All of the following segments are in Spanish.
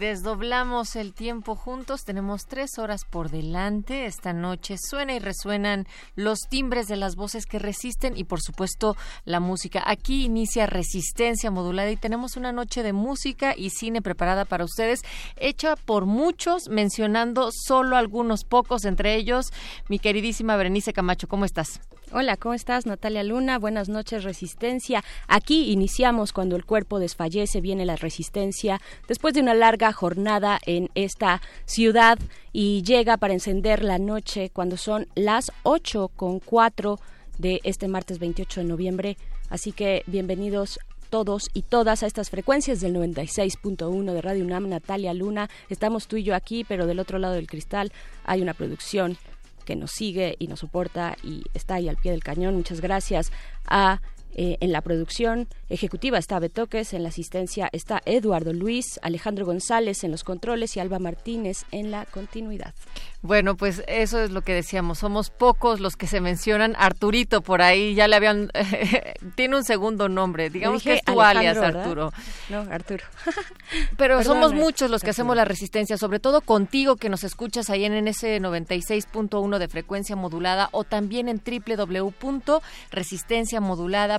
Desdoblamos el tiempo juntos. Tenemos tres horas por delante. Esta noche suena y resuenan los timbres de las voces que resisten y, por supuesto, la música. Aquí inicia Resistencia Modulada y tenemos una noche de música y cine preparada para ustedes, hecha por muchos, mencionando solo algunos pocos, entre ellos mi queridísima Berenice Camacho. ¿Cómo estás? Hola, ¿cómo estás? Natalia Luna. Buenas noches, Resistencia. Aquí iniciamos cuando el cuerpo desfallece, viene la resistencia, después de una larga jornada en esta ciudad y llega para encender la noche cuando son las 8 con 4 de este martes 28 de noviembre. Así que bienvenidos todos y todas a estas frecuencias del 96.1 de Radio UNAM, Natalia Luna. Estamos tú y yo aquí, pero del otro lado del cristal hay una producción que nos sigue y nos soporta y está ahí al pie del cañón. Muchas gracias a eh, en la producción ejecutiva está Betoques, en la asistencia está Eduardo Luis, Alejandro González en los controles y Alba Martínez en la continuidad. Bueno, pues eso es lo que decíamos. Somos pocos los que se mencionan. Arturito por ahí ya le habían. tiene un segundo nombre. Digamos que es tu alias, Arturo. No, Arturo. Pero somos muchos los que hacemos la resistencia, sobre todo contigo que nos escuchas ahí en ese 96.1 de frecuencia modulada o también en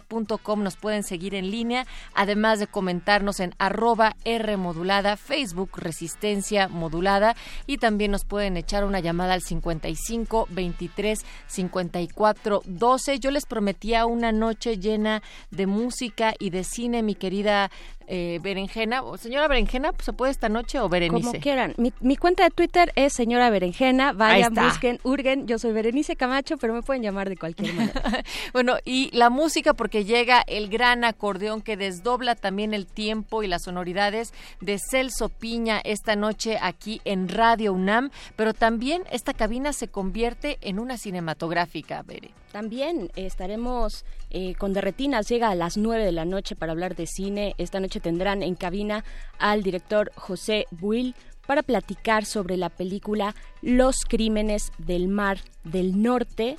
www.resistenciamodulada.com. Nos pueden seguir en línea, además de comentarnos en arroba R modulada, Facebook Resistencia Modulada y también nos pueden echar un una llamada al 55 23 54 12. Yo les prometía una noche llena de música y de cine, mi querida eh, Berenjena. Señora Berenjena, ¿se puede esta noche o Berenice? Como quieran. Mi, cuenta de Twitter es señora Berenjena. Vayan, busquen, urgen. Yo soy Berenice Camacho, pero me pueden llamar de cualquier manera. bueno, y la música porque llega el gran acordeón que desdobla también el tiempo y las sonoridades de Celso Piña esta noche aquí en Radio UNAM, pero también esta cabina se convierte en una cinematográfica, Bere. También estaremos eh, con Derretinas, llega a las 9 de la noche para hablar de cine. Esta noche tendrán en cabina al director José Buil para platicar sobre la película Los Crímenes del Mar del Norte.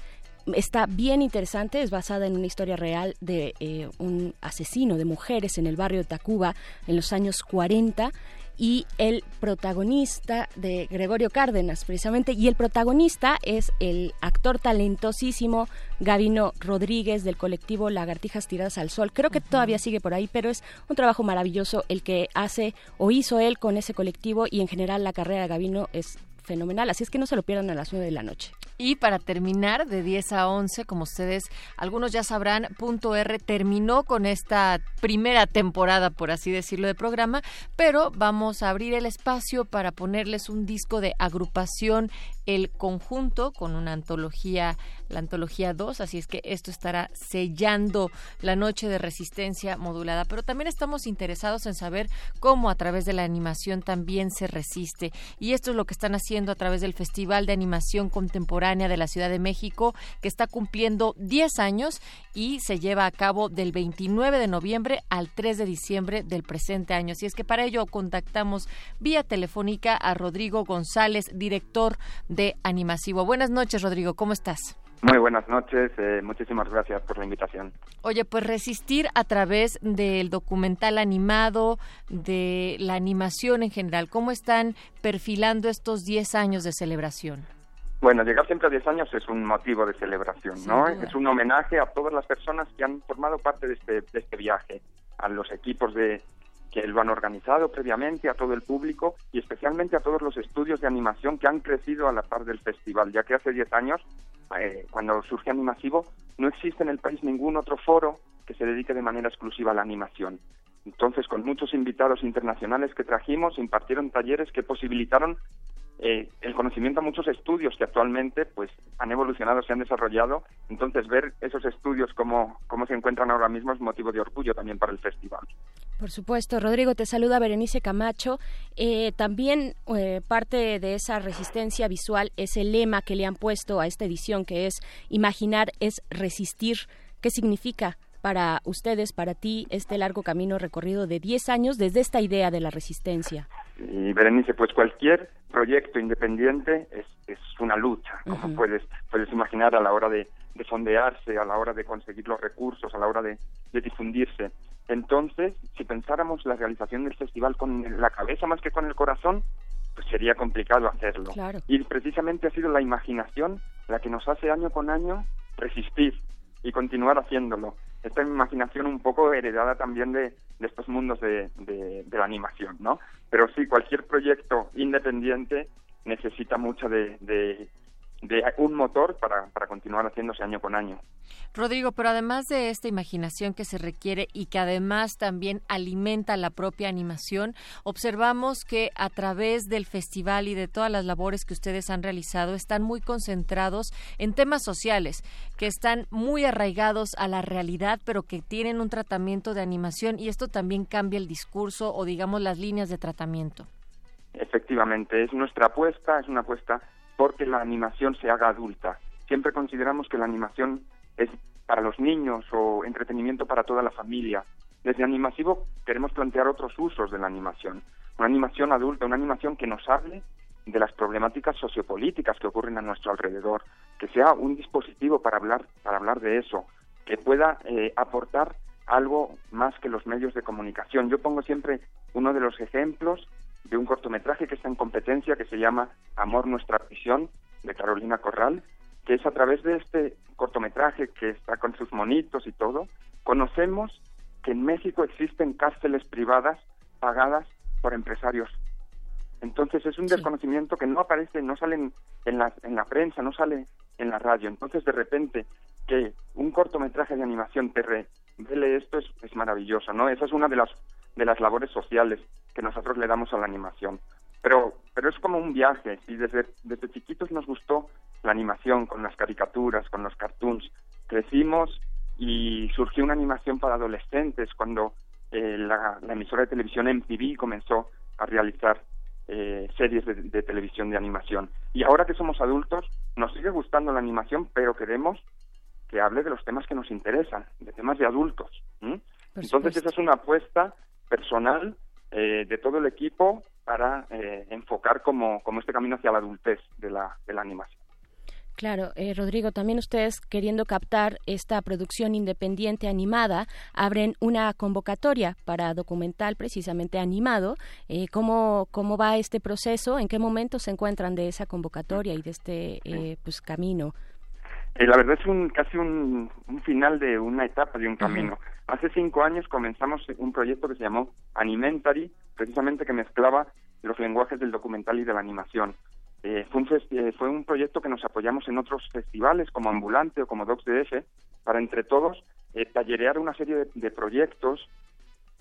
Está bien interesante, es basada en una historia real de eh, un asesino de mujeres en el barrio de Tacuba en los años 40 y el protagonista de Gregorio Cárdenas, precisamente, y el protagonista es el actor talentosísimo Gavino Rodríguez del colectivo Lagartijas Tiradas al Sol. Creo que todavía sigue por ahí, pero es un trabajo maravilloso el que hace o hizo él con ese colectivo y en general la carrera de Gavino es fenomenal, así es que no se lo pierdan a las 9 de la noche. Y para terminar, de 10 a 11, como ustedes, algunos ya sabrán, Punto R terminó con esta primera temporada, por así decirlo, de programa, pero vamos a abrir el espacio para ponerles un disco de agrupación el conjunto con una antología, la antología 2, así es que esto estará sellando la noche de resistencia modulada. Pero también estamos interesados en saber cómo a través de la animación también se resiste. Y esto es lo que están haciendo a través del Festival de Animación Contemporánea de la Ciudad de México, que está cumpliendo 10 años y se lleva a cabo del 29 de noviembre al 3 de diciembre del presente año. Así es que para ello contactamos vía telefónica a Rodrigo González, director de Animasivo. Buenas noches, Rodrigo, ¿cómo estás? Muy buenas noches, eh, muchísimas gracias por la invitación. Oye, pues resistir a través del documental animado, de la animación en general, ¿cómo están perfilando estos 10 años de celebración? Bueno, llegar siempre a 10 años es un motivo de celebración, ¿no? Es un homenaje a todas las personas que han formado parte de este, de este viaje, a los equipos de, que lo han organizado previamente, a todo el público y especialmente a todos los estudios de animación que han crecido a la par del festival, ya que hace 10 años, eh, cuando surge Animasivo, no existe en el país ningún otro foro que se dedique de manera exclusiva a la animación. Entonces, con muchos invitados internacionales que trajimos, impartieron talleres que posibilitaron eh, el conocimiento a muchos estudios que actualmente pues han evolucionado, se han desarrollado. Entonces, ver esos estudios cómo, cómo se encuentran ahora mismo es motivo de orgullo también para el festival. Por supuesto, Rodrigo, te saluda Berenice Camacho. Eh, también eh, parte de esa resistencia visual es el lema que le han puesto a esta edición, que es imaginar es resistir. ¿Qué significa para ustedes, para ti, este largo camino recorrido de 10 años desde esta idea de la resistencia? Y Berenice, pues cualquier proyecto independiente es, es una lucha, como puedes, puedes imaginar a la hora de, de, fondearse, a la hora de conseguir los recursos, a la hora de, de difundirse. Entonces, si pensáramos la realización del festival con la cabeza más que con el corazón, pues sería complicado hacerlo. Y precisamente ha sido la imaginación la que nos hace año con año resistir y continuar haciéndolo. Esta imaginación un poco heredada también de, estos mundos de, de, de, la animación, ¿no? Pero sí, cualquier proyecto independiente necesita mucho de, de un motor para, para continuar haciéndose año con año. Rodrigo, pero además de esta imaginación que se requiere y que además también alimenta la propia animación, observamos que a través del festival y de todas las labores que ustedes han realizado están muy concentrados en temas sociales, que están muy arraigados a la realidad, pero que tienen un tratamiento de animación y esto también cambia el discurso o digamos las líneas de tratamiento. Efectivamente, es nuestra apuesta, es una apuesta porque la animación se haga adulta. Siempre consideramos que la animación es para los niños o entretenimiento para toda la familia. Desde Animasivo queremos plantear otros usos de la animación. Una animación adulta, una animación que nos hable de las problemáticas sociopolíticas que ocurren a nuestro alrededor, que sea un dispositivo para hablar, para hablar de eso, que pueda eh, aportar algo más que los medios de comunicación. Yo pongo siempre uno de los ejemplos de un cortometraje que está en competencia que se llama Amor Nuestra Prisión de Carolina Corral, que es a través de este cortometraje que está con sus monitos y todo, conocemos que en México existen cárceles privadas pagadas por empresarios. Entonces es un desconocimiento que no aparece, no sale en, la, en la prensa, no sale en la radio. Entonces de repente que un cortometraje de animación te revele esto es, es maravilloso, ¿no? Esa es una de las, de las labores sociales que nosotros le damos a la animación. Pero, pero es como un viaje, y desde, desde chiquitos nos gustó la animación, con las caricaturas, con los cartoons. Crecimos y surgió una animación para adolescentes cuando eh, la, emisora de televisión MTV comenzó a realizar eh, series de, televisión de animación. Y ahora que somos adultos, nos sigue gustando la animación, pero queremos que hable de los temas que nos interesan, de temas de adultos. Entonces esa es una apuesta personal eh, de todo el equipo para eh, enfocar como, como este camino hacia la adultez de la, de la animación. Claro, eh, Rodrigo, también ustedes queriendo captar esta producción independiente animada, abren una convocatoria para documental precisamente animado. Eh, ¿cómo, ¿Cómo va este proceso? ¿En qué momento se encuentran de esa convocatoria y de este eh, pues camino? Eh, la verdad es un casi un, un, final de una etapa de un camino. Hace cinco años comenzamos un proyecto que se llamó Animentary, precisamente que mezclaba los lenguajes del documental y de la animación. Eh, fue, un eh, fue un proyecto que nos apoyamos en otros festivales como Ambulante o como DocsDF para entre todos eh, tallerear una serie de, de, proyectos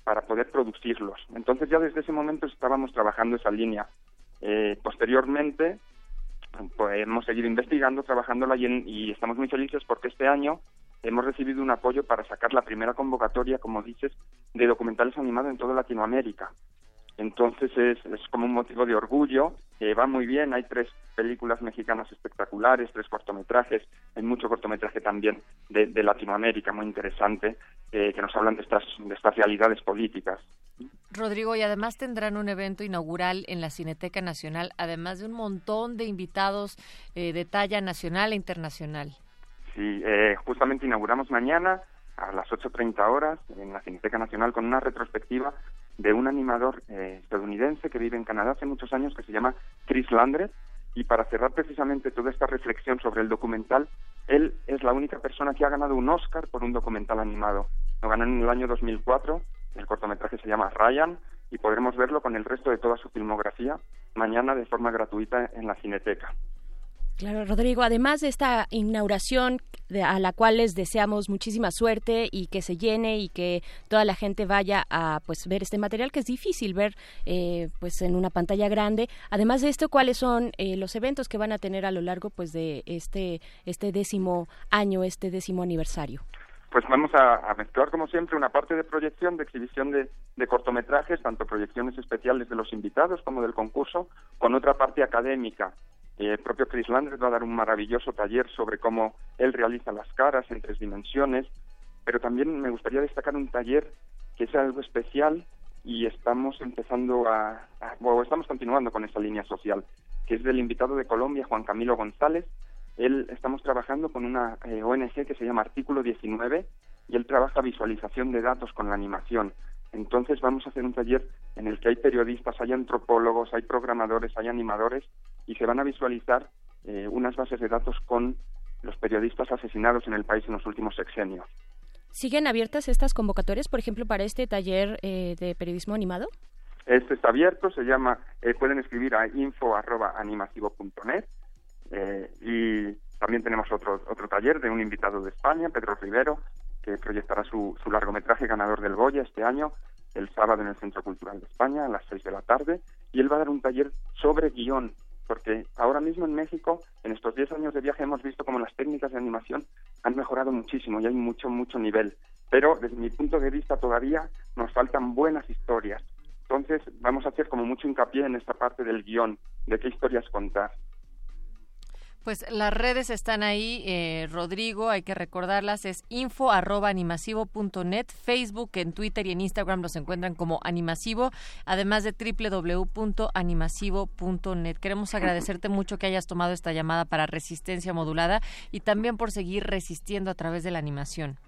para poder producirlos. Entonces ya desde ese momento estábamos trabajando esa línea. Eh, posteriormente hemos seguido investigando, trabajándola y, y estamos muy felices porque este año hemos recibido un apoyo para sacar la primera convocatoria, como dices, de documentales animados en toda Latinoamérica. Entonces es, como un motivo de orgullo, va muy bien, hay tres películas mexicanas espectaculares, tres cortometrajes, hay mucho cortometraje también de, Latinoamérica muy interesante, eh, que nos hablan de estas, de estas realidades políticas. Rodrigo, y además tendrán un evento inaugural en la Cineteca Nacional, además de un montón de invitados eh, de talla nacional e internacional. Sí, eh, justamente inauguramos mañana a las 8.30 horas en la Cineteca Nacional con una retrospectiva de un animador eh, estadounidense que vive en Canadá hace muchos años que se llama Chris Landres y para cerrar precisamente toda esta reflexión sobre el documental, él es la única persona que ha ganado un Oscar por un documental animado. Lo ganó en el año 2004, el cortometraje se llama Ryan y podremos verlo con el resto de toda su filmografía mañana de forma gratuita en la Cineteca. Claro, Rodrigo, además de esta inauguración a la cual les deseamos muchísima suerte y que se llene y que toda la gente vaya a pues ver este material que es difícil ver eh, pues en una pantalla grande. Además de esto, ¿cuáles son eh, los eventos que van a tener a lo largo pues de este este décimo año, este décimo aniversario? Pues vamos a, mezclar como siempre una parte de proyección, de exhibición de, de cortometrajes, tanto proyecciones especiales de los invitados como del concurso, con otra parte académica el propio Chris Landers va a dar un maravilloso taller sobre cómo él realiza las caras en tres dimensiones, pero también me gustaría destacar un taller que es algo especial y estamos empezando a, o estamos continuando con esa línea social, que es del invitado de Colombia, Juan Camilo González. Él estamos trabajando con una eh, ONG que se llama Artículo 19 y él trabaja visualización de datos con la animación. Entonces vamos a hacer un taller en el que hay periodistas, hay antropólogos, hay programadores, hay animadores y se van a visualizar eh, unas bases de datos con los periodistas asesinados en el país en los últimos sexenios. ¿Siguen abiertas estas convocatorias, por ejemplo, para este taller eh, de periodismo animado? Este está abierto, se llama, eh, pueden escribir a info.animasivo.net eh, y también tenemos otro, otro taller de un invitado de España, Pedro Rivero, que proyectará su, su largometraje ganador del Goya este año, el sábado en el Centro Cultural de España a las seis de la tarde, y él va a dar un taller sobre guion, porque ahora mismo en México, en estos diez años de viaje, hemos visto como las técnicas de animación han mejorado muchísimo y hay mucho, mucho nivel. Pero desde mi punto de vista todavía nos faltan buenas historias. Entonces vamos a hacer como mucho hincapié en esta parte del guion, de qué historias contar. Pues las redes están ahí, eh, Rodrigo, hay que recordarlas, es info arroba animasivo.net, Facebook, en Twitter y en Instagram los encuentran como animasivo, además de www.animasivo.net. Queremos agradecerte mucho que hayas tomado esta llamada para Resistencia Modulada y también por seguir resistiendo a través de la animación.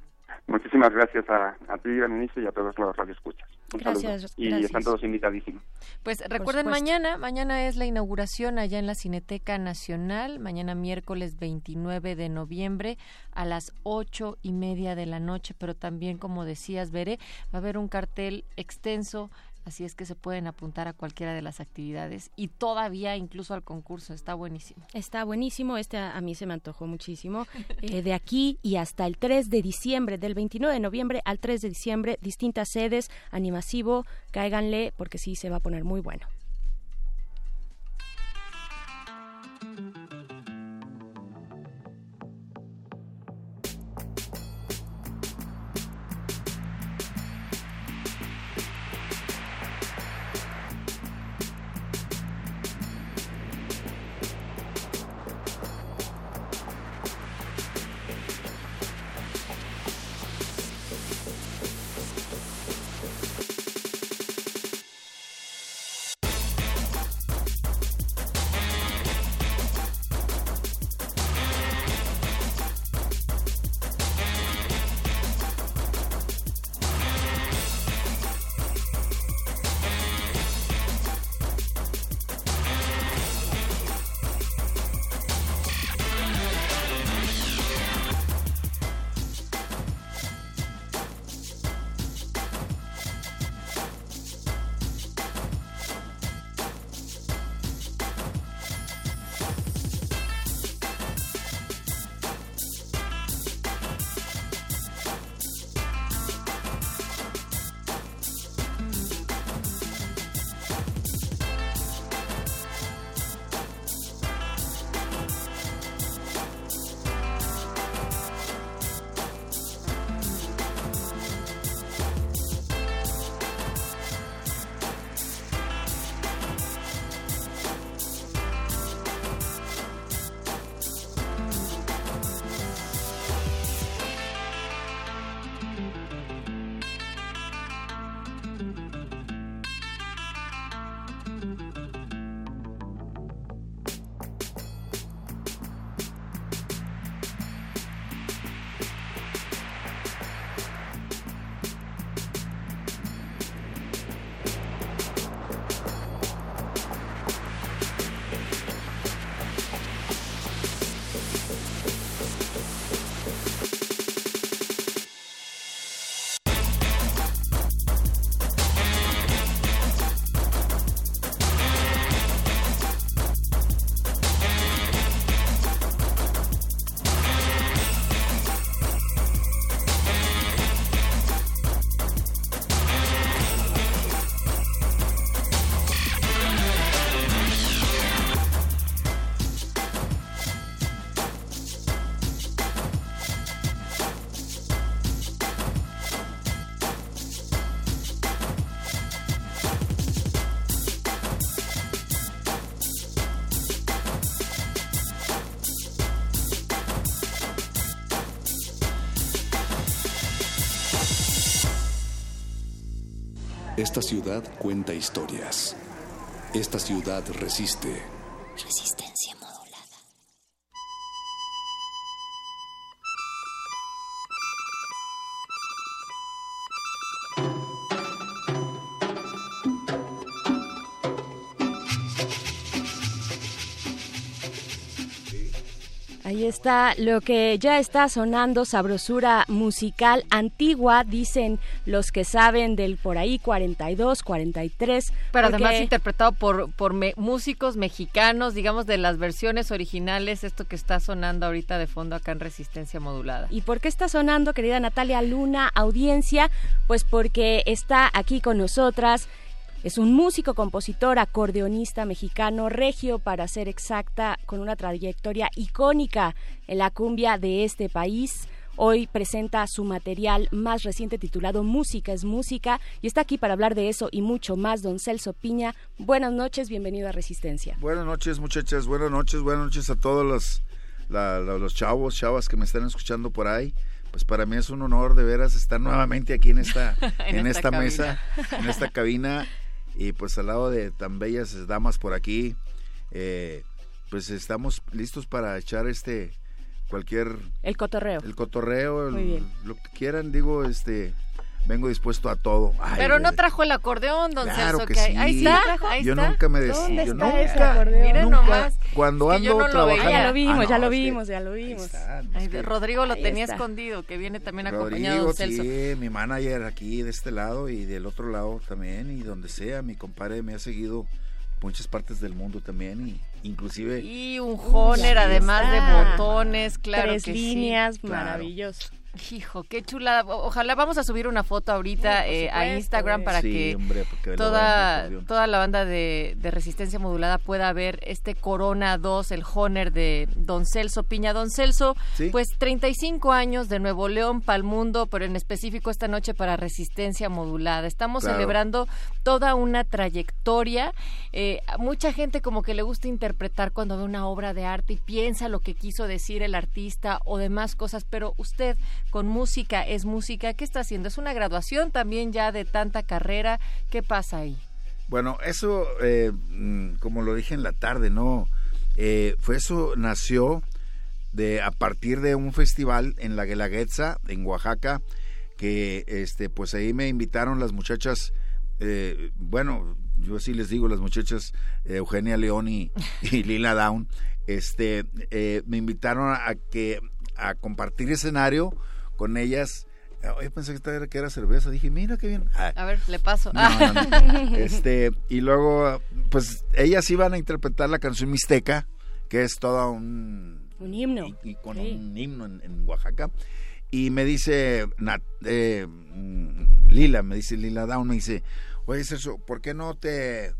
Muchísimas gracias a, a ti, Berenice, y a todos los radioescuchas. Un gracias, Y están todos invitadísimos. Pues recuerden, mañana, mañana es la inauguración allá en la Cineteca Nacional, mañana miércoles 29 de noviembre a las ocho y media de la noche, pero también, como decías, Veré, va a haber un cartel extenso Así es que se pueden apuntar a cualquiera de las actividades y todavía incluso al concurso. Está buenísimo. Está buenísimo. Este a, mí se me antojó muchísimo. Eh, de aquí y hasta el 3 de diciembre, del 29 de noviembre al 3 de diciembre, distintas sedes, animasivo, cáiganle porque sí se va a poner muy bueno. Cuenta historias. Esta ciudad resiste. Ahí está lo que ya está sonando, sabrosura musical antigua, dicen los que saben del por ahí 42, 43. Pero porque- además interpretado por, por me- músicos mexicanos, digamos, de las versiones originales, esto que está sonando ahorita de fondo acá en Resistencia Modulada. ¿Y por qué está sonando, querida Natalia Luna, audiencia? Pues porque está aquí con nosotras. Es un músico, compositor, acordeonista mexicano, regio para ser exacta, con una trayectoria icónica en la cumbia de este país. Hoy presenta su material más reciente titulado Música es Música y está aquí para hablar de eso y mucho más, don Celso Piña. Buenas noches, bienvenido a Resistencia. Buenas noches, muchachas. Buenas noches, buenas noches a todos los, la- la- los chavos, chavas que me están escuchando por ahí. Pues para mí es un honor de veras estar nuevamente aquí en esta, En en, esta esta, mesa, en esta cabina y pues al lado de tan bellas damas por aquí. eh, pues estamos listos para echar este cualquier El cotorreo. el cotorreo, el- lo que quieran, digo, este vengo dispuesto a todo. Ay, Pero no trajo el acordeón, don Claro Celso. que sí. Ahí está, ahí yo está. nunca me des, ¿Dónde está nunca, ese acordeón? Miren nunca, nomás, cuando yo ando no lo trabajando. Ya lo vimos, Ah, ya no, lo es que- vimos, ya lo ahí vimos. está, es Ay, que- Rodrigo lo Ahí tenía está. escondido, que viene también acompañado Rodrigo, don Celso. sí, mi manager aquí de este lado y del otro lado también y donde sea, mi compadre me ha seguido muchas partes del mundo también y inclusive Y un joner, ahí además de botones, claro Tres que sí. líneas, Claro. Hijo, qué chulada. Ojalá vamos a subir una foto ahorita Sí, eh, a Instagram para sí, que hombre, toda, acordeón. toda la banda de, de Resistencia Modulada pueda ver este Corona 2, el Honer de Don Celso Piña. Don Celso, Sí. pues 35 años de Nuevo León para el mundo, pero en específico esta noche para Resistencia Modulada. Estamos Claro. celebrando toda una trayectoria. Eh, mucha gente como que le gusta interpretar cuando ve una obra de arte y piensa lo que quiso decir el artista o demás cosas, pero usted con música es música, ¿qué está haciendo? ¿Es una graduación también ya de tanta carrera? ¿Qué pasa ahí? Bueno, eso, eh, mm, como lo dije en la tarde, ¿no? Eh, fue eso, nació de a partir de un festival en la Guelaguetza, en Oaxaca, que este, pues ahí me invitaron las muchachas, eh, bueno, yo sí les digo, las muchachas eh, Eugenia León y, y Lila Down, este, eh, me invitaron a que a compartir escenario con ellas. Yo pensé que esta era, que era cerveza, dije, mira qué bien. Ah, A ver, le paso. no, no, no. Este, y luego, pues ellas iban a interpretar la canción Mixteca, que es toda un. Un himno. Y, y con Sí. un himno en, en Oaxaca. Y me dice Nat- eh, mm, Lila, me dice Lila Down, me dice, oye, Celso, ¿por qué no te,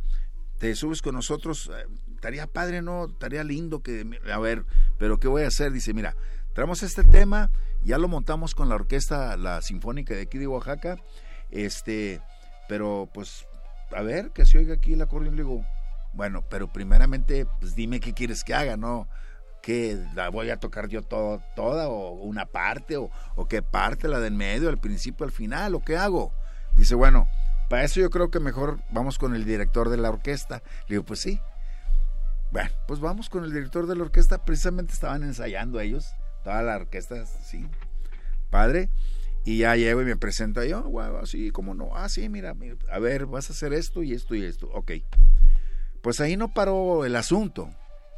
te subes con nosotros? Eh, Estaría padre, ¿no? Estaría lindo que, a ver, pero ¿qué voy a hacer? Dice, mira, traemos este tema, ya lo montamos con la orquesta, la sinfónica de aquí de Oaxaca, este, pero pues, a ver, que se oiga aquí el acordeón, le digo, bueno, pero primeramente, pues dime qué quieres que haga, ¿no? que la voy a tocar yo todo, toda o una parte o, o qué parte, la del medio, al principio, al final, o qué hago. Dice, bueno, para eso yo creo que mejor vamos con el director de la orquesta. Le digo, pues sí. Bueno, pues vamos con el director de la orquesta. Precisamente estaban ensayando ellos, toda la orquesta, sí, padre. Y ya llego y me presento yo, guau, así como no, ah, sí, mira, mira, a ver, vas a hacer esto y esto y esto. Ok. Pues ahí no paró el asunto.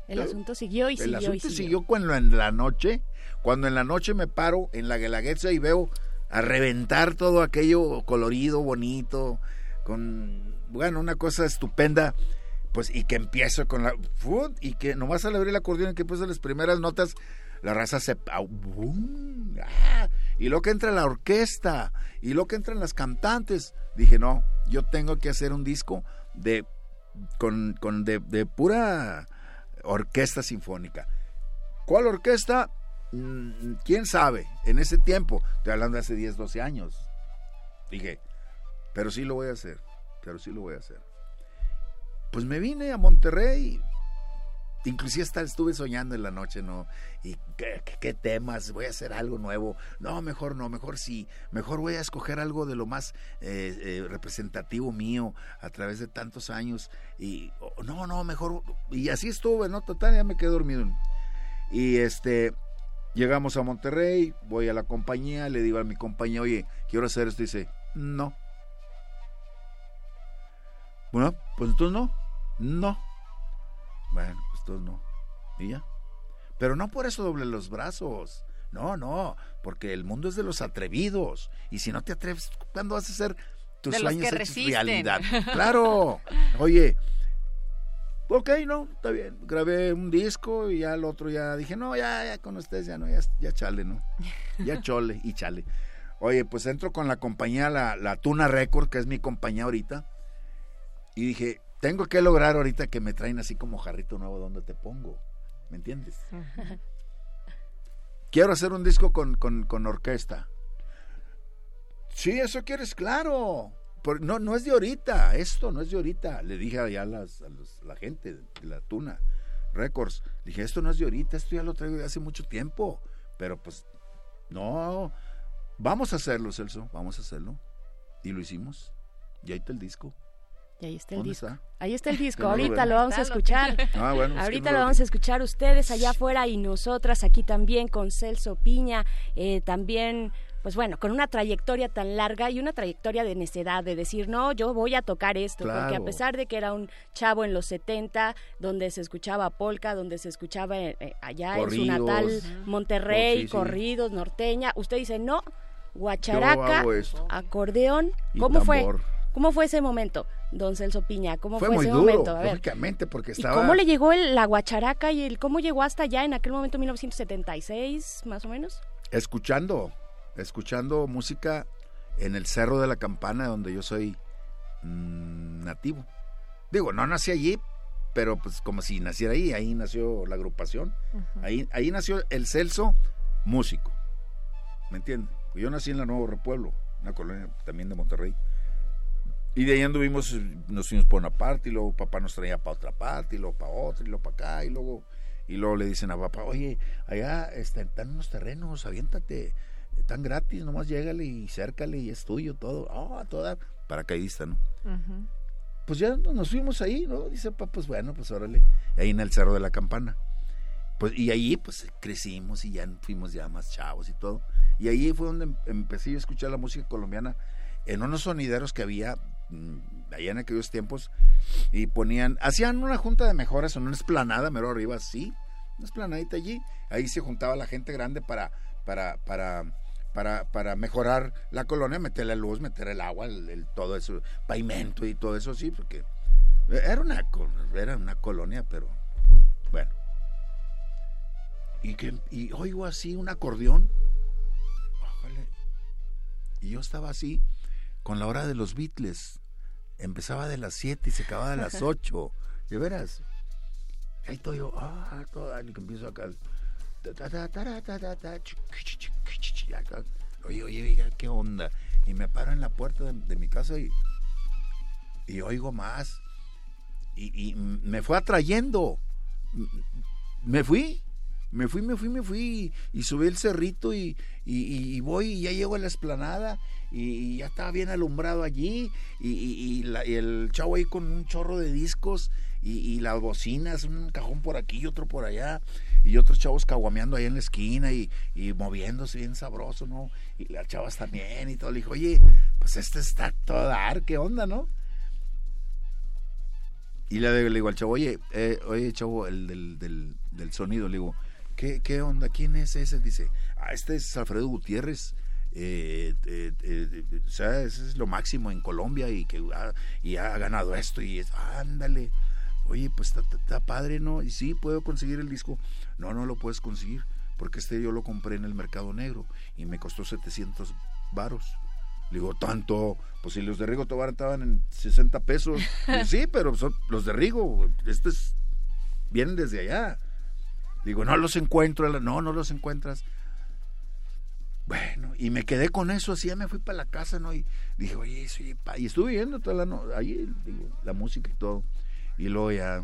El asunto siguió y El siguió y asunto siguió. siguió cuando en la noche, cuando en la noche me paro en la Guelaguetza y veo a reventar todo aquello colorido, bonito, con, bueno, una cosa estupenda, pues, y que empiezo con la, y que nomás al abrir el acordeón y que puse las primeras notas, la raza se. ¡bum! ¡ah! y luego que entra la orquesta, y luego que entran las cantantes, dije, no, yo tengo que hacer un disco de, con, con de, de pura orquesta sinfónica. ¿Cuál orquesta? Mm, ¿Quién sabe? En ese tiempo, estoy hablando de hace 10, 12 años. Dije, pero sí lo voy a hacer, pero sí lo voy a hacer. Pues me vine a Monterrey inclusive hasta estuve soñando en la noche, ¿no? Y ¿qué, temas, voy a hacer algo nuevo. No, mejor no, mejor sí. Mejor voy a escoger algo de lo más eh, eh, representativo mío a través de tantos años. Y no, no, mejor. Y así estuve, ¿no? Total, ya me quedé dormido. Y este, llegamos a Monterrey, voy a la compañía, le digo a mi compañía, oye, quiero hacer esto. Dice, no. Bueno, pues entonces no, no. Bueno, entonces no. Y ya. Pero no por eso doble los brazos. No, no, porque el mundo es de los atrevidos. Y si no te atreves, ¿cuándo vas a hacer tus De sueños realidad? Claro. Oye, ok, no, está bien. Grabé un disco y ya el otro ya dije, no, ya, ya con ustedes ya no, ya, ya chale, ¿no? Ya chole y chale. Oye, pues entro con la compañía, la, la Tuna Record, que es mi compañía ahorita. Y dije, tengo que lograr ahorita que me traen así como jarrito nuevo, ¿dónde te pongo? ¿Me entiendes? Quiero hacer un disco con, con, con orquesta. Sí, eso quieres, claro. Por- no, no es de ahorita, esto no es de ahorita. Le dije allá a, las- a los- la gente de la Tuna Records, dije, esto no es de ahorita, esto ya lo traigo de hace mucho tiempo. Pero pues, no, vamos a hacerlo, Celso, vamos a hacerlo. Y lo hicimos. Y ahí está el disco. Y ahí está el ¿Dónde disco. está? Ahí está el disco. Ahorita lo vamos a escuchar. Ah, bueno, Ahorita no lo lo- vamos a escuchar ustedes allá afuera y nosotras aquí también con Celso Piña, eh, también, pues bueno, con una trayectoria tan larga y una trayectoria de necedad, de decir, no, yo voy a tocar esto, porque a pesar de que era un chavo en los 70, donde se escuchaba polka, donde se escuchaba eh, eh, allá en su natal. Monterrey, Oh, sí, sí. corridos, norteña, usted dice, no, guacharaca, acordeón, ¿cómo fue? ¿Cómo fue ese momento, don Celso Piña? ¿Cómo Fue fue, muy ese duro, momento? A ver. lógicamente, porque ¿Y estaba... cómo le llegó el, la guacharaca y el cómo llegó hasta allá en aquel momento 1976, más o menos? escuchando, escuchando música en el Cerro de la Campana, donde yo soy mm, nativo. Digo, no nací allí, pero pues como si naciera ahí, ahí nació la agrupación, ahí, ahí nació el Celso músico, ¿me entienden? Yo nací en la Nuevo Repueblo, una colonia también de Monterrey. Y de ahí anduvimos, nos fuimos por una parte, y luego papá nos traía para otra parte, y luego para otra, y luego para acá, y luego, y luego le dicen a papá, oye, allá están unos terrenos, aviéntate, están gratis, nomás llégale y cércale y es tuyo todo. Ah, toda paracaidista, ¿no? Pues ya nos fuimos ahí, ¿no? Dice papá, pues bueno, pues órale, ahí en el Cerro de la Campana. Pues, y ahí pues crecimos y ya fuimos ya más chavos y todo. Y ahí fue donde em- empecé yo a escuchar la música colombiana en unos sonideros que había allá en aquellos tiempos y ponían, hacían una junta de mejoras en una esplanada, mero arriba, sí, una esplanadita allí. Ahí se juntaba la gente grande para, para, para, para, para mejorar la colonia, meter la luz, meter el agua, el, todo eso, pavimento y todo eso, sí, porque era una, era una colonia, pero bueno. Y, y oigo así un acordeón. Ójale. Y yo estaba así con la hora de los Beatles. Empezaba de las 7 y se acababa de las 8. De veras. Ahí estoy yo, ah, todo, empiezo acá. Oye, oye, oiga, ¿qué onda? Y me paro en la puerta de, de mi casa y, y oigo más. Y, y me fue atrayendo. Me fui, me fui, me fui, me fui. Y, subí el cerrito y, y, y- y voy y ya llego a la esplanada. Y, ya estaba bien alumbrado allí. Y, y- la- y el chavo ahí con un chorro de discos. Y, y las bocinas, un cajón por aquí y otro por allá. Y otros chavos caguameando ahí en la esquina y, y moviéndose bien sabroso, ¿no? Y las chavas también y todo. Le dijo, oye, pues este está todo dar, ¿qué onda, no? Y le, le digo al chavo, oye, eh, oye, chavo, el del, del, del sonido, le digo, ¿qué, ¿qué onda? ¿Quién es ese? Dice, ah, este es Alfredo Gutiérrez. Eh, eh, eh, o sea, ese es lo máximo en Colombia y que ha, y ha ganado esto y es, ándale. Oye, pues está, está- padre, ¿no? Y sí, puedo conseguir el disco. No, no lo puedes conseguir porque este yo lo compré en el mercado negro y me costó 700 varos. Le digo, tanto, pues si los de Rigo Tobar estaban en 60 pesos. Sí, pero son los de Rigo, estos vienen desde allá. Digo, no los encuentro. No, no los encuentras. Bueno, y me quedé con eso, así ya me fui para la casa, ¿no? Y dije, oye, sí, pa-". y estuve viendo toda la noche, ahí, digo, la música y todo. Y luego ya,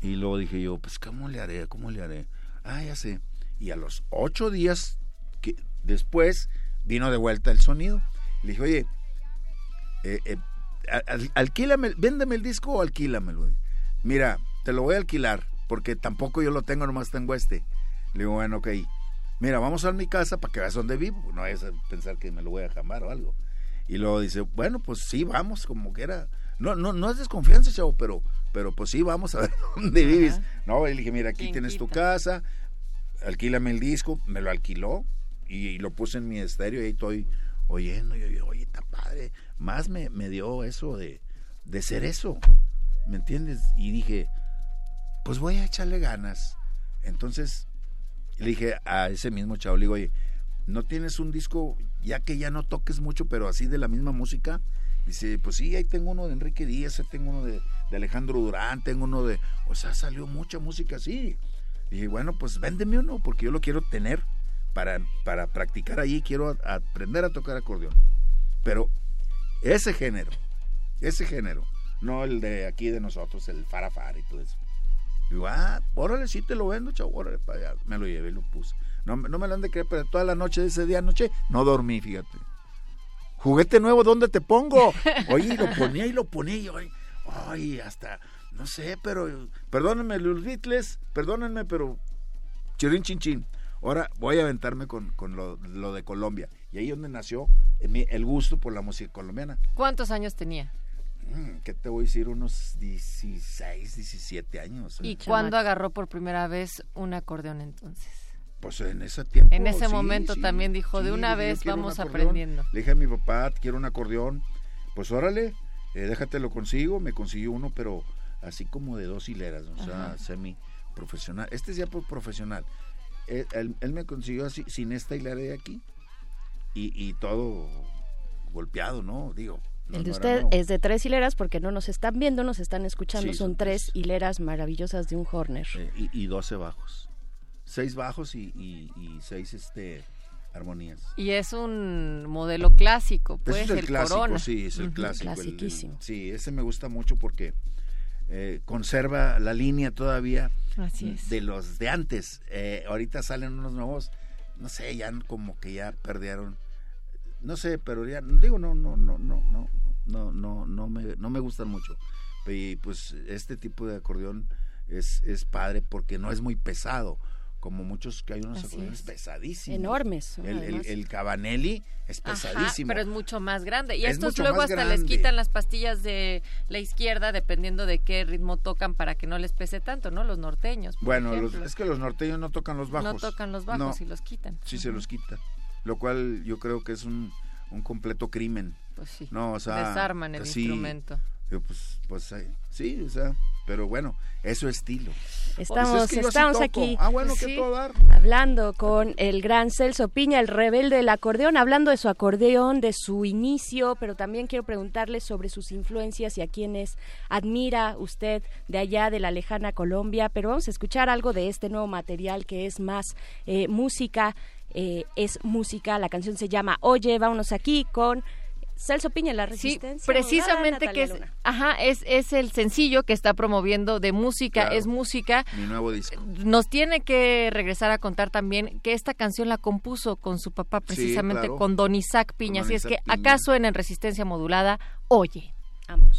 Y luego dije yo, pues, ¿cómo le haré? ¿Cómo le haré? Ah, ya sé. Y a los ocho días que después vino de vuelta el sonido. Le dije, oye, eh, eh, alquílame, véndeme el disco o alquílamelo. Mira, te lo voy a alquilar, porque tampoco yo lo tengo, nomás tengo este. Le digo, bueno, ok. Mira, vamos a mi casa para que veas dónde vivo. No a pensar que me lo voy a jamar o algo. Y luego dice, bueno, pues sí, vamos, como que era. No, no, no es desconfianza, chavo, pero, pero pues sí, vamos a ver dónde vives. No, y le dije, mira, aquí tienes tu casa, alquílame el disco, me lo alquiló y, lo puse en mi estéreo y ahí estoy oyendo. Y yo, oye, está padre. Más me, me dio eso de, de ser eso, ¿me entiendes? Y dije, pues voy a echarle ganas. Entonces le dije a ese mismo chavo, le digo, oye, ¿no tienes un disco ya que ya no toques mucho, pero así de la misma música? Dice, pues sí, ahí tengo uno de Enrique Díaz, tengo uno de, Alejandro Durán, tengo uno de... O sea, salió mucha música así. Y dije, bueno, pues véndeme uno, porque yo lo quiero tener para, para practicar ahí, quiero aprender a tocar acordeón. Pero ese género, ese género, no el de aquí de nosotros, el farafar y todo eso. Digo, ah, órale, sí te lo vendo, chavo, órale, para allá. Me lo llevé y lo puse. No, no me lo han de creer, pero toda la noche de ese día anoche no dormí, fíjate. Juguete nuevo, ¿dónde te pongo? Oye, lo ponía y lo ponía y ay, ay, hasta, no sé, pero, perdónenme los Beatles, perdónenme, pero, chirín chin chin. Ahora voy a aventarme con, con lo, lo, de Colombia. Y ahí es donde nació el gusto por la música colombiana. ¿Cuántos años tenía? Mm, ¿Qué te voy a decir? Unos 16, 17 años. ¿Y cuándo agarró por primera vez un acordeón entonces? Pues en ese tiempo. En ese momento también dijo, de una vez vamos aprendiendo. Le dije a mi papá, quiero un acordeón. Pues órale, eh, déjate lo consigo. Me consiguió uno, pero así como de dos hileras, o sea, semi profesional. Este es ya profesional. Eh, él, me consiguió así, sin esta hilera de aquí. Y, y todo golpeado, ¿no? Digo, el de usted es de tres hileras porque no nos están viendo, nos están escuchando. son, tres hileras maravillosas de un Horner. Eh, y, 12 bajos seis bajos y, y, seis este armonías. Y es un modelo clásico, pues, es el, clásico, corona. sí, es el clásico. sí, ese me gusta mucho porque eh, conserva la línea todavía de los de antes. Eh, ahorita salen unos nuevos, no sé, ya como que ya perdieron, no sé, pero ya digo no, no, no, no, no, no, no, no me, no me gustan mucho. Y pues este tipo de acordeón es, es padre porque no es muy pesado como muchos que hay unos acordeones pesadísimos. Enormes. El, el, Cabanelli es pesadísimo. pero es mucho más grande. Y estos luego hasta les quitan las pastillas de la izquierda dependiendo de qué ritmo tocan para que no les pese tanto, ¿no? Los norteños. Bueno, es que los norteños no tocan los bajos. No tocan los bajos y los quitan. Sí, se los quita. Lo cual yo creo que es un, un completo crimen. Pues sí. No, o sea, Desarman el instrumento. Pues, pues sí, o sea, pero bueno, eso es estilo. Estamos, pues estamos aquí ah, hablando con el gran Celso Piña, el rebelde del acordeón, hablando de su acordeón, de su inicio, pero también quiero preguntarle sobre sus influencias y a quienes admira usted de allá de la lejana Colombia, pero vamos a escuchar algo de este nuevo material que es más eh, música, eh, es música, la canción se llama Oye, vámonos aquí con Celso Piña, la resistencia. Sí, precisamente que es, ajá, es, es el sencillo que está promoviendo de música, es música. Mi nuevo disco. Nos tiene que regresar a contar también que esta canción la compuso con su papá, precisamente con Don Isaac Piña. Así es que acaso en Resistencia Modulada, oye. Vamos.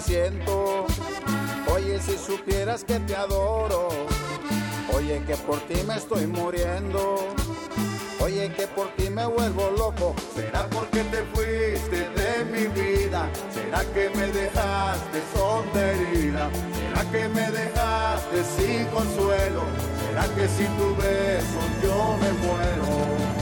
Siento. Oye, si supieras que te adoro. Oye, que por ti me estoy muriendo. Oye, que por ti me vuelvo loco. ¿Será porque te fuiste de mi vida? ¿Será que me dejaste sonda herida? ¿Será que me dejaste sin consuelo? ¿Será que sin tu beso yo me muero?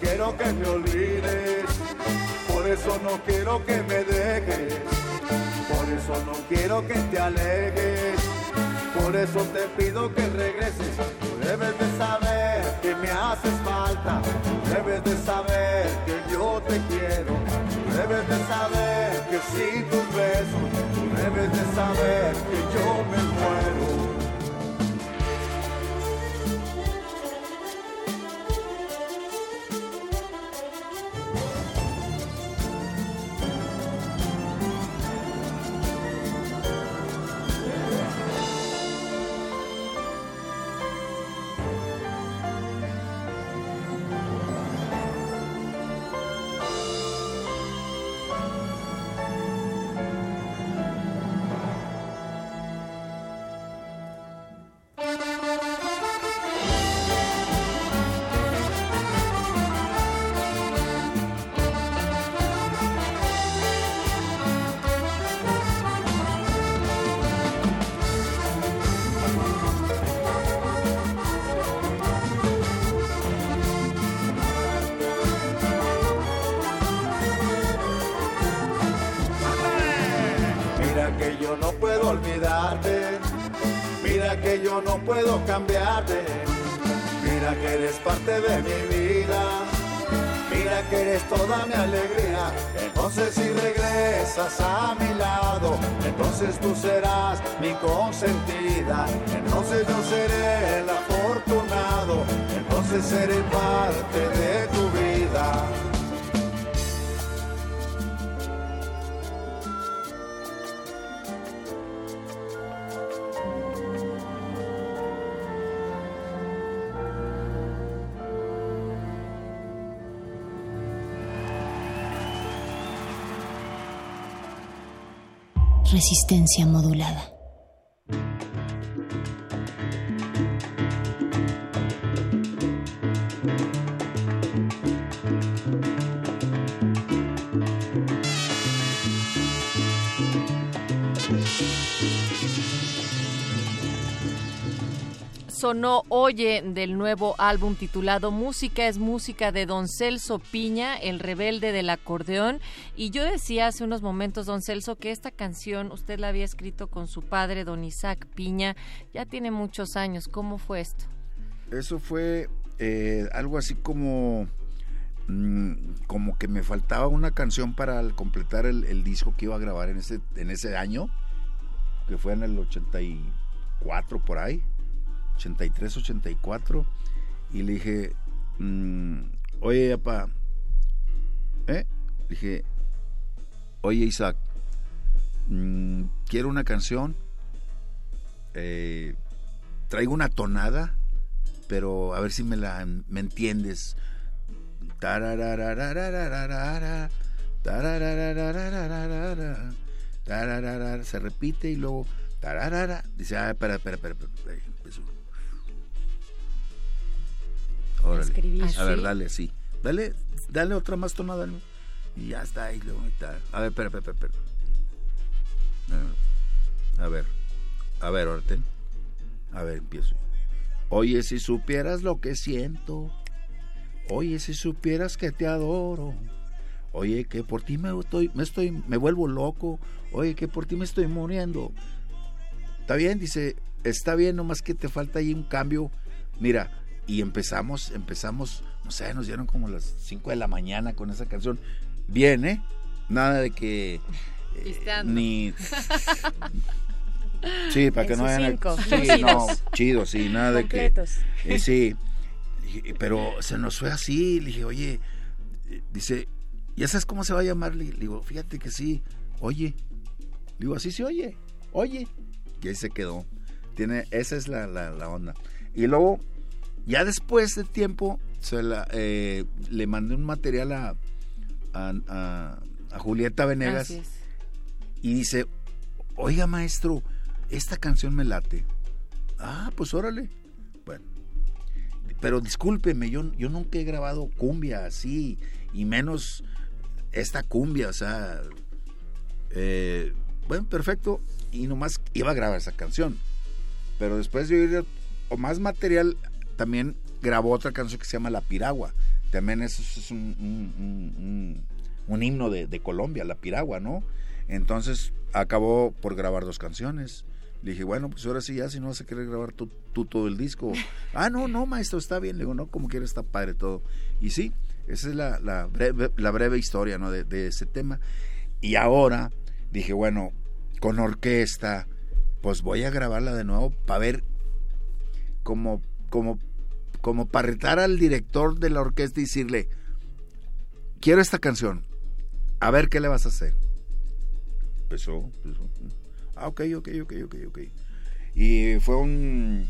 Que me olvides, por eso no quiero que me dejes, por eso no quiero que te alejes, por eso te pido que regreses. Debes de saber que me haces falta, debes de saber que yo te quiero, debes de saber que sin tus besos, debes de saber que yo me muero. Cambiarte. Mira que eres parte de mi vida. Mira que eres toda mi alegría. Entonces si regresas a mi lado, entonces tú serás mi consentida. Entonces yo seré el afortunado. Entonces seré parte de tu vida. Resistencia modulada. Sonó Oye del nuevo álbum titulado Música es música de Don Celso Piña, el rebelde del acordeón. Y yo decía hace unos momentos, Don Celso, que esta canción usted la había escrito con su padre, Don Isaac Piña. Ya tiene muchos años. ¿Cómo fue esto? Eso fue eh, algo así como mm, como que me faltaba una canción para completar el, el, disco que iba a grabar en ese, en ese año, que fue en el 84 por ahí. 83, 84, y le dije, mm, oye, papá, ¿eh? Dije, oye, Isaac, mm, quiero una canción, eh, traigo una tonada, pero a ver si me la me entiendes. Se repite y luego dice, ah, espera, espera, espera. A ver, dale, sí. Dale, dale otra más tonada. Y ya está ahí. A ver, espera, espera, espera. A ver, a ver, Orten. A ver, empiezo. Oye, si supieras lo que siento. Oye, si supieras que te adoro. Oye, que por ti me estoy, me estoy, me vuelvo loco. Oye, que por ti me estoy muriendo. Está bien, dice, está bien, nomás que te falta ahí un cambio. Mira, y empezamos, empezamos, no sé, nos dieron como las 5 de la mañana con esa canción. Bien, ¿eh? Nada de que... Eh, ni... Sí, para que no vayan. Sí, no, chido, sí, nada de que... Eh, sí, pero se nos fue así, le dije, oye, eh, dice, ¿ya sabes cómo se va a llamar? Le le digo, fíjate que sí, oye. Le digo, así se oye, oye. Y ahí se quedó. Tiene, esa es la, la, la onda. Y luego, ya después de tiempo, se la, eh, le mandé un material a, a, a- a Julieta Venegas y dice, oiga maestro, esta canción me late. Ah, pues órale. Bueno, pero discúlpeme, yo, yo nunca he grabado cumbia así, y menos esta cumbia, o sea, eh, bueno, perfecto, y nomás iba a grabar esa canción. Pero después de oír o más material, también grabó otra canción que se llama La Piragua. También eso es un, un- un- un- un himno de, de Colombia, La Piragua, ¿no? Entonces acabó por grabar dos canciones. Le dije, bueno, pues ahora sí, ya si no vas a querer grabar tú, tú todo el disco. ah, no, no, maestro, está bien. Le digo, no, como quieras, está padre todo. Y sí, esa es la, la breve, la breve historia, ¿no? De, de ese tema. Y ahora dije, bueno, con orquesta, pues voy a grabarla de nuevo para ver como, como, como para retar al director de la orquesta y decirle, quiero esta canción, a ver qué le vas a hacer. Empezó, empezó. Ah, ok, ok, ok, ok, ok. Y fue un,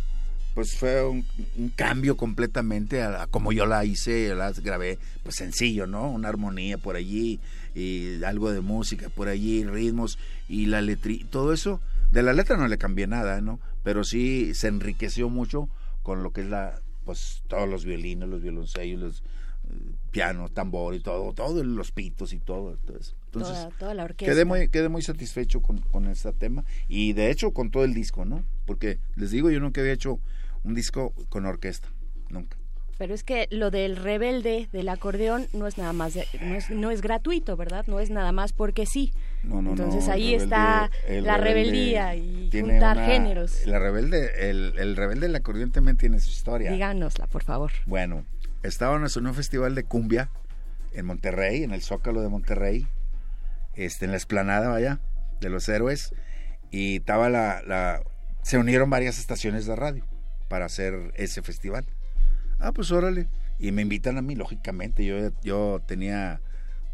pues fue un, un cambio completamente a, a como yo la hice, la grabé, pues sencillo, ¿no? Una armonía por allí y algo de música por allí, ritmos y la letra, todo eso. De la letra no le cambié nada, ¿no? Pero sí se enriqueció mucho con lo que es la, pues todos los violines, los violoncellos, los eh, piano, tambor y todo, todos los pitos y todo. Entonces, toda, toda la orquesta. Quedé muy, quedé muy satisfecho con, con este tema y de hecho con todo el disco, ¿no? Porque les digo, yo nunca había hecho un disco con orquesta, nunca. Pero es que lo del rebelde del acordeón no es nada más, de- no, es, no es gratuito, ¿verdad? No es nada más porque sí. No, no, Entonces no, ahí rebelde- está la rebeldía y juntar una- géneros. La rebelde, el, el rebelde del acordeón también tiene su historia. Díganosla, por favor. Bueno, estábamos en un festival de cumbia en Monterrey, en el Zócalo de Monterrey, este, en la esplanada, vaya, de los héroes, y estaba la, la, se unieron varias estaciones de radio para hacer ese festival. Ah, pues órale. Y me invitan a mí, lógicamente. Yo, yo tenía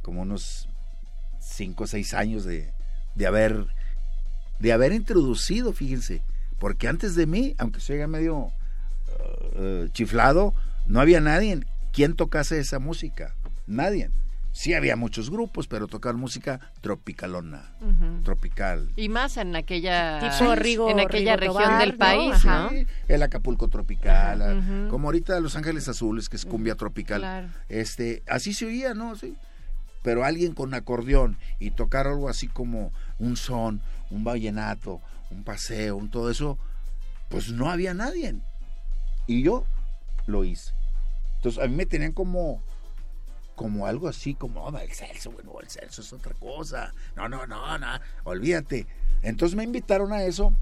como unos 5 o 6 años de, de haber de haber introducido, fíjense, porque antes de mí, aunque se oiga medio eh, chiflado, no había nadie quien tocase esa música, nadie. Sí había muchos grupos, pero tocar música tropicalona, tropical. Y más en aquella, Tipo Rigo- en aquella Rigo región Tobar, del país. ¿no? Sí, el Acapulco tropical, como ahorita Los Ángeles Azules, que es cumbia tropical. Claro. Este, así se oía, ¿no? Sí. Pero alguien con acordeón y tocar algo así como un son, un vallenato, un paseo, un todo eso, pues no había nadie. Y yo lo hice. Entonces a mí me tenían como como algo así, como, "Oh, el Celso, bueno, el Celso es otra cosa. No, no, no, no, olvídate. Entonces me invitaron a eso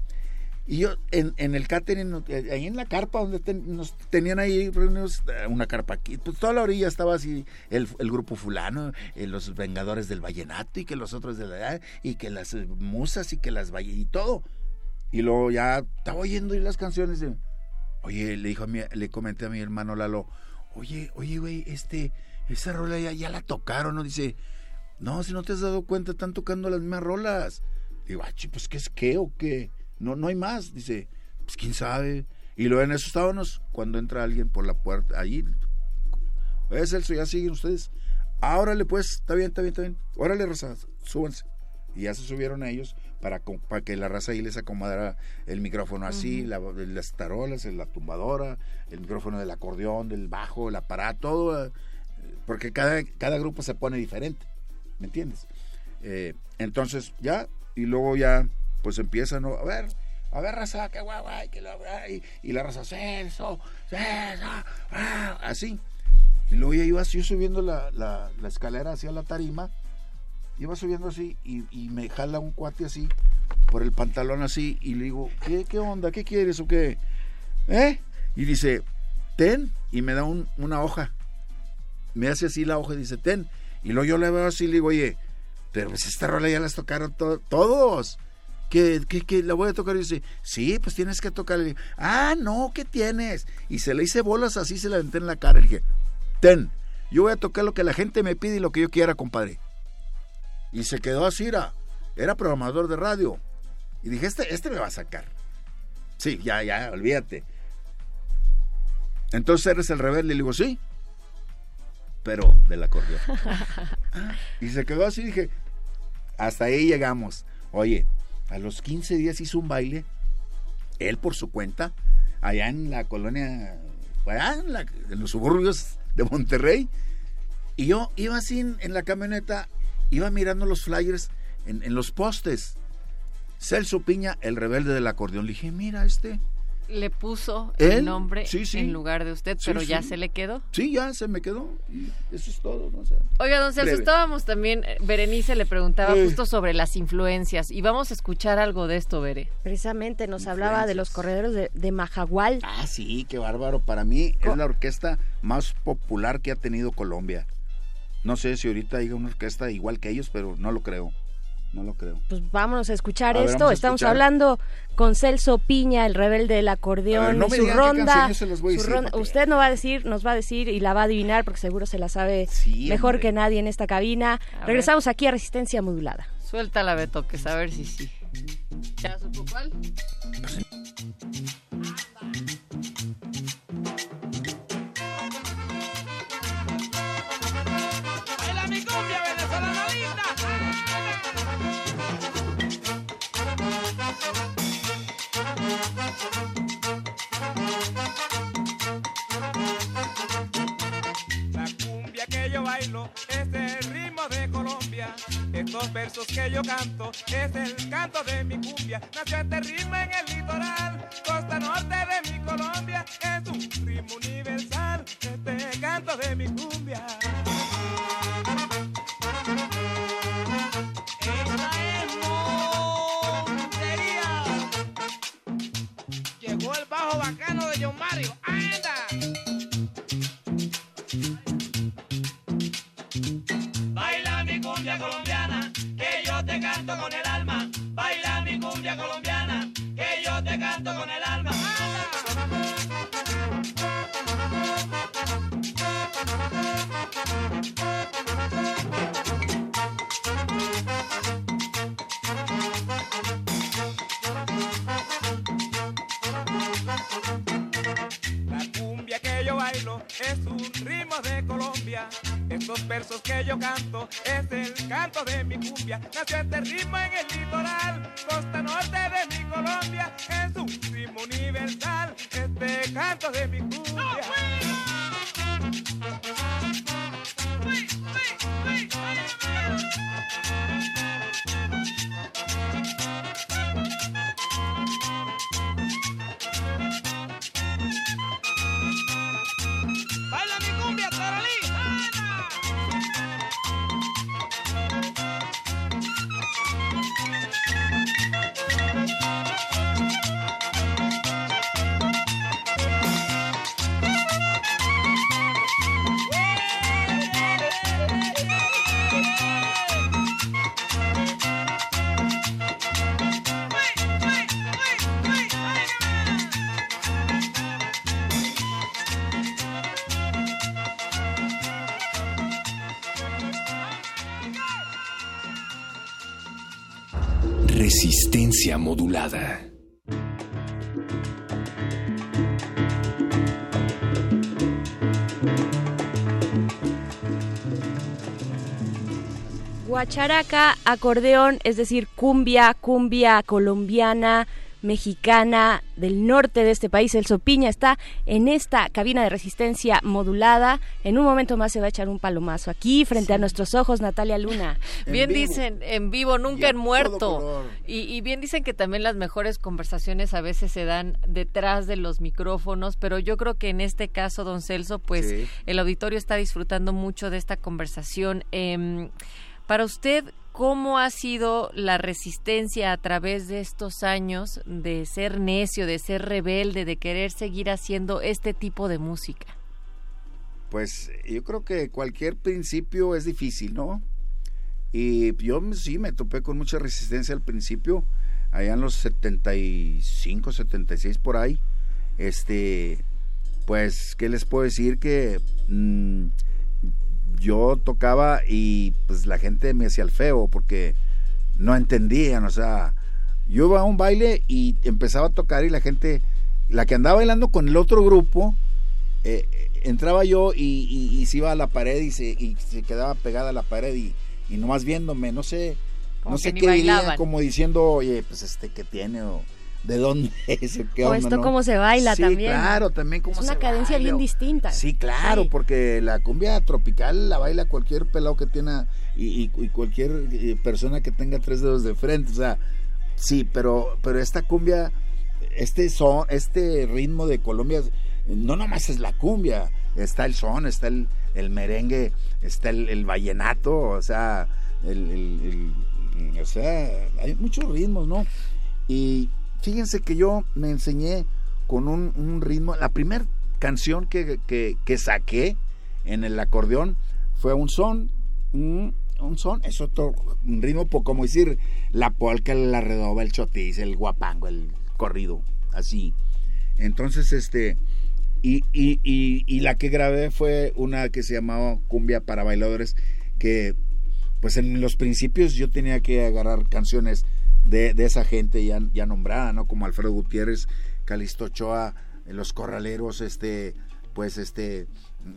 y yo en, en el catering, eh, ahí en la carpa donde ten- nos tenían ahí reunidos, eh, una carpa aquí, pues toda la orilla estaba así el, el grupo fulano, eh, los Vengadores del Vallenato y que los otros de la y que las eh, musas y que las valle y todo. Y luego ya estaba oyendo y las canciones de, oye, le dijo a mi, le comenté a mi hermano Lalo, oye, oye, güey, este, esa rola ya, ya la tocaron, ¿no? Dice, no, si no te has dado cuenta, están tocando las mismas rolas. Digo, ah, pues, ¿qué es qué o qué? No, no hay más. Dice, pues, quién sabe. Y luego en eso estábamos, cuando entra alguien por la puerta, allí, es Celso, ya siguen ustedes. Órale, pues, está bien, está bien, está bien. Órale, raza, súbanse. Y ya se subieron ellos para, para que la raza ahí les acomodara el micrófono así, la- las tarolas, la tumbadora, el micrófono del acordeón, del bajo, el aparato, todo, eh, porque cada, cada grupo se pone diferente, ¿me entiendes? Eh, entonces ya, y luego ya, pues empiezan, a ver, a ver, raza, qué guay, guay, que la y, y la raza, Celso, Celso, ah", así. Y luego ya iba yo subiendo la, la, escalera hacia la tarima, iba subiendo así y, me jala un cuate así por el pantalón así y le digo, ¿qué, qué onda? ¿Qué quieres o qué? ¿Eh? Y dice, ten, y me da un- una hoja. Me hace así la hoja y dice, ten. Y luego yo le veo así y le digo, oye, pero pues esta rola ya las tocaron to- todos. Que, que, que la voy a tocar. Y dice, sí, pues tienes que tocarle. Ah, no, ¿qué tienes? Y se le hice bolas así, se la aventé en la cara. Y dije, ten, yo voy a tocar lo que la gente me pide y lo que yo quiera, compadre. Y se quedó así, era, era programador de radio. Y dije, este, este me va a sacar. Sí, ya, ya, olvídate. Entonces eres el rebelde. Y le digo, sí, pero del acordeón. Ah, y se quedó así, dije, hasta ahí llegamos. Oye, a los 15 días hizo un baile, él por su cuenta, allá en la colonia, allá en, la- los suburbios de Monterrey. Y yo iba así en, en la camioneta, iba mirando los flyers en, en los postes. Celso Piña, el rebelde del acordeón. Le dije, mira este. Le puso ¿Él? el nombre Sí, sí. en lugar de usted, Sí, pero ya se le quedó. Sí, ya se me quedó. Y eso es todo, ¿no? O sea, Oiga, don Celso, estábamos también, eh, Berenice le preguntaba Eh. justo sobre las influencias y vamos a escuchar algo de esto, Bere. Precisamente nos hablaba de los corredores de, de Majagual. Ah, sí, qué bárbaro. Para mí es la orquesta más popular que ha tenido Colombia. No sé si ahorita hay una orquesta igual que ellos, pero no lo creo. No lo creo. Pues vámonos a escuchar A ver, esto. a Estamos escuchar. hablando con Celso Piña, el rebelde del acordeón, A ver, no me su ronda. canciones se las voy a su decir, ronda- porque- Usted no va a decir, nos va a decir y la va a adivinar porque seguro se la sabe mejor que nadie en esta cabina. A Regresamos aquí a Resistencia Modulada. Suéltala, Beto, que saber si sí. ¿Ya supo cuál? Baila La cumbia que yo bailo es el ritmo de Colombia. Estos versos que yo canto es el canto de mi cumbia. Nació este ritmo en el litoral, costa norte de mi Colombia. Es Resistencia modulada. Guacharaca, acordeón, es decir, cumbia, cumbia colombiana, mexicana del norte de este país. El Sopiña está en esta cabina de resistencia modulada. En un momento más se va a echar un palomazo aquí frente a nuestros ojos, Natalia Luna. Bien dicen, en vivo, nunca en muerto. Y, y bien dicen que también las mejores conversaciones a veces se dan detrás de los micrófonos, pero yo creo que en este caso, don Celso, pues Sí. el auditorio está disfrutando mucho de esta conversación. Em, para usted, ¿cómo ha sido la resistencia a través de estos años de ser necio, de ser rebelde, de querer seguir haciendo este tipo de música? Pues yo creo que cualquier principio es difícil, ¿no? Y yo sí me topé con mucha resistencia al principio. allá en los 75, 76 por ahí, este, pues, ¿qué les puedo decir? Que mm, yo tocaba y pues la gente me hacía el feo porque no entendían, o sea, yo iba a un baile y empezaba a tocar y la gente, la que andaba bailando con el otro grupo, eh, entraba yo y, se iba a la pared y se, y se quedaba pegada a la pared y, y nomás viéndome, no sé, no sé qué diría, como diciendo, oye, pues este que tiene o de dónde es o qué O esto cómo se baila sí, también. claro, también cómo Es se una cadencia baila, bien o- distinta. Sí, claro, porque la cumbia tropical la baila cualquier pelado que tenga y, y- y cualquier eh, persona que tenga tres dedos de frente, o sea, sí, pero pero esta cumbia, este son, este ritmo de Colombia, no nomás es la cumbia, está el son, está el, el merengue, está el, el vallenato, o sea, el, el- el- o sea, hay muchos ritmos, ¿no? Y fíjense que yo me enseñé con un, ritmo, la primera canción que, que, saqué en el acordeón fue un son, un, un son, es otro un ritmo, como decir la polca, la redoba, el chotis, el guapango, el corrido, así. Entonces, este, y, y, y, y la que grabé fue una que se llamaba Cumbia para Bailadores, que pues en los principios yo tenía que agarrar canciones de, de esa gente ya, ya nombrada, ¿no? Como Alfredo Gutiérrez, Calixto Ochoa, Los Corraleros, este, pues este,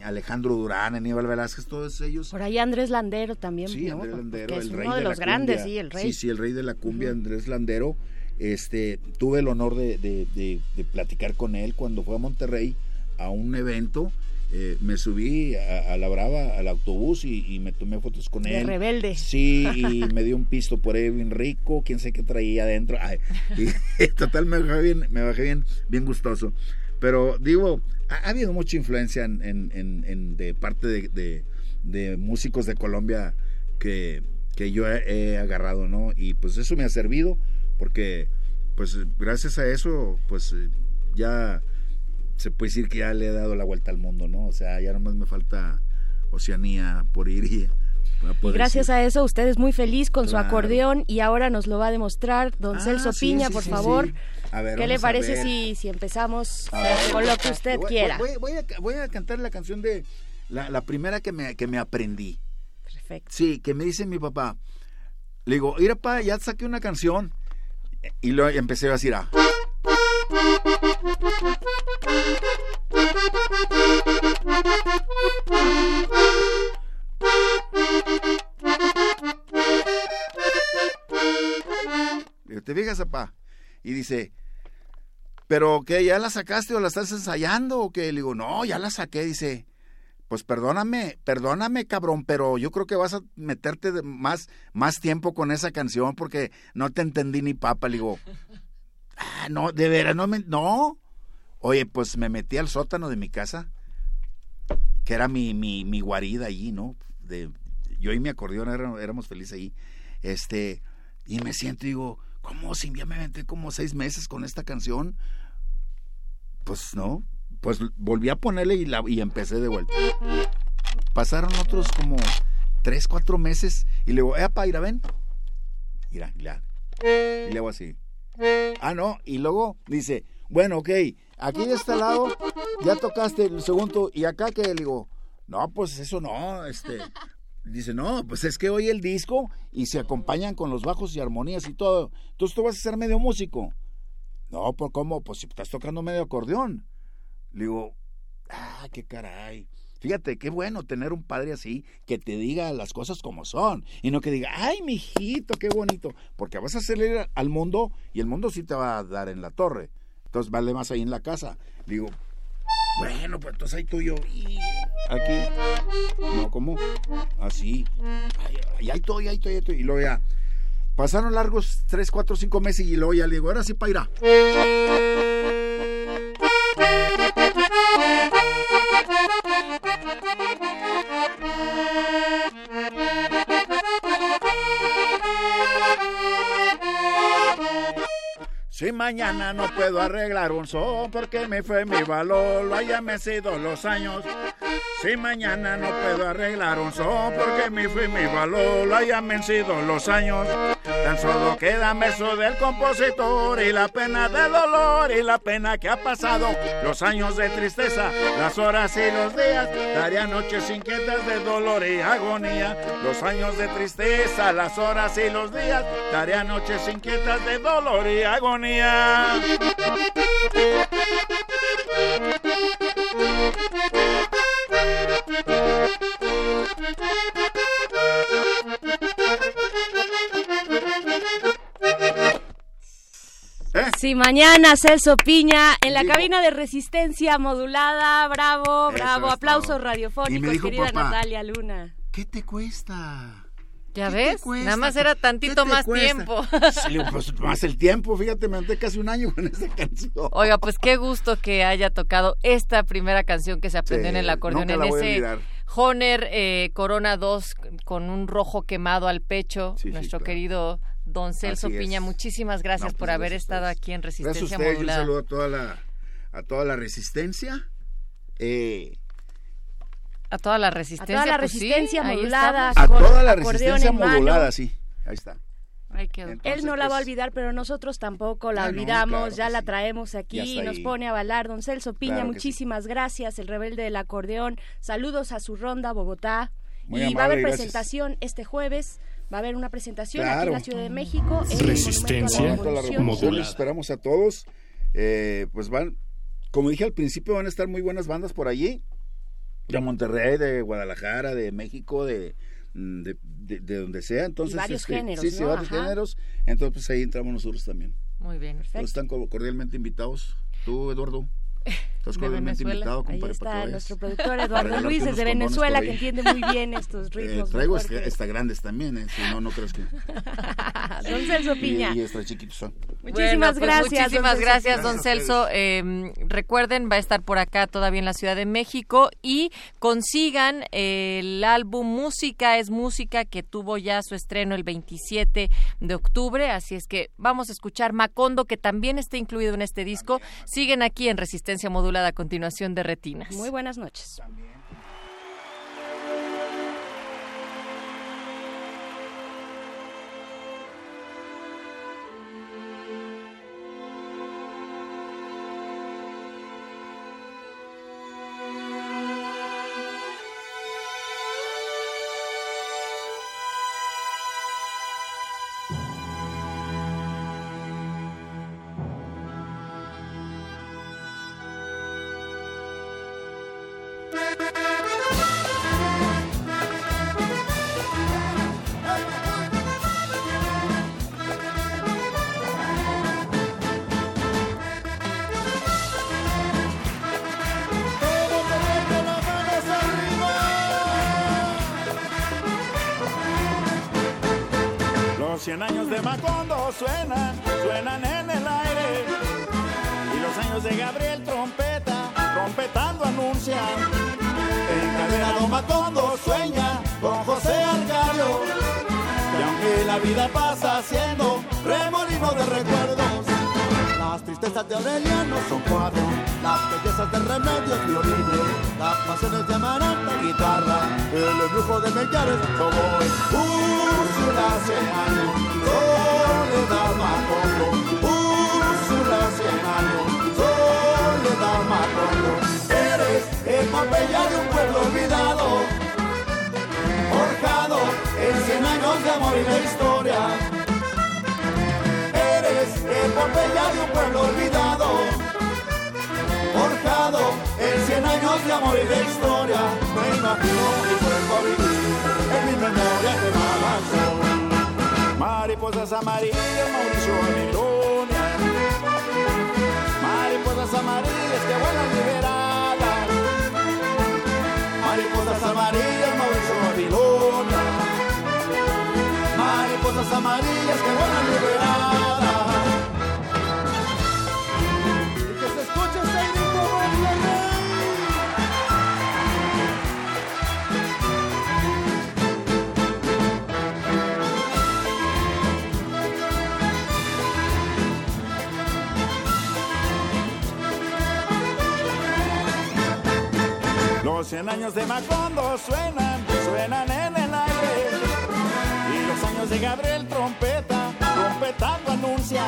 Alejandro Durán, Aníbal Velázquez, todos ellos. Por ahí Andrés Landero también, Sí, ¿no? Andrés Landero, Que es el rey uno de, de la los grandes, cumbia. sí, el rey. Sí, sí, el rey de la cumbia, Andrés Landero. Este, tuve el honor de, de- de- de platicar con él cuando fue a Monterrey a un evento. Eh, me subí a, a la Brava, al autobús y, y me tomé fotos con De él. rebelde. Sí, y me dio un pisto por ahí bien rico, quién sé qué traía adentro. Ay, y, total, me bajé bien, me bajé bien, bien gustoso. Pero digo, ha, ha habido mucha influencia en, en- en- en- de parte de, de- de músicos de Colombia que, que yo he, he agarrado, ¿no? Y pues eso me ha servido porque, pues gracias a eso, pues eh, ya se puede decir que ya le he dado la vuelta al mundo, ¿no? O sea, ya nomás me falta Oceanía por ir y... gracias a eso usted es muy feliz con su acordeón y ahora nos lo va a demostrar don Ah, Celso sí, Piña, sí, por sí, favor. A ver, ¿Qué le parece si, si empezamos ver, con lo que usted voy- quiera? Voy, voy a, voy a cantar la canción de la, la primera que me, que me aprendí. Perfecto. Sí, que me dice mi papá. Le digo, mira, pa, ya saqué una canción. Y lo empecé a decir, ah. ¿Te fijas, papá? Y dice, ¿pero qué? ¿Ya la sacaste o la estás ensayando o qué? Le digo, no, ya la saqué. Dice, pues perdóname, perdóname, cabrón, pero yo creo que vas a meterte más, más tiempo con esa canción porque no te entendí ni papa. Le digo, ah, no, de veras, no me, no. Oye, pues me metí al sótano de mi casa, que era mi, mi, mi guarida allí, ¿no? Yo y mi acordeón éramos, felices ahí. Este, y me siento y digo, ¿cómo si ya me metí como seis meses con esta canción? Pues no, pues volví a ponerle y, la, y empecé de vuelta. Pasaron otros como tres, cuatro meses y le digo, epa, ira, ven. Mira, mira. Y le hago así. Ah, no, y luego dice, bueno, ok, aquí de este lado ya tocaste el segundo y acá que digo, no, pues eso no, este, dice, no, pues es que oye el disco y se acompañan con los bajos y armonías y todo, entonces tú vas a ser medio músico. No, pues cómo, pues si estás tocando medio acordeón. Le digo, ah, qué caray. Fíjate, qué bueno tener un padre así que te diga las cosas como son y no que diga, ay, mijito, qué bonito, porque vas a salir al mundo y el mundo sí te va a dar en la torre. Entonces vale más ahí en la casa. Digo, bueno, pues entonces ahí tú y yo, y aquí, no, ¿cómo? Así, y ahí estoy, ahí estoy, ahí estoy. Y luego ya, pasaron largos tres, cuatro, cinco meses y luego ya le digo, ahora sí, para ir a. Si mañana no puedo arreglar un son porque me fue mi valor, vaya me sido los años. Si mañana no puedo arreglar un son porque me fue mi valor, vaya me sido los años. Tan solo quedan versos del compositor y la pena de dolor y la pena que ha pasado. Los años de tristeza, las horas y los días, daría noches inquietas de dolor y agonía. Los años de tristeza, las horas y los días, daría noches inquietas de dolor y agonía. Sí, mañana Celso Piña en la cabina de resistencia modulada. Bravo, bravo. Aplausos radiofónicos, me dijo querida papá, Natalia Luna. ¿Qué te cuesta? ¿Ya ¿Qué ves? Nada más era ¿Qué tantito más cuesta? tiempo. Sí, pues más el tiempo, fíjate, me aventé casi un año con esta canción. Oiga, pues qué gusto que haya tocado esta primera canción que se aprendió Sí, en el acordeón, nunca en ese. Honer eh, Corona 2 con un rojo quemado al pecho. Sí, sí, Nuestro claro. querido don Celso Así es. Piña, muchísimas gracias No, por pues, haber gracias a estado aquí en Gracias a Resistencia ustedes, y un Modulada. saludo a toda la, a toda la resistencia. Eh, A toda la A resistencia. toda la pues sí, resistencia ahí modulada. a toda la resistencia modulada, sí. Ahí está. Ahí quedó. Entonces, Él no la va a pues, olvidar, pero nosotros tampoco la Ah, no, olvidamos. claro ya la sí. traemos aquí y nos ahí. pone a bailar. Don Celso Piña, Claro sí. muchísimas gracias. El rebelde del acordeón. Saludos a su ronda, Bogotá. Muy y va a haber gracias. presentación este jueves. Va a haber una presentación aquí en la Ciudad de México. en el Resistencia a la esperamos a todos. Eh, pues van, como dije al principio, van a estar muy buenas bandas por allí. De Monterrey, de Guadalajara, de México, de, mm, de, de- de donde sea. Entonces, varios este, géneros, Sí, sí, ¿no? varios Ajá. géneros. Entonces, pues ahí entramos nosotros también. Muy bien. Todos están como cordialmente invitados. Tú, Eduardo. Estás cordialmente invitado, Ahí compadre, para que está vayas. nuestro productor Eduardo Luis desde Venezuela que entiende muy bien estos Eh, ritmos. traigo muy hasta, hasta grandes también, eh, si no, no crees que... Don Celso Piña. Y, y extra chiquitos son. Muchísimas Bueno, pues gracias. don Muchísimas gracias, don Gracias a Celso. Eh, recuerden, va a estar por acá todavía en la Ciudad de México y consigan eh, el álbum Música es Música que tuvo ya su estreno el 27 de octubre. Así es que vamos a escuchar Macondo, que también está incluido en este disco. Siguen aquí en Resistencia Modulada a continuación de Retinas. Muy buenas noches. Los 100 años de Macondo suenan, suenan en el aire. Y los años de Gabriel Trompeta, trompetando anuncian. Encadenado Macondo sueña con José Algario. Y aunque la vida pasa siendo remolino de recuerdos, las tristezas de Aureliano son cuatro, las bellezas de Remedios violines, las pasiones de Amaranta guitarra, el embrujo de Mellares soy Úrsula cien años, soledad Macondo, Úrsula cien años, soledad Macondo, eres epopeya de un pueblo olvidado, forjado en cien años de amor y de historia. Eres epopeya de un pueblo olvidado, forjado en cien años de amor y de historia. Me imagino mi cuerpo vivir en memoria que me avanzó. Mariposas amarillas, Mauricio Babilonia. Mariposas amarillas que vuelan liberadas. Mariposas amarillas, Mauricio Babilonia. Mariposas amarillas que vuelan liberadas. Los 100 años de Macondo suenan, suenan en el aire. Y los años de Gabriel Trompeta, trompetando anuncian.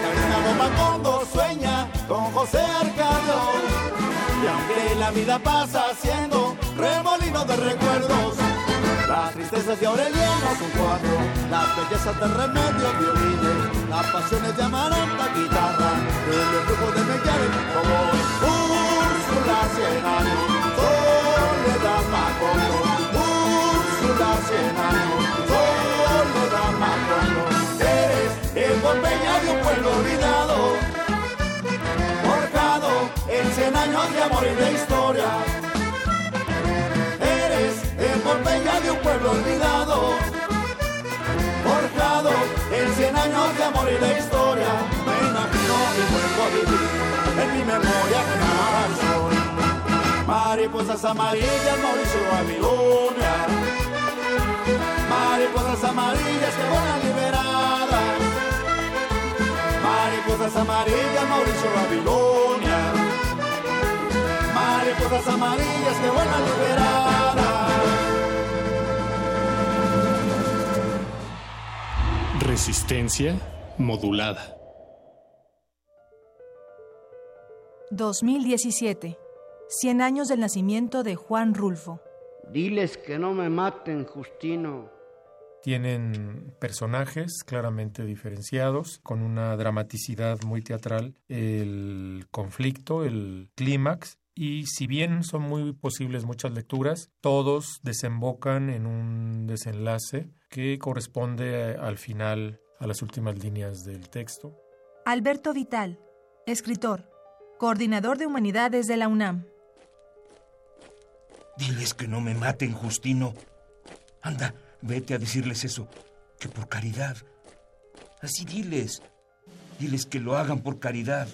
Cabina Don Macondo sueña con José Arcadio. Y aunque la vida pasa siendo remolino de recuerdos, las tristezas de Aureliano son cuatro, las bellezas de remedio violines, las pasiones de Amaranta guitarra, el embrujo de Mellar como Úrsula cien años, Soledad Macondo, Úrsula cien años, Soledad Macondo, eres el Pompeya de un pueblo olvidado, forjado en cien años de amor y de historia de un pueblo olvidado, forjado en cien años de amor y la historia. Me imagino y vuelvo vivir en mi memoria sol. Mariposas amarillas, Mauricio Babilonia. Mariposas amarillas que vuelan liberadas. Mariposas amarillas, Mauricio Babilonia. Mariposas amarillas que vuelan liberadas. Resistencia modulada. 2017. 100 años del nacimiento de Juan Rulfo. Diles que no me maten, Justino. Tienen personajes claramente diferenciados, con una dramaticidad muy teatral, el conflicto, el clímax, y si bien son muy posibles muchas lecturas, todos desembocan en un desenlace que corresponde al final, a las últimas líneas del texto. Alberto Vital, escritor, coordinador de humanidades de la UNAM. Diles que no me maten, Justino. Anda, vete a decirles eso, que por caridad. Así diles. Diles que lo hagan por caridad.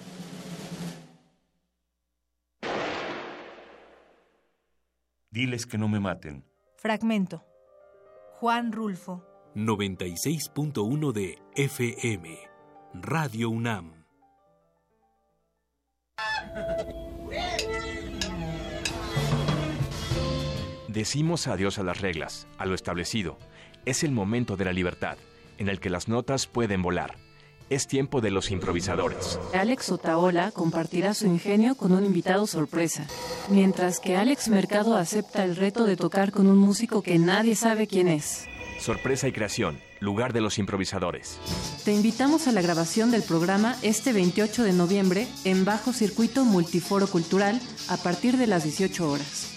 Diles que no me maten. Fragmento. Juan Rulfo. 96.1 de FM. Radio UNAM. Decimos adiós a las reglas, a lo establecido. Es el momento de la libertad, en el que las notas pueden volar. Es tiempo de los improvisadores. Alex Otaola compartirá su ingenio con un invitado sorpresa, mientras que Alex Mercado acepta el reto de tocar con un músico que nadie sabe quién es. Sorpresa y creación, lugar de los improvisadores. Te invitamos a la grabación del programa este 28 de noviembre en Bajo Circuito Multiforo Cultural a partir de las 18 horas.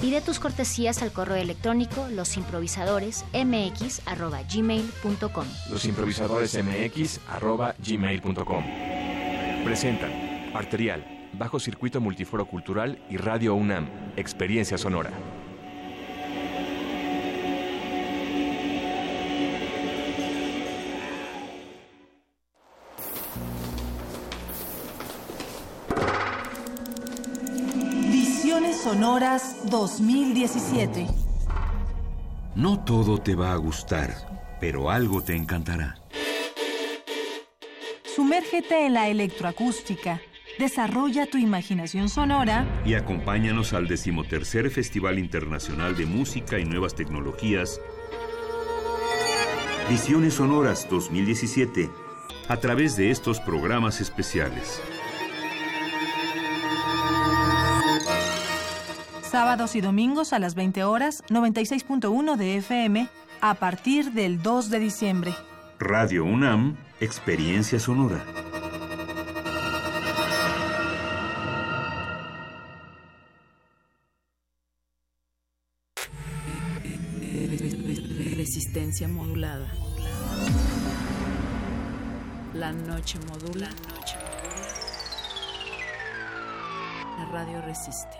Pide tus cortesías al correo electrónico losimprovisadoresmx.gmail.com Losimprovisadoresmx.gmail.com Presentan Arterial, Bajo Circuito Multiforo Cultural y Radio UNAM, Experiencia Sonora. Visiones Sonoras 2017. No todo te va a gustar, pero algo te encantará. Sumérgete en la electroacústica. Desarrolla tu imaginación sonora Y acompáñanos al decimotercer Festival Internacional de Música y Nuevas Tecnologías, Visiones Sonoras 2017, a través de estos programas especiales. Sábados y domingos a las 20 horas, 96.1 de FM, a partir del 2 de diciembre. Radio UNAM, Experiencia Sonora. Resistencia modulada. La noche modula. La radio resiste.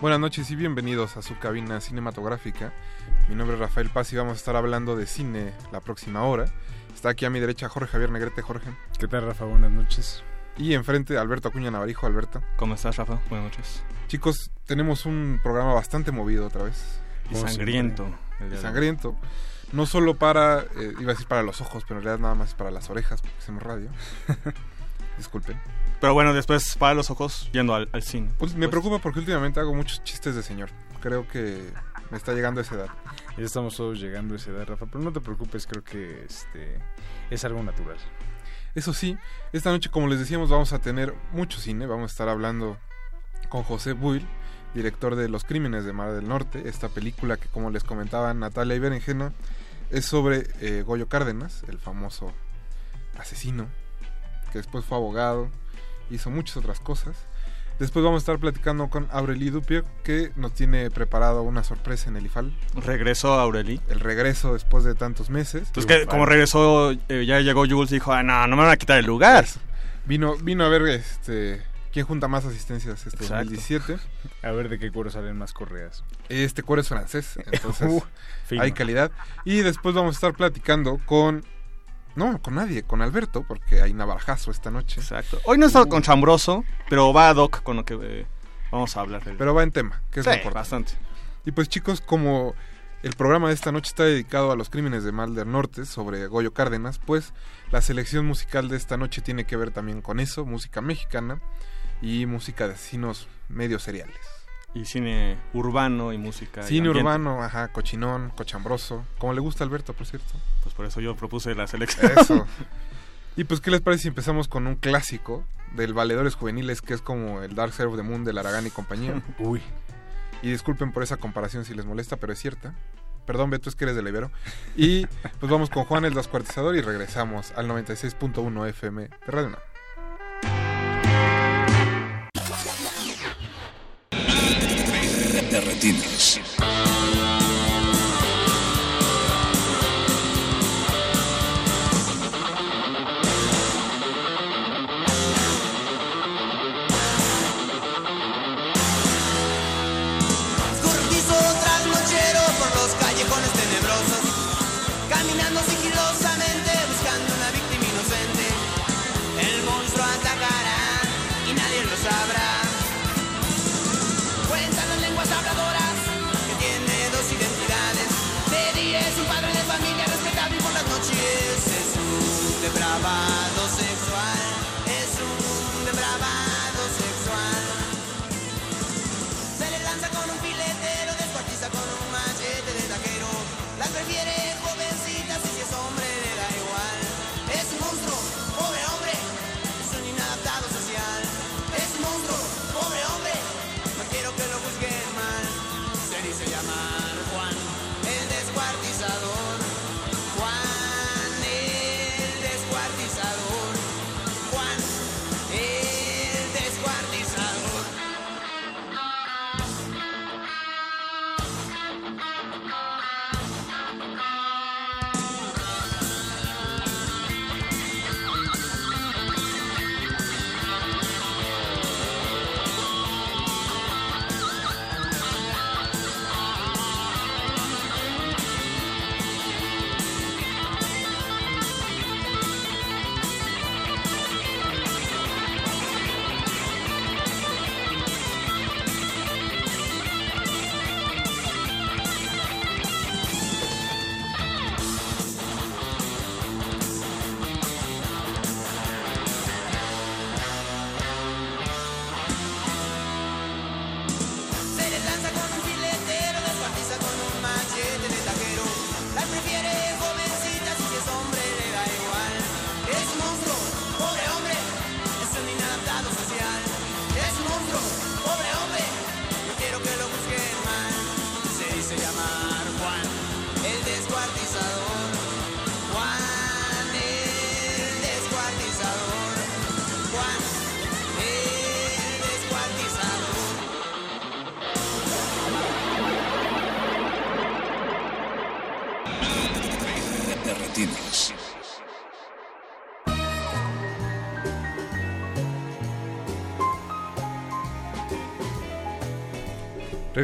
Buenas noches y bienvenidos a su cabina cinematográfica. Mi nombre es Rafael Paz y vamos a estar hablando de cine la próxima hora. Está aquí a mi derecha Jorge Javier Negrete. Jorge. ¿Qué tal, Rafa? Buenas noches. Y enfrente Alberto Acuña Navarijo. Alberto. ¿Cómo estás, Rafa? Buenas noches. Chicos, tenemos un programa bastante movido otra vez. Y sangriento. Y sangriento. No solo para, eh, iba a decir para los ojos, pero en realidad nada más es para las orejas, porque hacemos radio. Disculpen. Pero bueno, después para los ojos, yendo al, al cine. Pues me preocupa porque últimamente hago muchos chistes de señor. Creo que me está llegando a esa edad. Ya estamos todos llegando a esa edad, Rafa, pero no te preocupes, creo que este es algo natural. Eso sí, esta noche, como les decíamos, vamos a tener mucho cine. Vamos a estar hablando con José Buil, director de Los Crímenes de Mar del Norte. Esta película que, como les comentaba Natalia y Berenjena, es sobre eh, Goyo Cárdenas, el famoso asesino, que después fue abogado, hizo muchas otras cosas. Después vamos a estar platicando con Aureli Dupier, que nos tiene preparado una sorpresa en el IFAL. ¿Regresó Aureli? El regreso después de tantos meses. Entonces, que como regresó, eh, ya llegó Jules y dijo, ah, no, no me van a quitar el lugar. Vino, vino a ver este quién junta más asistencias este Exacto. 2017. A ver de qué cuero salen más correas. Este cuero es francés, entonces Uh, hay calidad. Y después vamos a estar platicando con... No, con nadie, con Alberto, porque hay navarajazo esta noche. Exacto. Hoy no está con Chambroso, pero va a Doc con lo que eh, vamos a hablar. Pero va en tema, que es lo importante. bastante. Y pues chicos, como el programa de esta noche está dedicado a los crímenes de Mal del Norte sobre Goyo Cárdenas, pues la selección musical de esta noche tiene que ver también con eso, música mexicana y música de asesinos medio seriales. Y cine urbano y música. Cine urbano, ajá, cochinón, cochambroso, como le gusta a Alberto, por cierto. Por eso yo propuse la selección. Eso. Y pues, ¿qué les parece si empezamos con un clásico del Valedores Juveniles, que es como el Dark Side of the Moon de Aragán y compañía? Uy. Y disculpen por esa comparación si les molesta, pero es cierta. Perdón, Beto, es que eres del Ibero. Y pues vamos con Juan el Descuartizador y regresamos al 96.1 FM de Radio UNAM. De retinas.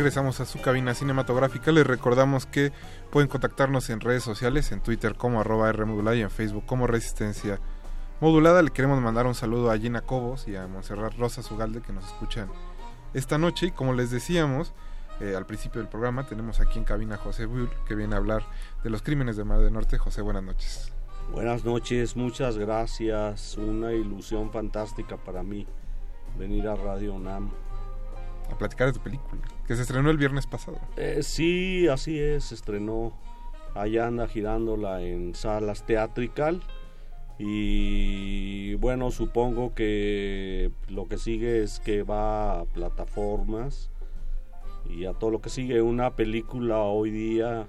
Regresamos a su cabina cinematográfica. Les recordamos que pueden contactarnos en redes sociales, en Twitter como arroba R modulada y en Facebook como Resistencia Modulada. Le queremos mandar un saludo a Gina Cobos y a Monserrat Rosa Sugalde que nos escuchan esta noche. Y como les decíamos eh, al principio del programa, tenemos aquí en cabina a José Bull que viene a hablar de los crímenes de Mar del Norte. José, buenas noches. Buenas noches, muchas gracias. Una ilusión fantástica para mí venir a Radio UNAM. A platicar de tu película, que se estrenó el viernes pasado. Eh, sí, así es, se estrenó. Allá anda girándola en salas teatrical. Y bueno, supongo que lo que sigue es que va a plataformas y a todo lo que sigue. Una película hoy día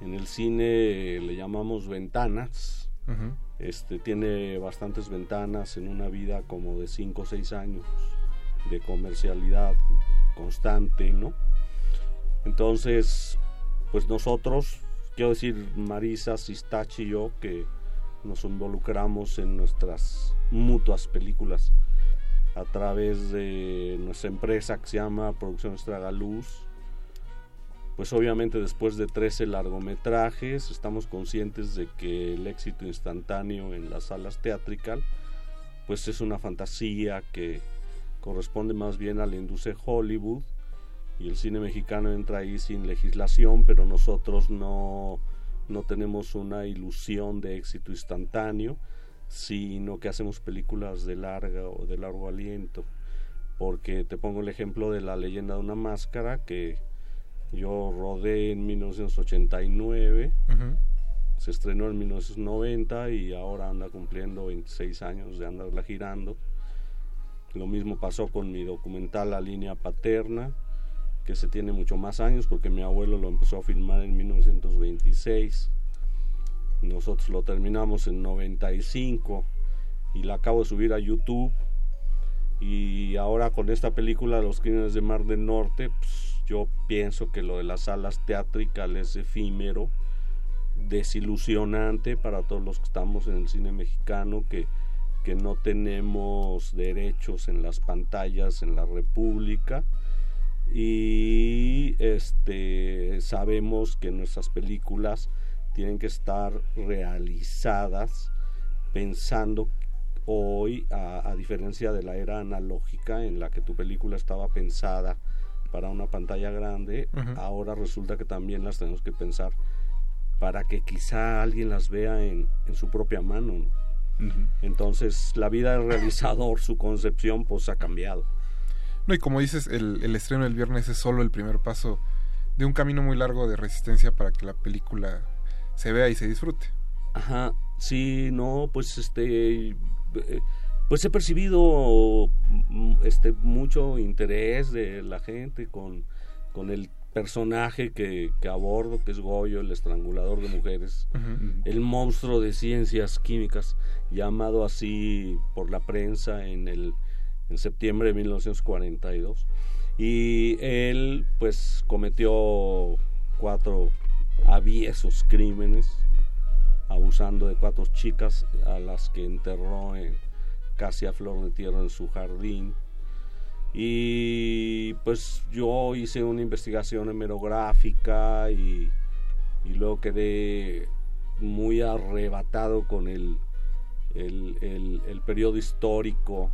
en el cine le llamamos ventanas. Este tiene bastantes ventanas en una vida como de 5 o 6 años de comercialidad constante, ¿no? Entonces, pues nosotros, quiero decir, Marisa, Sistachi y yo, que nos involucramos en nuestras mutuas películas a través de nuestra empresa que se llama Producciones Tragaluz. Pues obviamente después de 13 largometrajes estamos conscientes de que el éxito instantáneo en las salas teatrical pues es una fantasía que corresponde más bien a la industria Hollywood y el cine mexicano entra ahí sin legislación, pero nosotros no no tenemos una ilusión de éxito instantáneo, sino que hacemos películas de larga o de largo aliento. Porque te pongo el ejemplo de La leyenda de una máscara que yo rodé en 1989, se estrenó en 1990 y ahora anda cumpliendo 26 años de andarla girando. Lo mismo pasó con mi documental La línea paterna, que se tiene mucho más años porque mi abuelo lo empezó a filmar en 1926. Nosotros lo terminamos en 95 y la acabo de subir a YouTube. Y ahora con esta película Los Crímenes de Mar del Norte, pues, yo pienso que lo de las salas teatricales es efímero, desilusionante para todos los que estamos en el cine mexicano, que, que no tenemos derechos en las pantallas en la República y este sabemos que nuestras películas tienen que estar realizadas pensando hoy a, diferencia de la era analógica en la que tu película estaba pensada para una pantalla grande ahora resulta que también las tenemos que pensar para que quizá alguien las vea en, su propia mano entonces la vida del realizador su concepción pues ha cambiado no, y como dices, el, el estreno del viernes es solo el primer paso de un camino muy largo de resistencia para que la película se vea y se disfrute. Ajá, sí, no, pues este, eh, pues he percibido mm, este mucho interés de la gente con, con el personaje que, que abordo, que es Goyo, el estrangulador de mujeres, el monstruo de ciencias químicas, llamado así por la prensa en el en septiembre de 1942 y él pues cometió cuatro aviesos crímenes abusando de cuatro chicas a las que enterró casi a flor de tierra en su jardín y pues yo hice una investigación hemerográfica y, y luego quedé muy arrebatado con el, el, el, el periodo histórico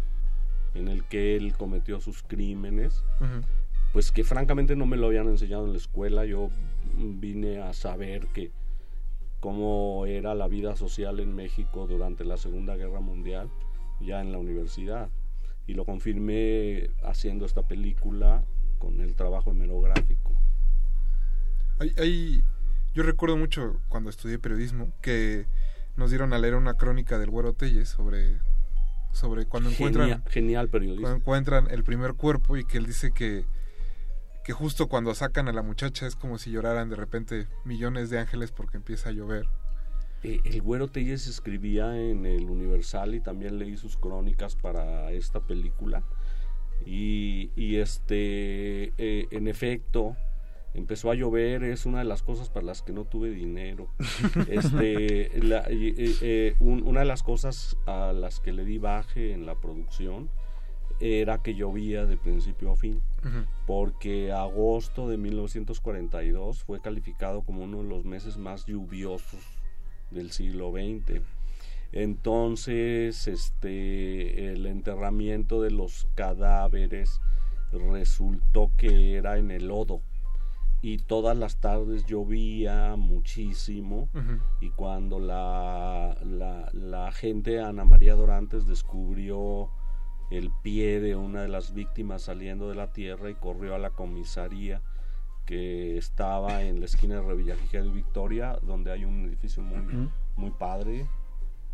en el que él cometió sus crímenes, pues que francamente no me lo habían enseñado en la escuela. Yo vine a saber que cómo era la vida social en México durante la Segunda Guerra Mundial, ya en la universidad. Y lo confirmé haciendo esta película con el trabajo hemerográfico. Hay, yo recuerdo mucho cuando estudié periodismo que nos dieron a leer una crónica del Güero Telles sobre sobre cuando encuentran genial, encuentran el primer cuerpo y que él dice que que justo cuando sacan a la muchacha es como si lloraran de repente millones de ángeles porque empieza a llover. Eh, el Güero Telles escribía en el Universal y también leí sus crónicas para esta película. Y, y este, eh, en efecto, empezó a llover, es una de las cosas para las que no tuve dinero. este, eh, eh, una de las cosas a las que le di baje en la producción era que llovía de principio a fin, porque agosto de 1942 fue calificado como uno de los meses más lluviosos del siglo XX. Entonces, este, el enterramiento de los cadáveres resultó que era en el lodo. Y todas las tardes llovía muchísimo. Y cuando la, la, la gente Ana María Dorantes descubrió el pie de una de las víctimas saliendo de la tierra y corrió a la comisaría que estaba en la esquina de Revillagigedo y Victoria, donde hay un edificio muy, muy padre,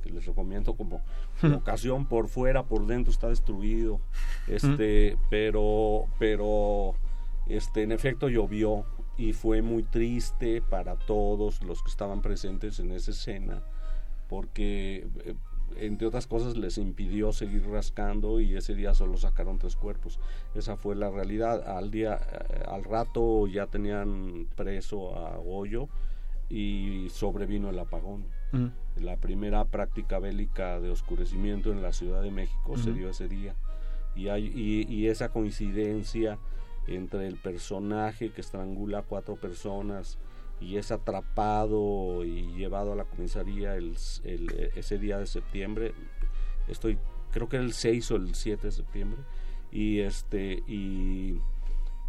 que les recomiendo como, como ocasión por fuera, por dentro está destruido, este, pero, pero, este, en efecto llovió y fue muy triste para todos los que estaban presentes en esa escena, porque eh, entre otras cosas les impidió seguir rascando y ese día solo sacaron tres cuerpos. Esa fue la realidad. Al día, eh, al rato ya tenían preso a Goyo y sobrevino el apagón. La primera práctica bélica de oscurecimiento en la Ciudad de México se dio ese día. Y, hay, y, y esa coincidencia entre el personaje que estrangula a cuatro personas y es atrapado y llevado a la comisaría el, el- ese día de septiembre, estoy, creo que era el 6 o el 7 de septiembre, y este, y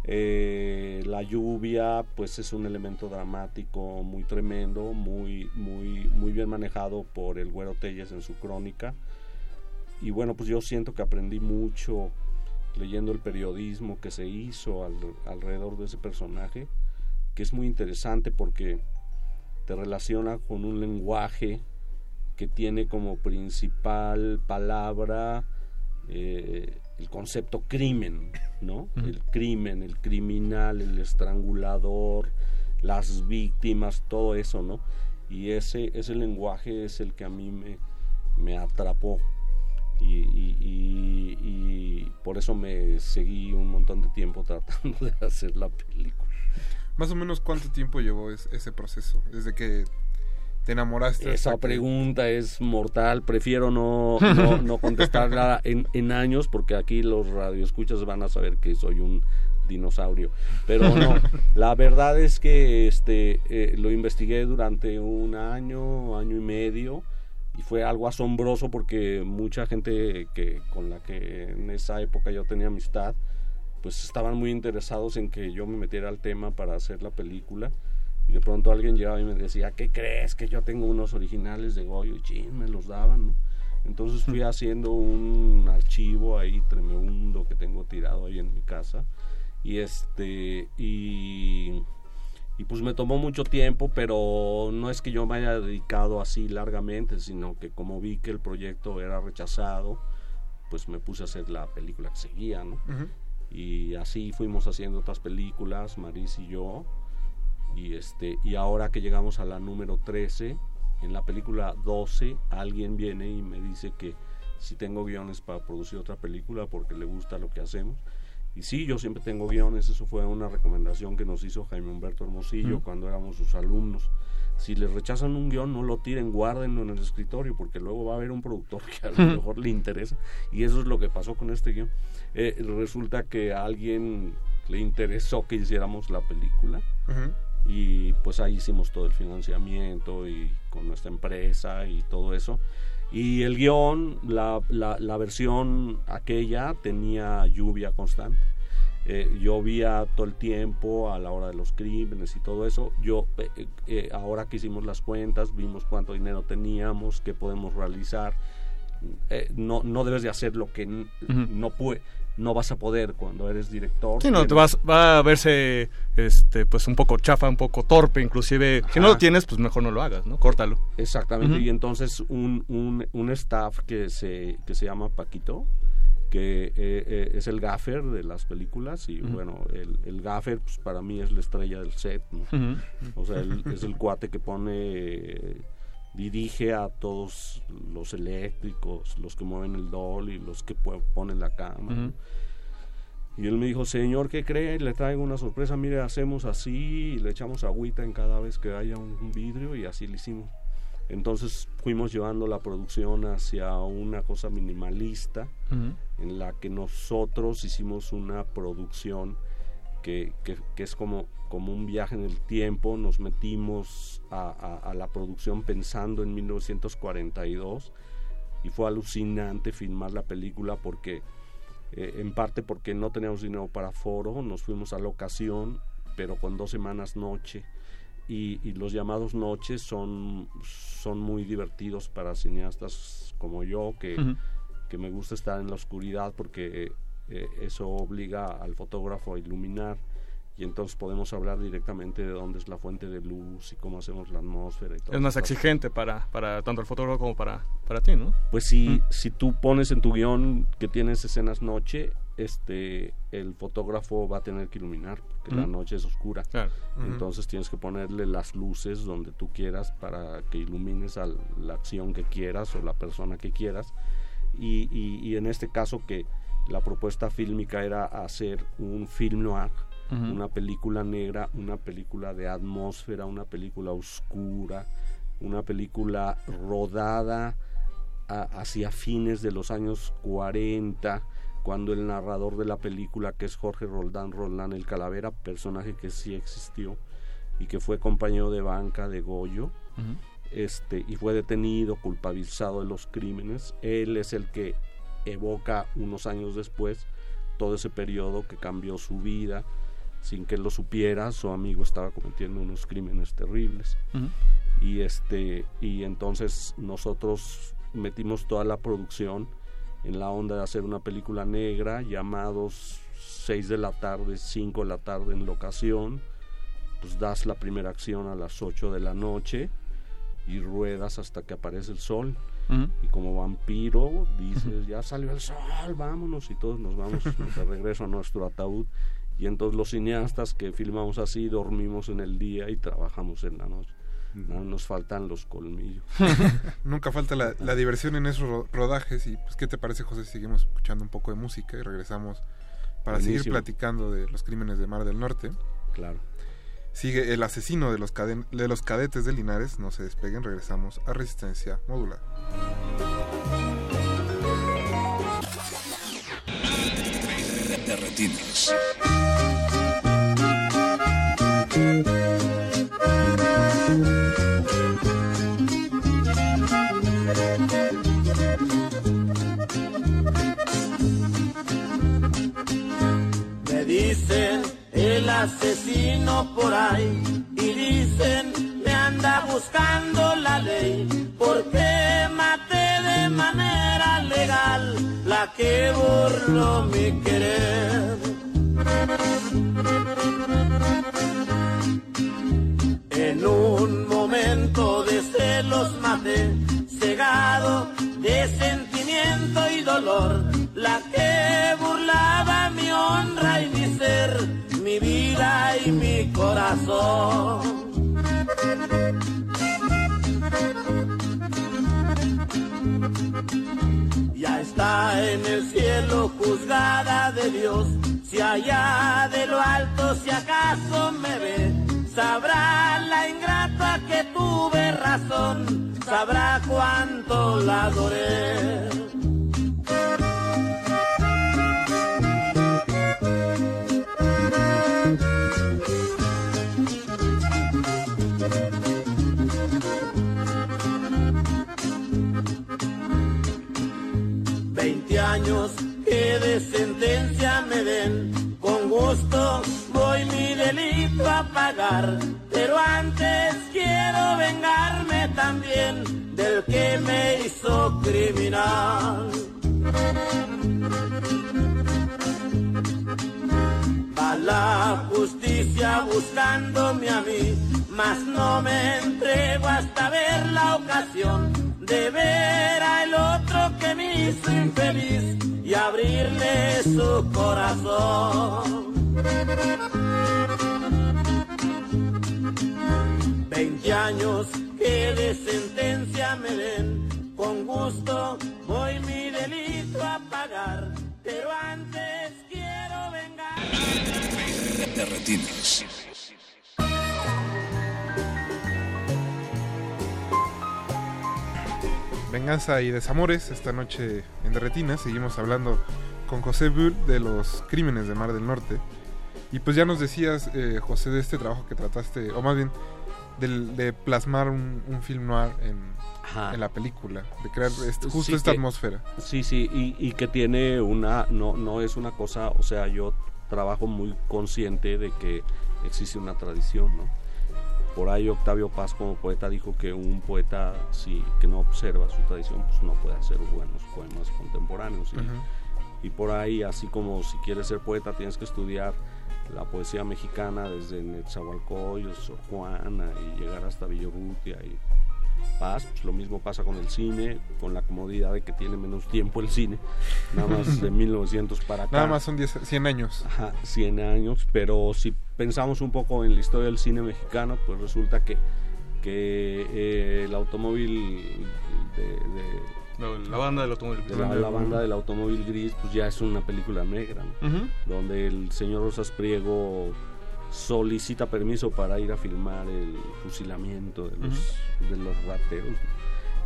eh, la lluvia pues es un elemento dramático muy tremendo, muy, muy, muy bien manejado por el Güero Telles en su crónica. Y bueno, pues yo siento que aprendí mucho leyendo el periodismo que se hizo al- alrededor de ese personaje, que es muy interesante porque te relaciona con un lenguaje que tiene como principal palabra eh, el concepto crimen, ¿no? El crimen, el criminal, el estrangulador, las víctimas, todo eso, ¿no? Y ese, ese lenguaje es el que a mí me, me atrapó. Y, y- y- y por eso me seguí un montón de tiempo tratando de hacer la película. Más o menos cuánto tiempo llevó es- ese proceso, desde que te enamoraste. Esa que- pregunta es mortal. Prefiero no, no, no contestarla en, en años porque aquí los radioescuchas van a saber que soy un dinosaurio. Pero no, la verdad es que este eh, lo investigué durante un año, año y medio y fue algo asombroso porque mucha gente que con la que en esa época yo tenía amistad pues estaban muy interesados en que yo me metiera al tema para hacer la película y de pronto alguien llegaba y me decía, ¿qué crees? Que yo tengo unos originales de Goyo y chin, me los daban, ¿no? Entonces fui haciendo un archivo ahí tremendo que tengo tirado ahí en mi casa y este y, y pues me tomó mucho tiempo, pero no es que yo me haya dedicado así largamente, sino que como vi que el proyecto era rechazado, pues me puse a hacer la película que seguía, ¿no? Y así fuimos haciendo otras películas, Maris y yo, y este y ahora que llegamos a la número 13, en la película 12 alguien viene y me dice que si tengo guiones para producir otra película porque le gusta lo que hacemos. Y sí, yo siempre tengo guiones, eso fue una recomendación que nos hizo Jaime Humberto Hermosillo Mm. cuando éramos sus alumnos. Si les rechazan un guion, no lo tiren, guárdenlo en el escritorio, porque luego va a haber un productor que a lo mejor le interesa. Y eso es lo que pasó con este guion. Eh, resulta que a alguien le interesó que hiciéramos la película Ujú. y pues ahí hicimos todo el financiamiento y con nuestra empresa y todo eso. Y el guion, la, la, la versión aquella tenía lluvia constante. Eh, llovía todo el tiempo a la hora de los crímenes y todo eso. Yo, eh, eh, ahora que hicimos las cuentas, vimos cuánto dinero teníamos, qué podemos realizar. Eh, no, no debes de hacer lo que no puede, no vas a poder cuando eres director. Sí, no, te vas, va a verse este, pues un poco chafa, un poco torpe, inclusive. Si no Ajá. lo tienes, pues mejor no lo hagas, ¿no? Córtalo. Exactamente, y entonces un, un, un staff que se, que se llama Paquito, que eh, eh, es el gaffer de las películas, y bueno, el, el gaffer pues, para mí es la estrella del set, ¿no? O sea, él es el cuate que pone, dirige a todos los eléctricos, los que mueven el dolly, los que ponen la cámara. ¿no? Ujú. Y él me dijo, señor, ¿qué cree? Le traigo una sorpresa, mire, hacemos así, y le echamos agüita en cada vez que haya un, un vidrio y así le hicimos. Entonces fuimos llevando la producción hacia una cosa minimalista en la que nosotros hicimos una producción que, que- que es como, como un viaje en el tiempo, nos metimos a, a- a la producción pensando en 1942 y fue alucinante filmar la película porque, eh, en parte porque no teníamos dinero para foro, nos fuimos a la ocasión, pero con dos semanas noche. Y, y los llamados noches son, son muy divertidos para cineastas como yo, que, Ujú. que me gusta estar en la oscuridad porque eh, eso obliga al fotógrafo a iluminar y entonces podemos hablar directamente de dónde es la fuente de luz y cómo hacemos la atmósfera y todo. Es más exigente para, para tanto el fotógrafo como para, para ti, ¿no? Pues si, si tú pones en tu guion que tienes escenas noche, este el fotógrafo va a tener que iluminar, porque la Ujú. noche es oscura. Claro. Entonces tienes que ponerle las luces donde tú quieras para que ilumines a la acción que quieras o la persona que quieras. Y, y- y en este caso que la propuesta fílmica era hacer un film noir, una película negra, una película de atmósfera, una película oscura, una película rodada a- hacia fines de los años 40, cuando el narrador de la película, que es Jorge Roldán Roldán el Calavera, personaje que sí existió y que fue compañero de banca de Goyo, este, y fue detenido, culpabilizado de los crímenes. Él es el que evoca unos años después todo ese periodo que cambió su vida sin que él lo supiera, su amigo estaba cometiendo unos crímenes terribles y este y entonces nosotros metimos toda la producción en la onda de hacer una película negra llamados 6 de la tarde 5 de la tarde en locación pues das la primera acción a las 8 de la noche y ruedas hasta que aparece el sol. Y como vampiro dices ya salió el sol vámonos y todos nos vamos de regreso a nuestro ataúd. Y entonces los cineastas que filmamos así dormimos en el día y trabajamos en la noche no nos faltan los colmillos Nunca falta la, la diversión en esos ro- rodajes y pues qué te parece José si seguimos escuchando un poco de música y regresamos para seguir platicando de los crímenes de Mar del Norte. Claro. Sigue el asesino de los, caden- de los cadetes de Linares, no se despeguen, regresamos a Resistencia Modulada. De retinas. El asesino por ahí y dicen me anda buscando la ley porque maté de manera legal la que burló mi querer. En un momento de celos maté, cegado de sentimiento y dolor, la que burlaba mi honra y mi ser, mi vida y mi corazón. Ya está en el cielo juzgada de Dios, si allá de lo alto si acaso me ve, sabrá la ingrata que tuve razón, sabrá cuánto la adoré. Que de sentencia me den, con gusto voy mi delito a pagar, pero antes quiero vengarme también del que me hizo criminal. La justicia buscándome a mí, mas no me entrego hasta ver la ocasión de ver al otro que me hizo infeliz y abrirle su corazón. Veinte años que de sentencia me den, con gusto voy mi delito a pagar, pero antes quiero vengar. De retinas. Venganza y Desamores, esta noche en Derretina. Seguimos hablando con José Bull de los crímenes de Mar del Norte. Y pues ya nos decías, eh, José, de este trabajo que trataste, o más bien, del- de, plasmar un, un film noir en, en la película, de crear este- justo Sí, esta que- atmósfera. Sí, sí, y, y que tiene una, no, no es una cosa, o sea, yo trabajo muy consciente de que existe una tradición, ¿no? Por ahí Octavio Paz como poeta dijo que un poeta sí, que no observa su tradición, pues no puede hacer buenos poemas contemporáneos. y- por ahí, así como si quieres ser poeta, tienes que estudiar la poesía mexicana desde Netzahualcóyotl, Sor Juana y llegar hasta Villarrutia y Paz. Pues lo mismo pasa con el cine, con la comodidad de que tiene menos tiempo el cine, nada más de 1900 para acá. Nada más son 10, 100 años. Ajá, 100 años, pero si pensamos un poco en la historia del cine mexicano, pues resulta que, que eh, el automóvil de, de- la banda del automóvil de la, la banda del automóvil gris, pues ya es una película negra, ¿no? Ujú. donde el señor Rosas Priego solicita permiso para ir a filmar el fusilamiento de los, de los rateros.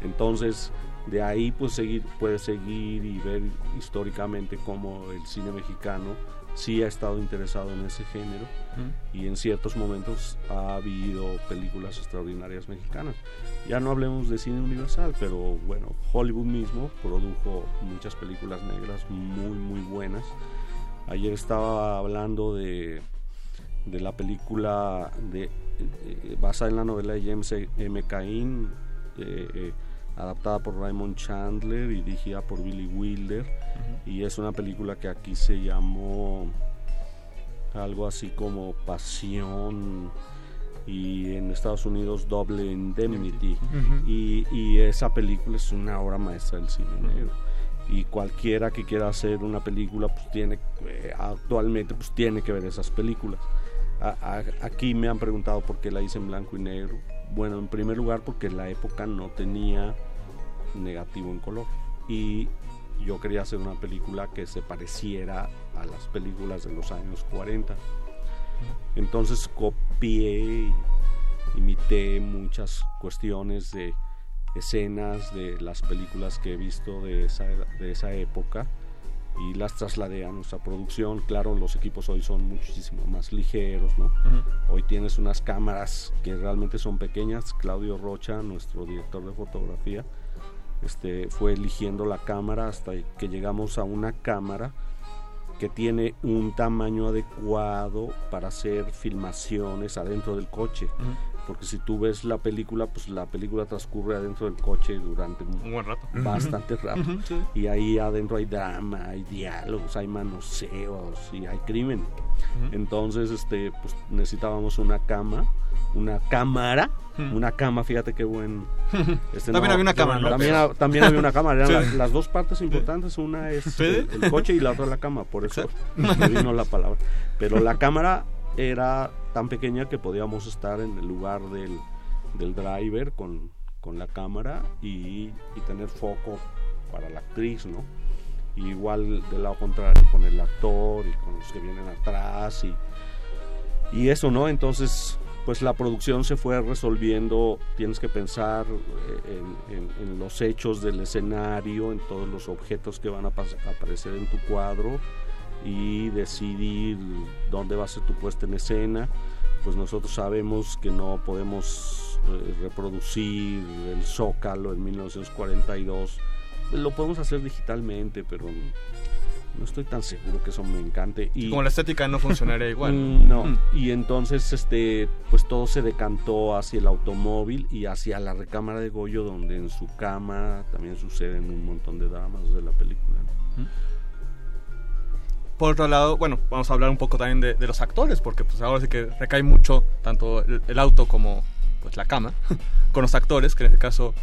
Entonces, de ahí pues seguir, puedes seguir y ver históricamente cómo el cine mexicano sí ha estado interesado en ese género y en ciertos momentos ha habido películas extraordinarias mexicanas. Ya no hablemos de cine universal, pero bueno, Hollywood mismo produjo muchas películas negras muy muy buenas. Ayer estaba hablando de, de la película de, eh, basada en la novela de James M. Cain, eh, eh, adaptada por Raymond Chandler y dirigida por Billy Wilder. Y es una película que aquí se llamó algo así como Pasión y en Estados Unidos Double Indemnity. Y, y esa película es una obra maestra del cine negro. Y cualquiera que quiera hacer una película, pues tiene, eh, actualmente, pues tiene que ver esas películas. Aquí me han preguntado por qué la hice en blanco y negro. Bueno, en primer lugar porque la época no tenía negativo en color. Y yo quería hacer una película que se pareciera a las películas de los años 40. Entonces copié y imité muchas cuestiones de escenas de las películas que he visto de esa, de esa época y las trasladé a nuestra producción. Claro, los equipos hoy son muchísimo más ligeros, ¿no? Hoy tienes unas cámaras que realmente son pequeñas. Claudio Rocha, nuestro director de fotografía, este, fue eligiendo la cámara hasta que llegamos a una cámara que tiene un tamaño adecuado para hacer filmaciones adentro del coche. Porque si tú ves la película, pues la película transcurre adentro del coche durante un buen rato. Bastante rato. Sí. Y ahí adentro hay drama, hay diálogos, hay manoseos y hay crimen. Entonces, este, pues necesitábamos una cama, una cámara, una cama, fíjate qué buen. este, También había una cámara, ¿no? También, ha- también había una cámara. Eran Sí. las dos partes importantes, una es el, el coche y la otra la cama, por eso me vino la palabra. Pero la cámara era tan pequeña que podíamos estar en el lugar del, del driver con, con la cámara y, y tener foco para la actriz, ¿no? Igual del lado contrario con el actor y con los que vienen atrás y, y eso, ¿no? Entonces, pues la producción se fue resolviendo, tienes que pensar eh, en, en- los hechos del escenario, en todos los objetos que van a aparecer en tu cuadro y decidir dónde va a ser tu puesta en escena. Pues nosotros sabemos que no podemos eh, reproducir el Zócalo en 1942. Lo podemos hacer digitalmente, pero no estoy tan seguro que eso me encante. Y Como la estética no funcionaría igual. Mm, no, Mm. y entonces este pues todo se decantó hacia el automóvil y hacia la recámara de Goyo donde en su cama también suceden un montón de dramas de la película. ¿no? Por otro lado, bueno, vamos a hablar un poco también de, de los actores, porque pues ahora sí que recae mucho tanto el, el auto como pues la cama con los actores, que en este caso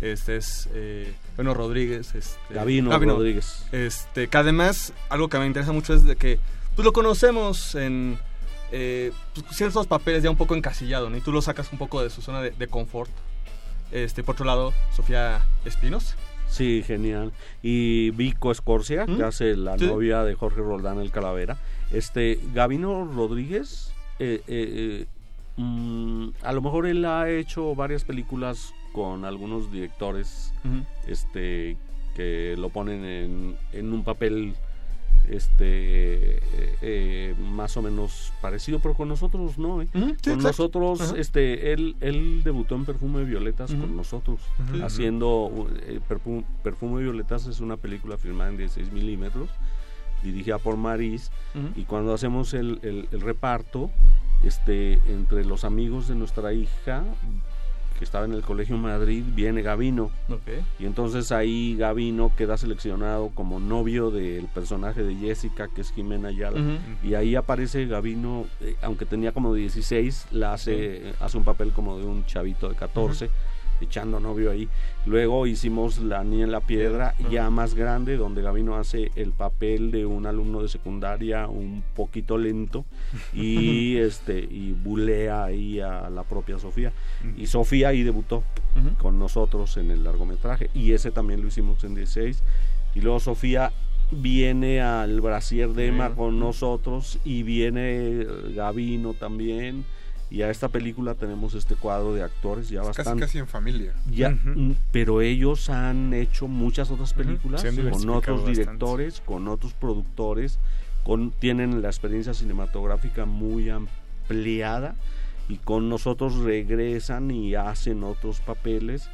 este es eh, Bueno Rodríguez, este, Gavino Rodríguez. Este, que además algo que me interesa mucho es de que pues lo conocemos en eh, pues, ciertos papeles ya un poco encasillado, ¿no? Y tú lo sacas un poco de su zona de, de confort. Este, por otro lado, Sofía Espinos. Sí, genial. Y Vico Escorcia, que hace la ¿Mm? Sí. novia de Jorge Roldán el Calavera. Este, Gavino Rodríguez, eh, eh, eh, mm, a lo mejor él ha hecho varias películas con algunos directores este que lo ponen en, en un papel este eh, eh, más o menos parecido pero con nosotros no ¿eh? Sí, con nosotros Ajá. este él él debutó en Perfume de Violetas con nosotros haciendo eh, Perfu- Perfume de Violetas es una película filmada en 16 milímetros dirigida por Maris y cuando hacemos el, el- el reparto este entre los amigos de nuestra hija que estaba en el colegio Madrid viene Gavino. Ok. y entonces ahí Gavino queda seleccionado como novio del personaje de Jessica, que es Jimena Ayala. Y ahí aparece Gavino, eh, aunque tenía como 16, la hace, hace un papel como de un chavito de 14, echando novio ahí. Luego hicimos La Niña en la Piedra, ya más grande, donde Gavino hace el papel de un alumno de secundaria un poquito lento y este y bulea ahí a la propia Sofía. Y Sofía ahí debutó Ujú. con nosotros en el largometraje y ese también lo hicimos en 16 y luego Sofía viene al brasier de Emma con nosotros y viene Gavino también y a esta película tenemos este cuadro de actores ya Casi, bastante casi en familia. ya, mm, pero ellos han hecho muchas otras películas con otros bastante. directores, con otros productores, con tienen la experiencia cinematográfica muy ampliada y con nosotros regresan y hacen otros papeles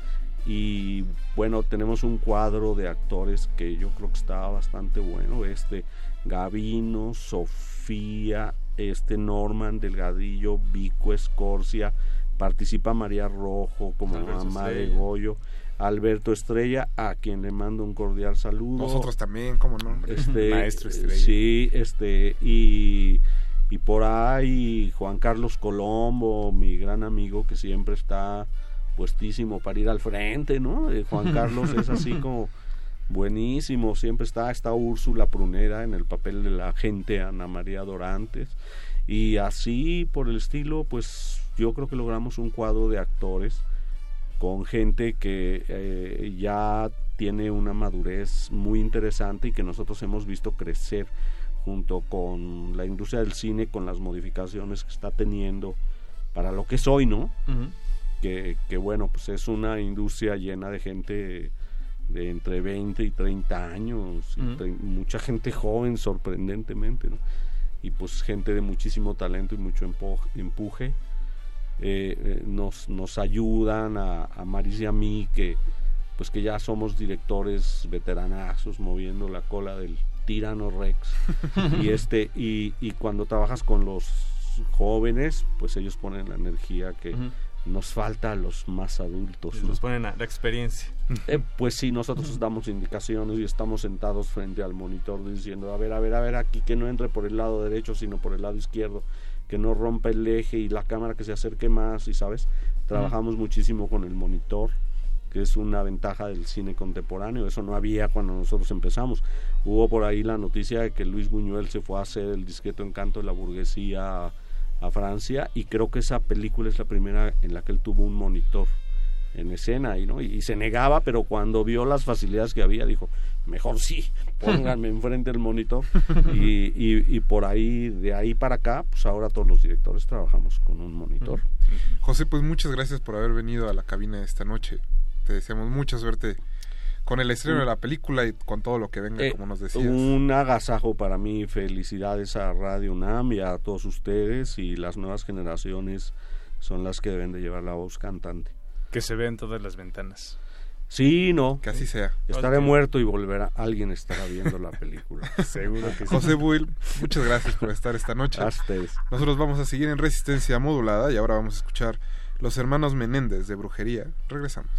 y bueno, tenemos un cuadro de actores que yo creo que está bastante bueno, este Gavino, Sofía, este Norman Delgadillo, Vico Escorcia, participa María Rojo como Alberto mamá de. Goyo, Alberto Estrella, a quien le mando un cordial saludo. Nosotros también, ¿cómo no? Este, Maestro Estrella. Sí, este, y, y por ahí Juan Carlos Colombo, mi gran amigo que siempre está puestísimo para ir al frente, ¿no? Eh, Juan Carlos es así como buenísimo, siempre está, está Úrsula Prunera en el papel de la agente Ana María Dorantes, y así por el estilo, pues yo creo que logramos un cuadro de actores con gente que eh, ya tiene una madurez muy interesante y que nosotros hemos visto crecer junto con la industria del cine, con las modificaciones que está teniendo para lo que es hoy, ¿no? Que, que bueno, pues es una industria llena de gente de entre 20 y 30 años, mucha gente joven sorprendentemente, ¿no? Y pues gente de muchísimo talento y mucho empuje. Eh, eh, nos, nos ayudan a, a Maris y a mí que pues que ya somos directores veteranazos moviendo la cola del tirano Rex y este y, y cuando trabajas con los jóvenes pues ellos ponen la energía que. Nos falta a los más adultos ¿no? Nos ponen a la experiencia. Eh, pues sí, nosotros damos indicaciones y estamos sentados frente al monitor diciendo, a ver, a ver, a ver, aquí que no entre por el lado derecho, sino por el lado izquierdo, que no rompa el eje y la cámara que se acerque más, y sabes, trabajamos muchísimo con el monitor, que es una ventaja del cine contemporáneo, eso no había cuando nosotros empezamos. Hubo por ahí la noticia de que Luis Buñuel se fue a hacer el discreto encanto de la burguesía a, Francia y creo que esa película es la primera en la que él tuvo un monitor en escena y no y, y se negaba pero cuando vio las facilidades que había dijo mejor sí pónganme enfrente el monitor y, y, y por ahí de ahí para acá pues ahora todos los directores trabajamos con un monitor. José, pues muchas gracias por haber venido a la cabina esta noche. Te deseamos mucha suerte con el estreno de la película y con todo lo que venga, Eh, como nos decías. un agasajo para mí felicidades a Radio UNAM y a todos ustedes y las nuevas generaciones son las que deben de llevar la voz cantante Que se ve en todas las ventanas. Sí, no. Que así sea. Estaré muerto y volverá. Alguien estará viendo la película. Seguro que sí. José Buil, muchas gracias por estar esta noche. A ustedes. Nosotros vamos a seguir en resistencia modulada y ahora vamos a escuchar Los Hermanos Menéndez de Brujería. Regresamos.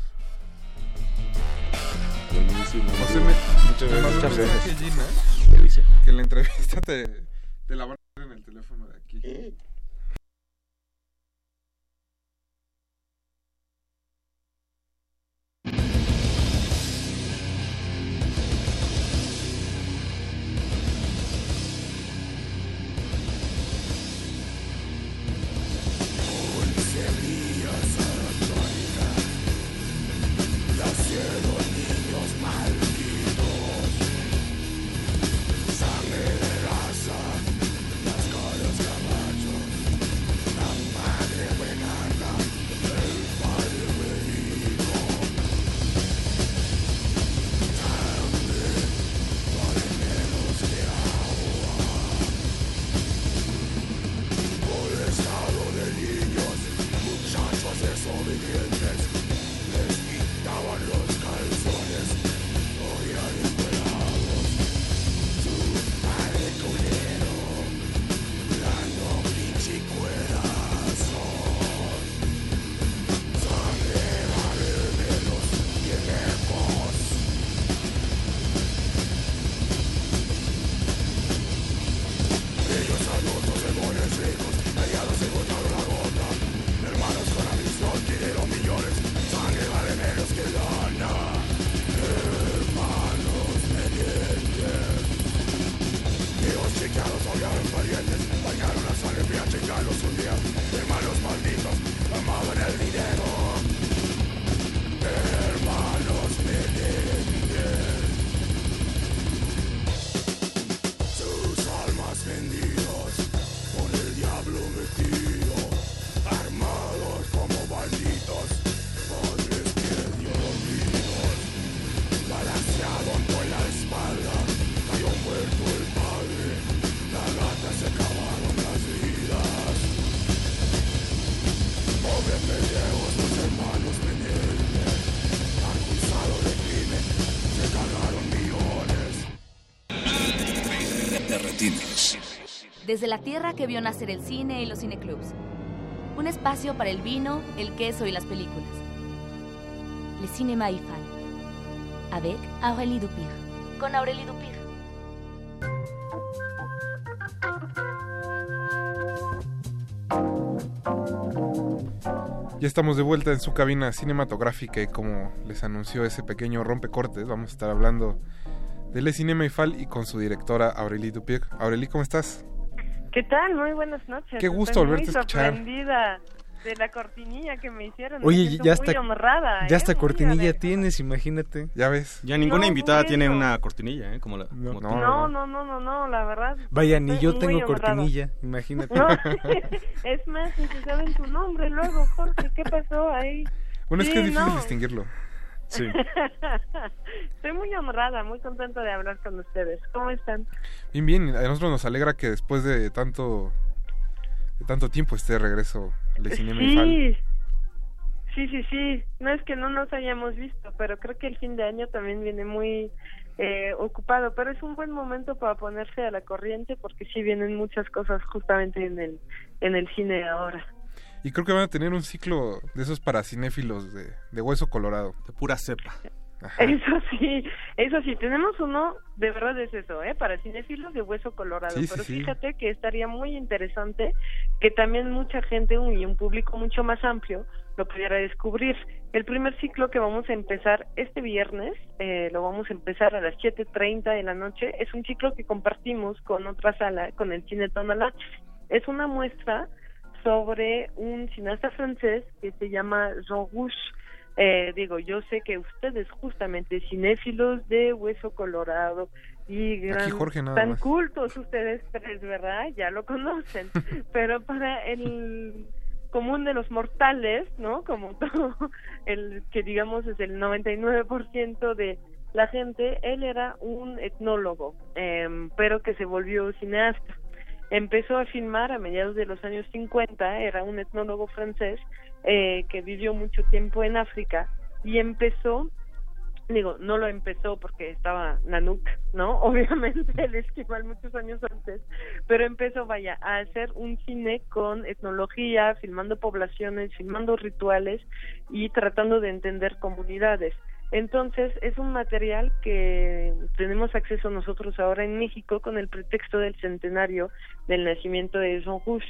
Buenísimo. José, me, Muchas gracias. Muchas gracias. Gina ¿Qué dice? que la entrevista te, te la van a hacer en el teléfono de aquí. Sangre Desde la tierra que vio nacer el cine y los cineclubs. Un espacio para el vino, el queso y las películas. Le Cinéma IFAL. Avec Aurélie Dupir. Con Aurélie Dupir. Ya estamos de vuelta en su cabina cinematográfica y como les anunció ese pequeño rompecortes, vamos a estar hablando de Le Cinema IFAL y con su directora Aurélie Dupier. Aurélie, ¿cómo estás? ¿Qué tal? Muy buenas noches. Qué gusto Estoy volverte muy a escuchar. sorprendida de la cortinilla que me hicieron. Me Oye, siento ya muy hasta, honrada, ya ¿eh? hasta cortinilla tienes, imagínate. Ya ves. Ya ninguna No, invitada muy tiene una cortinilla, ¿eh? Como la, como tú. No, no, no, no, no, la verdad. Vaya, ni yo tengo cortinilla, imagínate. No, es más, ni se saben tu nombre luego, Jorge. ¿Qué pasó ahí? Bueno, es Sí, que es difícil no. distinguirlo. Sí. Estoy muy honrada, muy contenta de hablar con ustedes. ¿Cómo están? Bien, bien. A nosotros nos alegra que después de tanto de tanto tiempo esté de regreso Le Cinema. Sí, sí, sí, sí. No es que no nos hayamos visto, pero creo que el fin de año también viene muy eh, ocupado. Pero es un buen momento para ponerse a la corriente porque sí vienen muchas cosas justamente en el en el cine ahora. Y creo que van a tener un ciclo de esos para cinéfilos de, de hueso colorado. De pura cepa. Eso sí, eso sí, tenemos uno, de verdad es eso, ¿eh? Para cinéfilos de hueso colorado. Sí, pero sí. fíjate que estaría muy interesante que también mucha gente un- y un público mucho más amplio lo pudiera descubrir. El primer ciclo que vamos a empezar este viernes, eh, lo vamos a empezar a las 7.30 de la noche, es un ciclo que compartimos con otra sala, con el Cine Tonalá. Es una muestra sobre un cineasta francés que se llama Jean Rouge. Eh, digo, yo sé que ustedes justamente cinéfilos de hueso colorado y gran, Jorge tan más. cultos ustedes tres, ¿verdad? Ya lo conocen, pero para el común de los mortales, ¿no? Como todo el que digamos es el 99% de la gente, él era un etnólogo, em, pero que se volvió cineasta. Empezó a filmar a mediados de los años 50, era un etnólogo francés eh, que vivió mucho tiempo en África y empezó, digo, no lo empezó porque estaba Nanook, ¿no? Obviamente el esquimal muchos años antes, pero empezó, vaya, a hacer un cine con etnología, filmando poblaciones, filmando rituales y tratando de entender comunidades. Entonces, es un material que tenemos acceso nosotros ahora en México con el pretexto del centenario del nacimiento de Jean Rouge.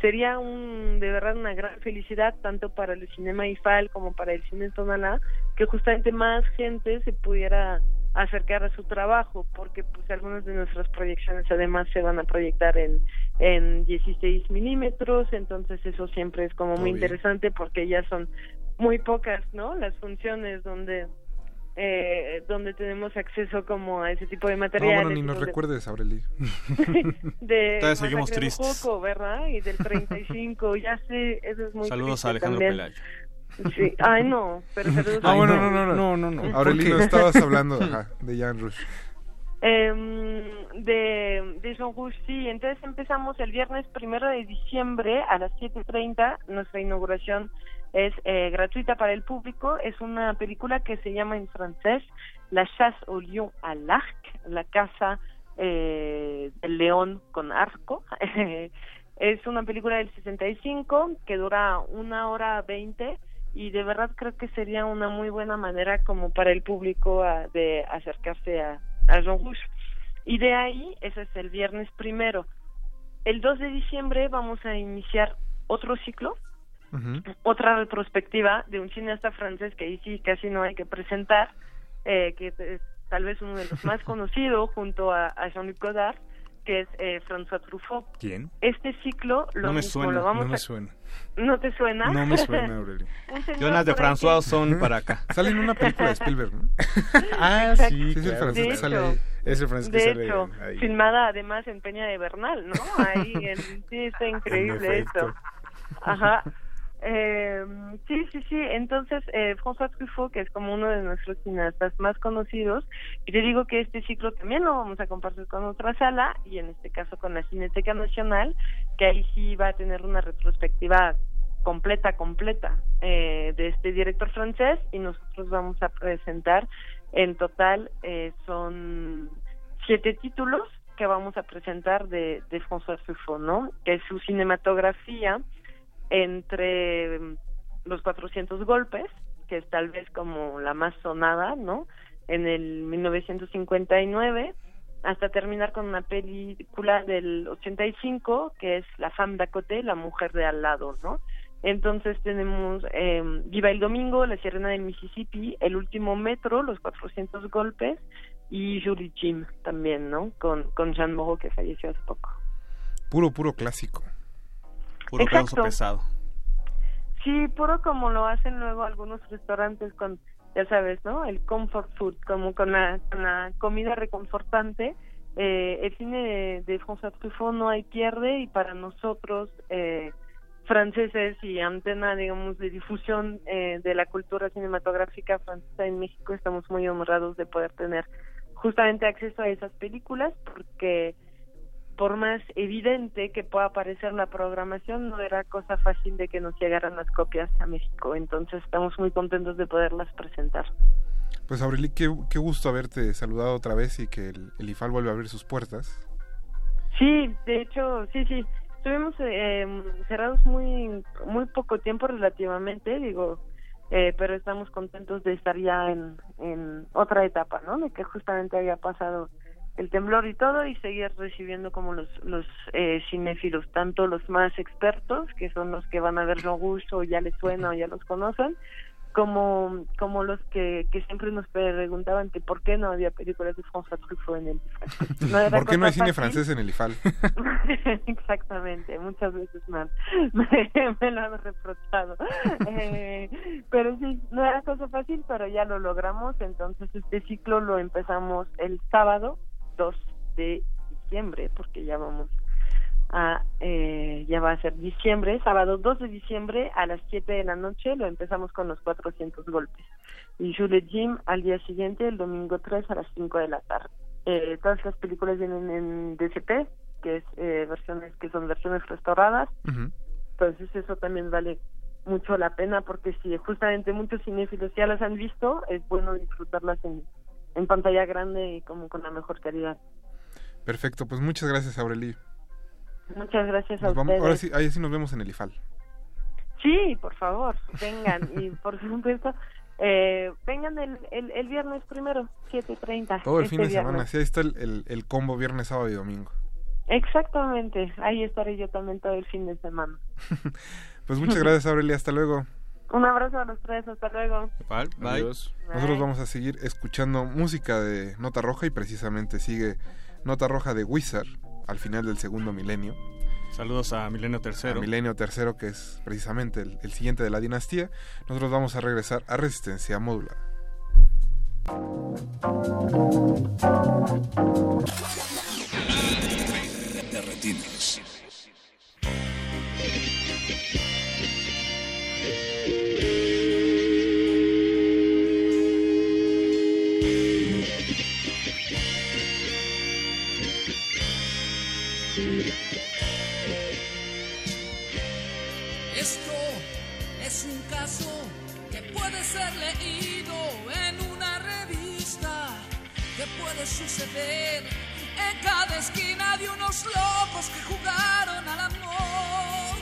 Sería un, de verdad una gran felicidad tanto para el cinema IFAL como para el cine Tonalá que justamente más gente se pudiera acercar a su trabajo porque pues algunas de nuestras proyecciones además se van a proyectar en en 16 milímetros entonces eso siempre es como muy interesante porque ya son muy pocas no las funciones donde eh, donde tenemos acceso como a ese tipo de No, materiales bueno, ni y nos recuerdes, Aurelie. de Todavía seguimos tristes. Juco, ¿verdad? Y del 35, ya sé, eso es muy Saludos a Alejandro también. Pelayo. Sí, ay no, pero saludos Ah, a- bueno, no, no, no. No, no, no. Aurelie, ¿Por no estabas hablando ajá, de Jan Rush. Em, de, de Jean Rouge, sí, entonces empezamos el viernes primero de diciembre a las 7.30, nuestra inauguración es eh, gratuita para el público, es una película que se llama en francés La chasse au lion à l'arc, la caza eh, del león con arco. es una película del 65 que dura una hora veinte y de verdad creo que sería una muy buena manera como para el público de acercarse a, a Jean Rouge. Y de ahí, ese es el viernes primero. El 2 de diciembre vamos a iniciar otro ciclo, otra retrospectiva de un cineasta francés que ahí sí casi no hay que presentar, eh, que es tal vez uno de los más conocidos junto a, a Jean-Luc Godard, que es eh, François Truffaut. ¿Quién? Este ciclo lo No me mismo, suena, lo vamos No me a- suena. ¿No te suena? No me suena. Un señor Jonas de François son para acá. Sale en una película de Spielberg, ¿no? Ah, Exacto. sí, Sí, es el francés De que sale hecho, ahí. Es el francés que De sale hecho, ahí. filmada además en Peña de Bernal, ¿no? Ahí, en, sí, está increíble esto. Ajá. Eh, sí, sí, sí. Entonces, eh, François Truffaut, que es como uno de nuestros cineastas más conocidos, y te digo que este ciclo también lo vamos a compartir con otra sala, y en este caso con la Cineteca Nacional, que ahí sí va a tener una retrospectiva completa, completa eh, de este director francés y nosotros vamos a presentar en total eh, son siete títulos que vamos a presentar de, de François Truffaut, ¿no? Que es su cinematografía entre mm, los 400 golpes, que es tal vez como la más sonada, ¿no? En el 1959, hasta terminar con una película del 85, que es La femme d'à côté, la mujer de al lado, ¿no? Entonces tenemos eh, Viva el Domingo, La Sirena del Mississippi, El Último Metro, Los 400 Golpes y Julie Jim también, ¿no? Con, con Jean Moreau que falleció hace poco. Puro, puro clásico. Puro Exacto. pesado. Sí, puro como lo hacen luego algunos restaurantes con, ya sabes, ¿no? El comfort food, como con la, con la comida reconfortante. Eh, el cine de, de François Truffaut no hay pierde y para nosotros eh, franceses y antena, digamos, de difusión eh, de la cultura cinematográfica francesa en México estamos muy honrados de poder tener justamente acceso a esas películas porque por más evidente que pueda parecer la programación, no era cosa fácil de que nos llegaran las copias a México. Entonces estamos muy contentos de poderlas presentar. Pues Aureli, qué, qué gusto haberte saludado otra vez y que el, el IFAL vuelva a abrir sus puertas. Sí, de hecho, sí, sí. Estuvimos eh, cerrados muy muy poco tiempo relativamente, digo, eh, pero estamos contentos de estar ya en, en otra etapa, ¿no? De que justamente había pasado el temblor y todo y seguir recibiendo como los los eh, cinéfilos, tanto los más expertos, que son los que van a ver No Gusto ya les suena o ya los conocen, como como los que, que siempre nos preguntaban que por qué no había películas de François Truffaut en el IFAL. No ¿Por qué no hay cine francés en el IFAL? Exactamente, muchas veces más me, me lo han reprochado. Eh, pero sí, no era cosa fácil, pero ya lo logramos. Entonces, este ciclo lo empezamos el sábado 2 de diciembre, porque ya vamos a, eh, ya va a ser diciembre, sábado 2 de diciembre a las 7 de la noche, lo empezamos con los 400 golpes. Y Juliet Jim al día siguiente, el domingo 3 a las 5 de la tarde. Eh, todas las películas vienen en DCP, que es eh, versiones que son versiones restauradas. Entonces eso también vale mucho la pena porque si justamente muchos cinéfilos ya las han visto, es bueno disfrutarlas en, en pantalla grande y como con la mejor calidad. Perfecto, pues muchas gracias Aureli. Muchas gracias a Nos vamos, ustedes. ahora sí, ahí sí nos vemos en el IFAL. Sí, por favor, vengan y por supuesto eh, vengan el, el, el viernes primero, 7.30. Todo el este fin de viernes. semana, sí, ahí está el, el, el combo viernes, sábado y domingo. Exactamente, ahí estaré yo también todo el fin de semana. Pues muchas gracias Aureli, hasta luego. Un abrazo a los tres, hasta luego. Adiós. Nosotros vamos a seguir escuchando música de Nota Roja y precisamente sigue Nota Roja de Wizard al final del segundo milenio. Saludos a Milenio Tercero. A Milenio Tercero, que es precisamente el, el siguiente de la dinastía. Nosotros vamos a regresar a Resistencia Módula. De retinas. Suceder en cada esquina de unos locos que jugaron al amor.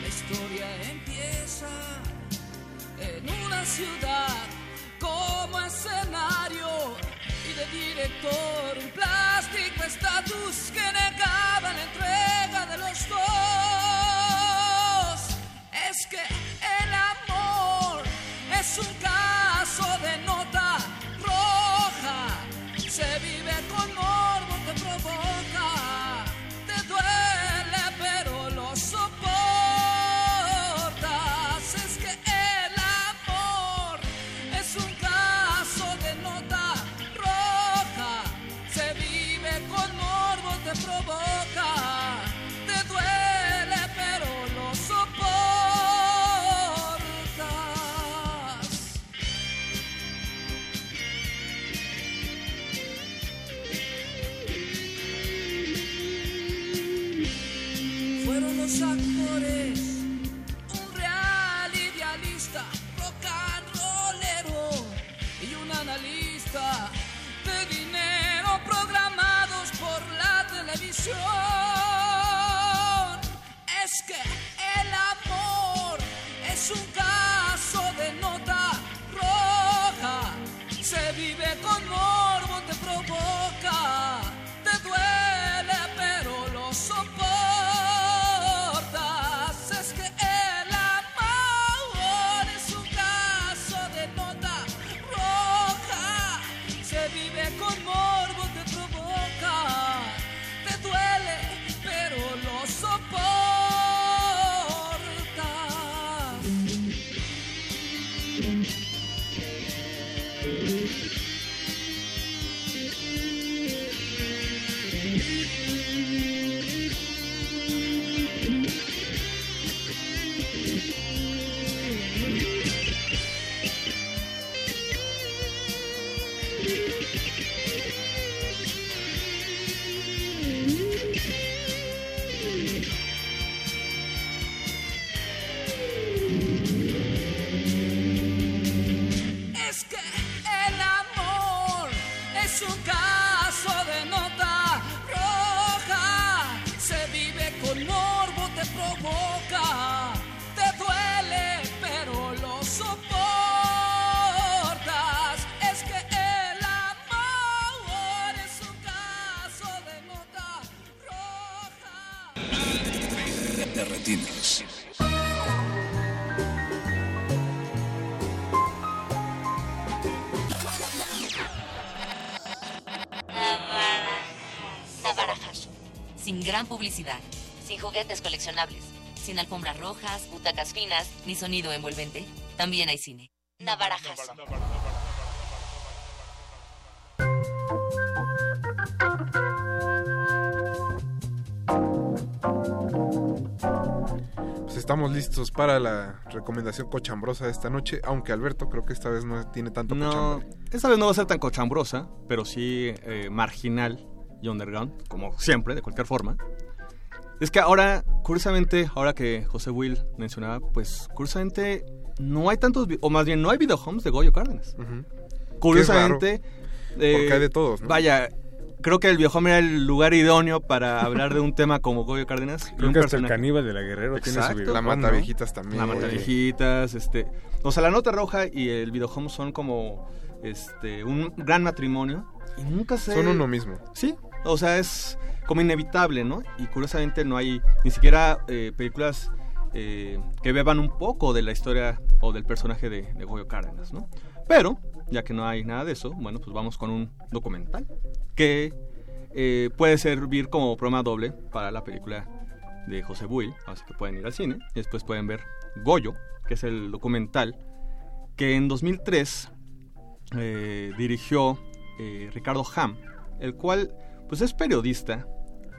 La historia empieza en una ciudad como escenario y de director un plástico estatus que negaba la entrega de los dos. Es que el amor es un caso de nota juguetes coleccionables, sin alfombras rojas, butacas finas, ni sonido envolvente. También hay cine. Navarajas. Pues estamos listos para la recomendación cochambrosa de esta noche, aunque Alberto creo que esta vez no tiene tanto No, cochambre. esta vez no va a ser tan cochambrosa, pero sí eh, marginal y underground, como siempre, de cualquier forma. Es que ahora, curiosamente, ahora que José Will mencionaba, pues curiosamente no hay tantos, o más bien no hay videohomes de Goyo Cárdenas. Curiosamente, raro, porque hay de todos, ¿no? Vaya, creo que el videohome era el lugar idóneo para hablar de un tema como Goyo Cárdenas. Creo un que hasta el personaje- caníbal de la Guerrero tiene su La mata viejitas también. La mata Oye. viejitas, este, o sea, la nota roja y el videohome son como este un gran matrimonio y nunca se Son uno mismo. Sí, o sea, es como inevitable, ¿no? Y curiosamente no hay ni siquiera eh, películas eh, que beban un poco de la historia o del personaje de, de Goyo Cárdenas, ¿no? Pero, ya que no hay nada de eso, bueno, pues vamos con un documental que eh, puede servir como programa doble para la película de José Buil, así que pueden ir al cine y después pueden ver Goyo, que es el documental que en 2003 eh, dirigió Ricardo Ham, el cual pues es periodista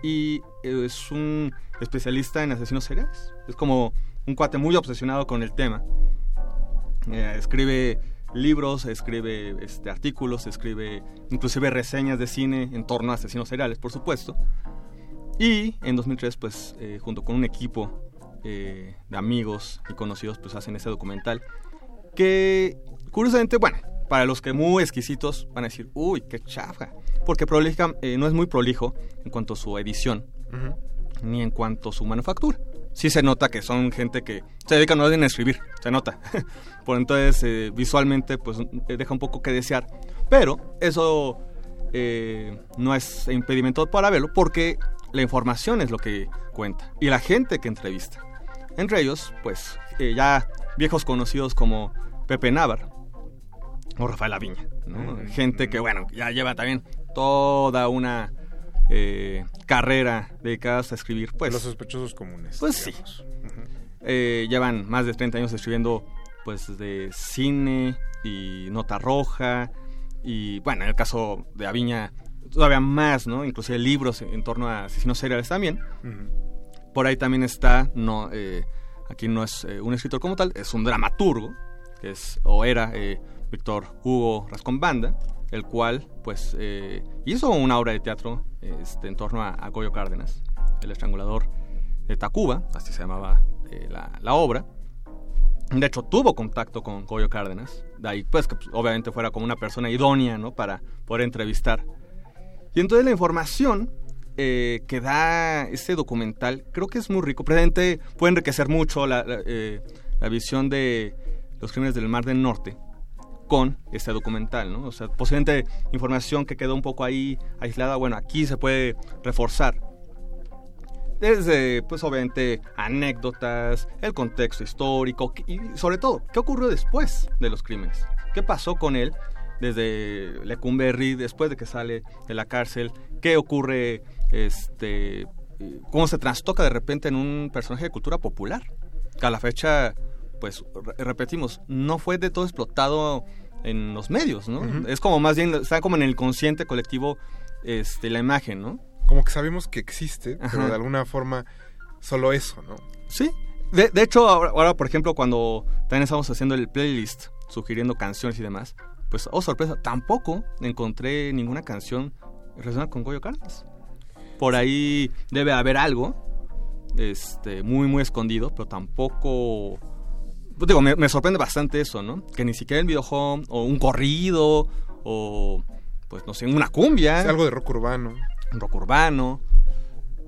y eh, es un especialista en asesinos seriales. Es como un cuate muy obsesionado con el tema. Eh, escribe libros, escribe este, artículos, escribe inclusive reseñas de cine en torno a asesinos seriales, por supuesto. Y en 2003, pues, eh, junto con un equipo eh, de amigos y conocidos, pues hacen ese documental que, curiosamente, bueno, para los que muy exquisitos van a decir, uy, qué chafa, porque prolija, eh, no es muy prolijo en cuanto a su edición, ni en cuanto a su manufactura. Sí se nota que son gente que se dedica no a escribir, se nota. Por entonces, eh, visualmente, pues eh, deja un poco que desear. Pero eso eh, no es impedimento para verlo porque la información es lo que cuenta y la gente que entrevista. Entre ellos, pues, ya viejos conocidos como Pepe Navar o Rafael Aviña, ¿no? Gente que, bueno, ya lleva también toda una eh, carrera dedicada a escribir, pues... Los sospechosos comunes. Pues sí. Eh, llevan más de 30 años escribiendo pues de cine y nota roja y bueno, en el caso de Aviña todavía más, ¿no? Inclusive libros en torno a asesinos seriales también. Por ahí también está, no, eh, aquí no es eh, un escritor como tal, es un dramaturgo, que es, o era eh, Víctor Hugo Rascón Banda, el cual pues eh, hizo una obra de teatro este, en torno a, a Goyo Cárdenas, el estrangulador de Tacuba, así se llamaba eh, la, la obra. De hecho, tuvo contacto con Goyo Cárdenas. De ahí, pues, que pues, obviamente fuera como una persona idónea, ¿no? Para poder entrevistar. Y entonces la información eh, que da este documental creo que es muy rico. Presente puede enriquecer mucho la visión de los crímenes del Mar del Norte con este documental, ¿no? O sea, posiblemente información que quedó un poco ahí aislada, bueno, aquí se puede reforzar. Desde, pues obviamente, anécdotas, el contexto histórico y sobre todo, ¿qué ocurrió después de los crímenes? ¿Qué pasó con él desde Lecumberri, después de que sale de la cárcel? ¿Qué ocurre, este, cómo se trastoca de repente en un personaje de cultura popular? Que a la fecha, pues, re- repetimos, no fue de todo explotado en los medios, ¿no? Es como más bien, está como en el consciente colectivo, este, la imagen, ¿no? Como que sabemos que existe, pero de alguna forma solo eso, ¿no? Sí. De, de hecho, ahora, ahora, por ejemplo, cuando también estamos haciendo el playlist, sugiriendo canciones y demás, pues, oh sorpresa, tampoco encontré ninguna canción relacionada con Goyo Cárdenas. Por ahí debe haber algo, este, muy, muy escondido, pero tampoco... pues, digo, me, me sorprende bastante eso, ¿no? Que ni siquiera el videojuego, o un corrido, o, pues, no sé, una cumbia. Es algo de rock urbano. Rock urbano,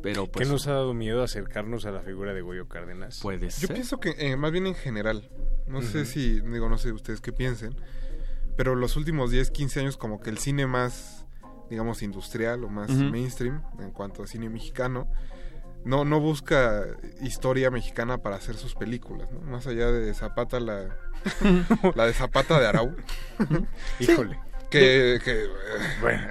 pero pues... ¿Qué nos ha dado miedo acercarnos a la figura de Goyo Cárdenas? Puede Yo pienso que eh, más bien en general. No sé si, digo, no sé ustedes qué piensen, pero los últimos 10, 15 años como que el cine más, digamos, industrial o más mainstream en cuanto a cine mexicano, no, no busca historia mexicana para hacer sus películas, ¿no? Más allá de Zapata, la, la de Zapata de Arau. Híjole. Que, que, eh, Bueno,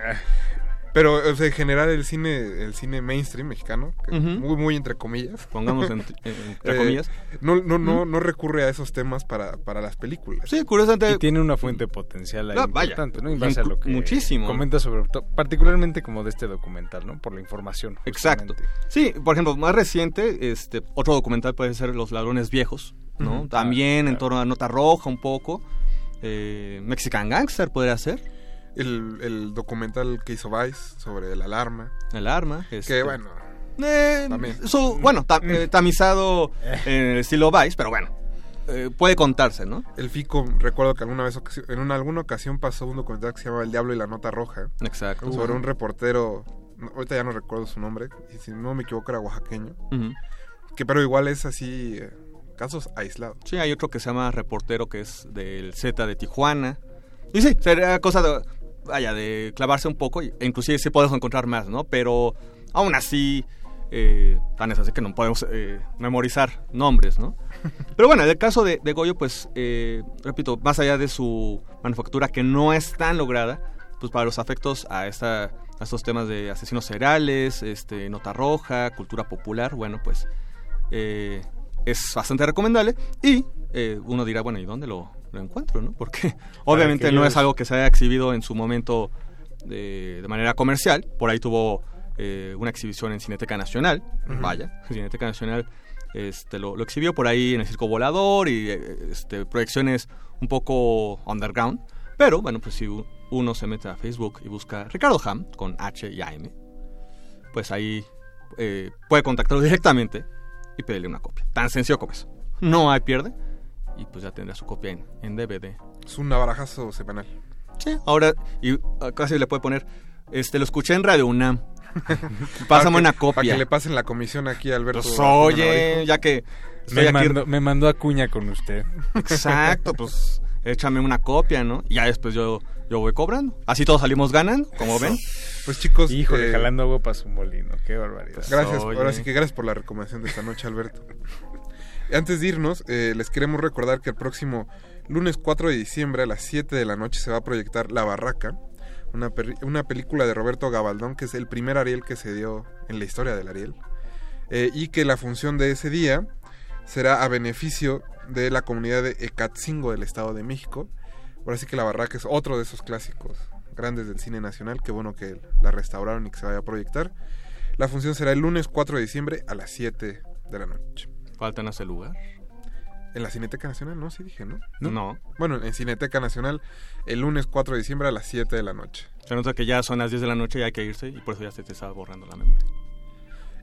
pero o sea, en general el cine el cine mainstream mexicano que muy muy entre comillas Pongamos en- en- entre eh, comillas. no no no Ujú. no recurre a esos temas para, para las películas Sí, curiosamente. Y tiene una fuente potencial ahí No, vaya. importante, ¿no? En base a lo que Muchísimo. comenta sobre to- particularmente como de este documental, ¿no? Por la información. Exacto. Sí, por ejemplo, más reciente, este, otro documental puede ser Los Ladrones Viejos, ¿no? También en torno a Nota Roja un poco. Eh, Mexican Gangster podría ser. El, el documental que hizo Vice sobre la alarma El arma. que este, bueno eh, también. su- bueno, ta- eh, tamizado en el estilo Vice, pero bueno. eh, puede contarse, ¿no? el Fico recuerdo que alguna vez en una, alguna ocasión pasó un documental que se llama El Diablo y la Nota Roja Exacto. sobre un reportero ahorita ya no recuerdo su nombre y si no me equivoco era oaxaqueño que pero igual es así casos aislados Sí, hay otro que se llama Reportero, que es del Z de Tijuana. Y sí, sería cosa de, vaya, de clavarse un poco, e inclusive sí podemos encontrar más, ¿no? Pero aún así, eh, tan es así que no podemos eh, memorizar nombres, ¿no? Pero bueno, en el caso de, de Goyo, pues, eh, repito, más allá de su manufactura que no es tan lograda, pues para los afectos a, esta, a estos temas de asesinos seriales, este, nota roja, cultura popular, bueno, pues es bastante recomendable. Y uno dirá, bueno, ¿y dónde lo, lo encuentro? ¿no? Porque obviamente no es algo que se haya exhibido en su momento de, de manera comercial. Por ahí tuvo eh, una exhibición en Cineteca Nacional. Vaya, Cineteca Nacional este, lo, lo exhibió por ahí en el Circo Volador y eh, este, proyecciones un poco underground. Pero bueno, pues si uno se mete a Facebook y busca Ricardo Ham con H y AM, pues ahí eh, puede contactarlo directamente y pedirle una copia. Tan sencillo como eso. No hay pierde y pues ya tendrá su copia en, en DVD. es un navarajazo semanal Sí, ahora y ah, casi le puede poner, este, lo escuché en Radio UNAM. Pásame una para copia. que le pasen la comisión aquí a Alberto Pues, oye, ya que Me mandó, me mandó a cuña con usted. Exacto, pues échame una copia, ¿no? Y ya después yo, yo voy cobrando. Así todos salimos ganando, como ven. pues chicos Híjole, eh, jalando agua para su molino. Qué barbaridad. Gracias, Oye. ahora sí que gracias por la recomendación de esta noche, Alberto. Antes de irnos, eh, les queremos recordar que el próximo lunes 4 de diciembre a las 7 de la noche se va a proyectar La Barraca, una película de Roberto Gabaldón, que es el primer Ariel que se dio en la historia del Ariel, eh, y que la función de ese día será a beneficio de la comunidad de Ecatzingo del Estado de México. Ahora sí que La Barraca es otro de esos clásicos grandes del cine nacional, qué bueno que la restauraron y que se vaya a proyectar. La función será el lunes 4 de diciembre a las 7 de la noche. Falta en ese lugar. En la Cineteca Nacional, ¿no? Sí dije, ¿no? No. Bueno, en Cineteca Nacional el lunes 4 de diciembre a las 7 de la noche. Se nota que ya son las 10 de la noche y hay que irse y por eso ya se te está borrando la memoria.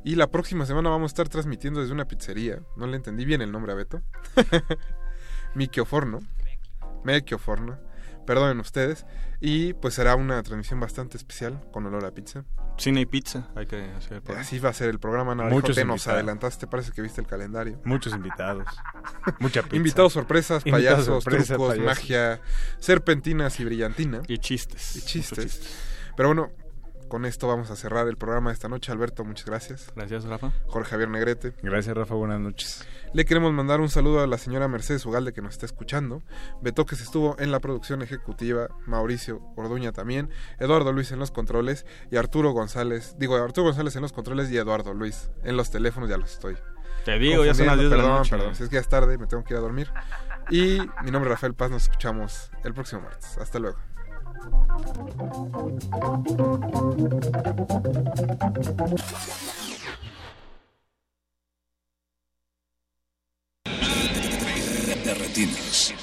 Y la próxima semana vamos a estar transmitiendo desde una pizzería. No le entendí bien el nombre a Beto. Miquioforno. Mequioforno. Perdonen ustedes. Y pues será una transmisión bastante especial con olor a pizza. Cine y pizza, hay que hacer el programa. Así va a ser el programa. Ana Muchos Muchos nos invitados. adelantaste, parece que viste el calendario. Muchos invitados. Mucha pizza. Invitados sorpresas, Invitados payasos, sorpresa, trucos, payasos. magia, serpentinas y brillantina. Y chistes. Y chistes. Pero bueno, con esto vamos a cerrar el programa de esta noche. Alberto, muchas gracias. Gracias, Rafa. Jorge Javier Negrete. Gracias, Rafa. Buenas noches. Le queremos mandar un saludo a la señora Mercedes Ugalde que nos está escuchando. Beto que se estuvo en la producción ejecutiva, Mauricio Orduña también, Eduardo Luis en los controles y Arturo González, digo Arturo González en los controles y Eduardo Luis en los teléfonos, ya los estoy. Te digo, ya son las 10 de la Perdón, noche. perdón, si es que ya es tarde, me tengo que ir a dormir. Y mi nombre es Rafael Paz, nos escuchamos el próximo martes. Hasta luego. De retinas.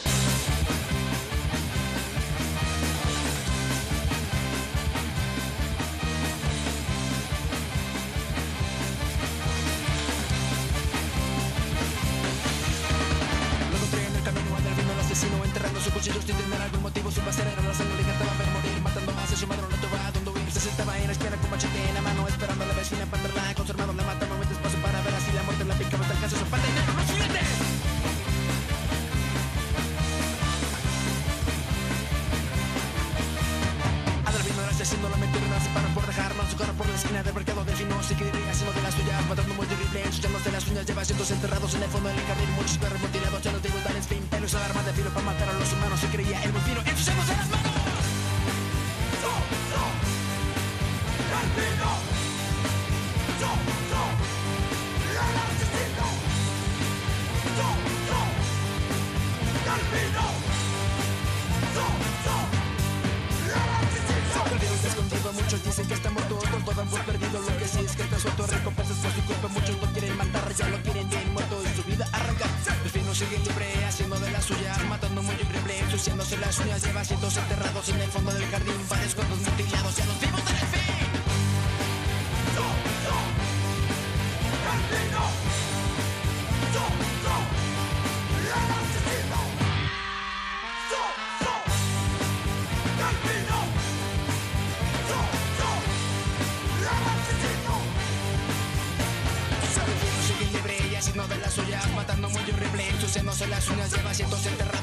Encontré en el camino al vino el asesino enterrando su cuchillo sin tener algún motivo su base era la sangre dejarnos su carro por la esquina del mercado del fino se quería haciendo de las suyas matando muy terrible ensuciándose las uñas lleva asientos enterrados en el fondo del jardín. Muchos perros mutilados ya digo dar en fin pelos armas de filo para matar a los humanos. Se creía el muy fino ensuciándose las manos Escondido, muchos dicen que está muerto, otros todo han perdido. Lo que sí es que está suelto, recompensas por su culpa. Muchos lo quieren matar, ya lo quieren bien muerto y su vida arranca. El fino sigue libre, haciendo de la suya, matando muy increíble, ensuciándose las uñas, lleva cientos enterrados en el fondo del jardín, varios cuerpos mutilados, ya los vimos las unas lleva 170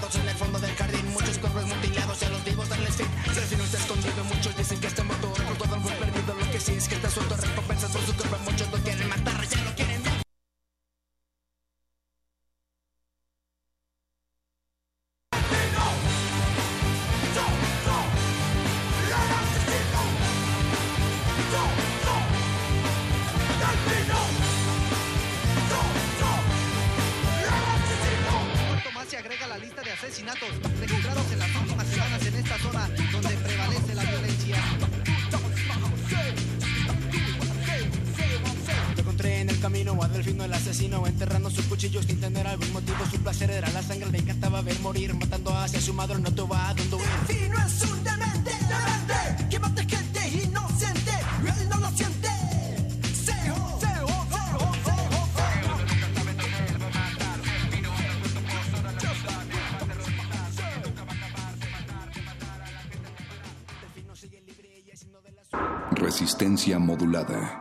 Resistencia modulada.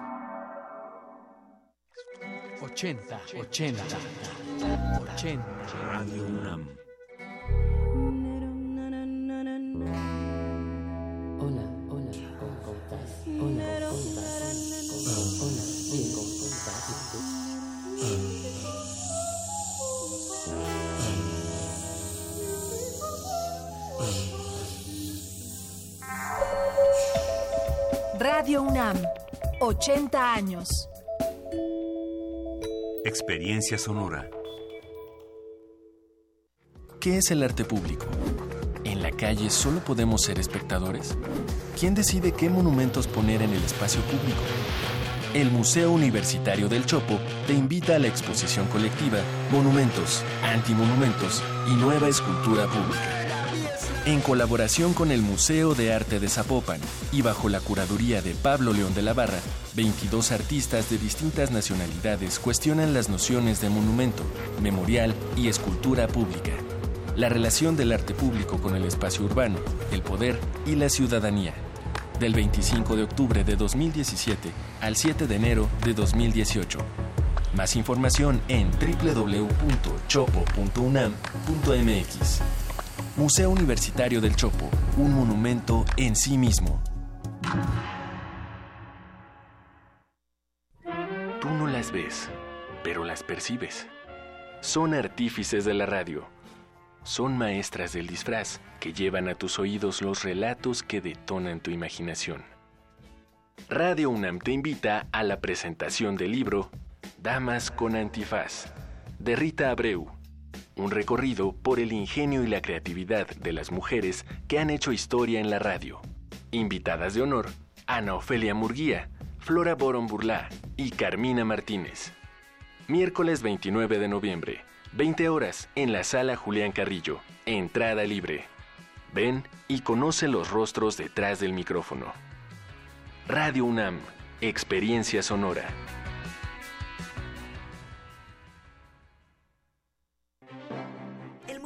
80, 80, 80. Radio UNAM. UNAM, 80 años. Experiencia sonora. ¿Qué es el arte público? ¿En la calle solo podemos ser espectadores? ¿Quién decide qué monumentos poner en el espacio público? El Museo Universitario del Chopo te invita a la exposición colectiva Monumentos, Antimonumentos y Nueva Escultura Pública. En colaboración con el Museo de Arte de Zapopan y bajo la curaduría de Pablo León de la Barra, 22 artistas de distintas nacionalidades cuestionan las nociones de monumento, memorial y escultura pública, la relación del arte público con el espacio urbano, el poder y la ciudadanía. Del 25 de octubre de 2017 al 7 de enero de 2018. Más información en www.chopo.unam.mx. Museo Universitario del Chopo, un monumento en sí mismo. Tú no las ves, pero las percibes. Son artífices de la radio. Son maestras del disfraz que llevan a tus oídos los relatos que detonan tu imaginación. Radio UNAM te invita a la presentación del libro Damas con Antifaz, de Rita Abreu. Un recorrido por el ingenio y la creatividad de las mujeres que han hecho historia en la radio. Invitadas de honor, Ana Ofelia Murguía, Flora Boron Burlá y Carmina Martínez. Miércoles 29 de noviembre, 20 horas, en la sala Julián Carrillo. Entrada libre. Ven y conoce los rostros detrás del micrófono. Radio UNAM, Experiencia Sonora.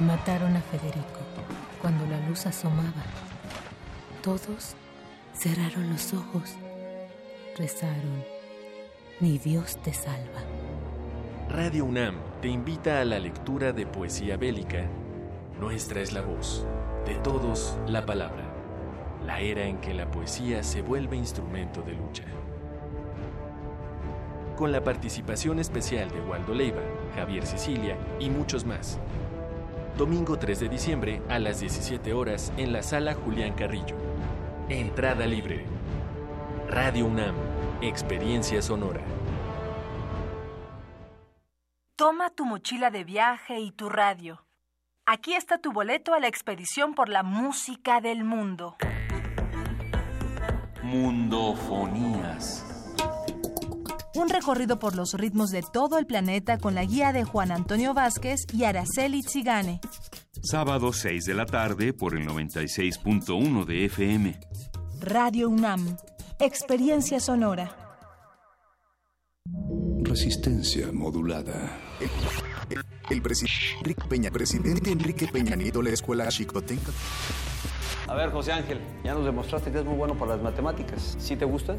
Mataron a Federico cuando la luz asomaba. Todos cerraron los ojos, rezaron, mi Dios te salva. Radio UNAM te invita a la lectura de poesía bélica. Nuestra es la voz, de todos la palabra, la era en que la poesía se vuelve instrumento de lucha. Con la participación especial de Waldo Leiva, Javier Sicilia y muchos más. Domingo 3 de diciembre a las 17 horas en la sala Julián Carrillo. Entrada libre. Radio UNAM, Experiencia Sonora. Toma tu mochila de viaje y tu radio. Aquí está tu boleto a la expedición por la música del mundo. Mundofonías. Un recorrido por los ritmos de todo el planeta con la guía de Juan Antonio Vázquez y Araceli Zigane. Sábado 6 de la tarde por el 96.1 de FM. Radio UNAM. Experiencia sonora. Resistencia modulada. El, el presidente Enrique Peña, presidente Enrique Peña Nieto, la escuela Chicotenca. A ver, José Ángel, ya nos demostraste que es muy bueno para las matemáticas. ¿Sí te gustan?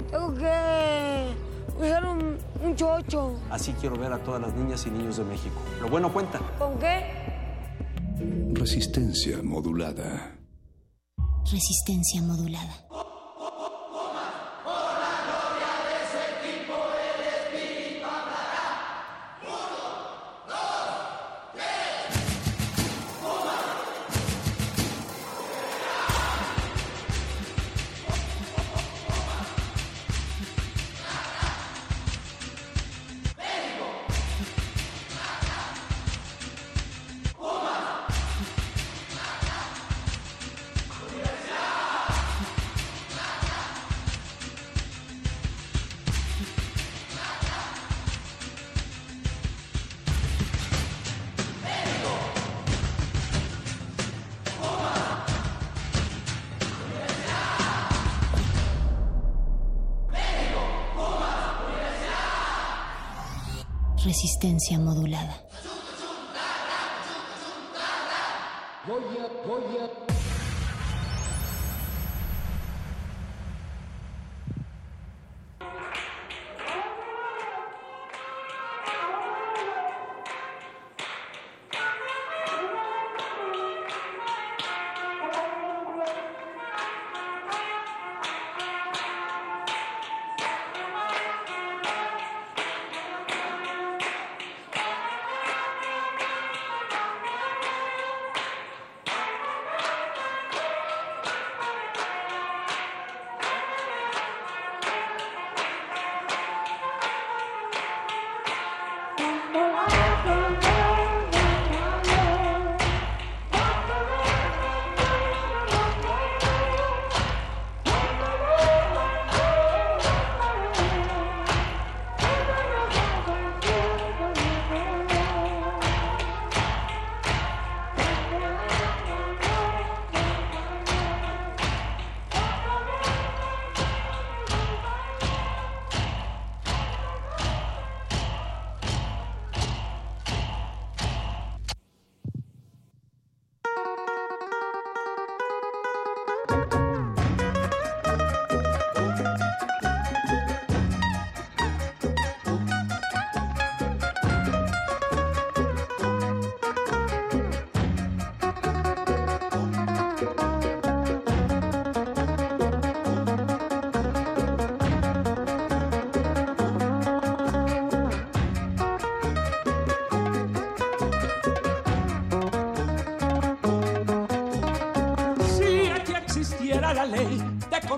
tengo que usar un, un chocho. Así quiero ver a todas las niñas y niños de México. Lo bueno cuenta. ¿Con qué? Resistencia modulada. Resistencia modulada. Ahora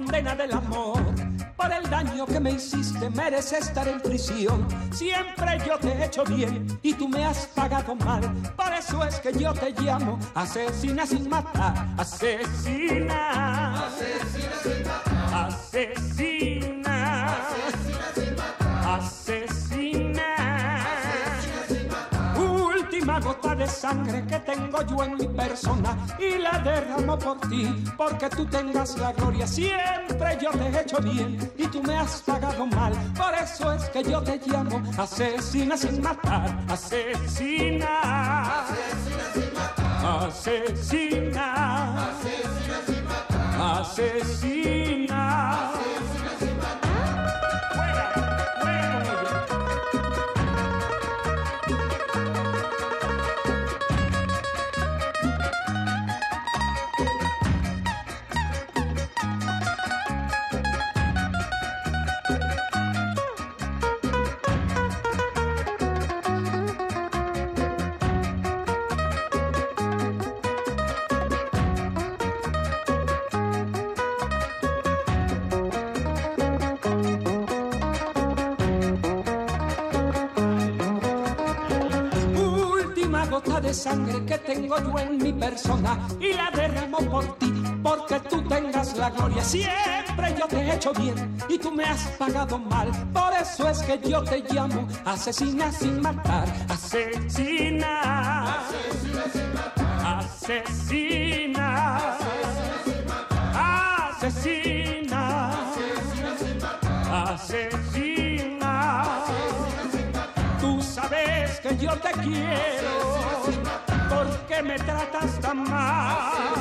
condena del amor. Por el daño que me hiciste mereces estar en prisión. Siempre yo te he hecho bien y tú me has pagado mal. Por eso es que yo te llamo asesina sin matar. Asesina. Asesina sin que tengo yo en mi persona y la derramo por ti, porque tú tengas la gloria. Siempre yo te he hecho bien y tú me has pagado mal. Por eso es que yo te llamo asesina sin matar. Asesina. Asesina sin matar. Asesina. Asesina sin matar. Asesina. Última tengo yo en mi persona y la derramo por ti, porque tú tengas la gloria. Siempre yo te he hecho bien y tú me has pagado mal. Por eso es que yo te llamo asesina sin matar. Asesina. Asesina sin matar. Asesina. Asesina. Asesina. Tú sabes que yo te quiero. ¿Por qué me tratas tan mal?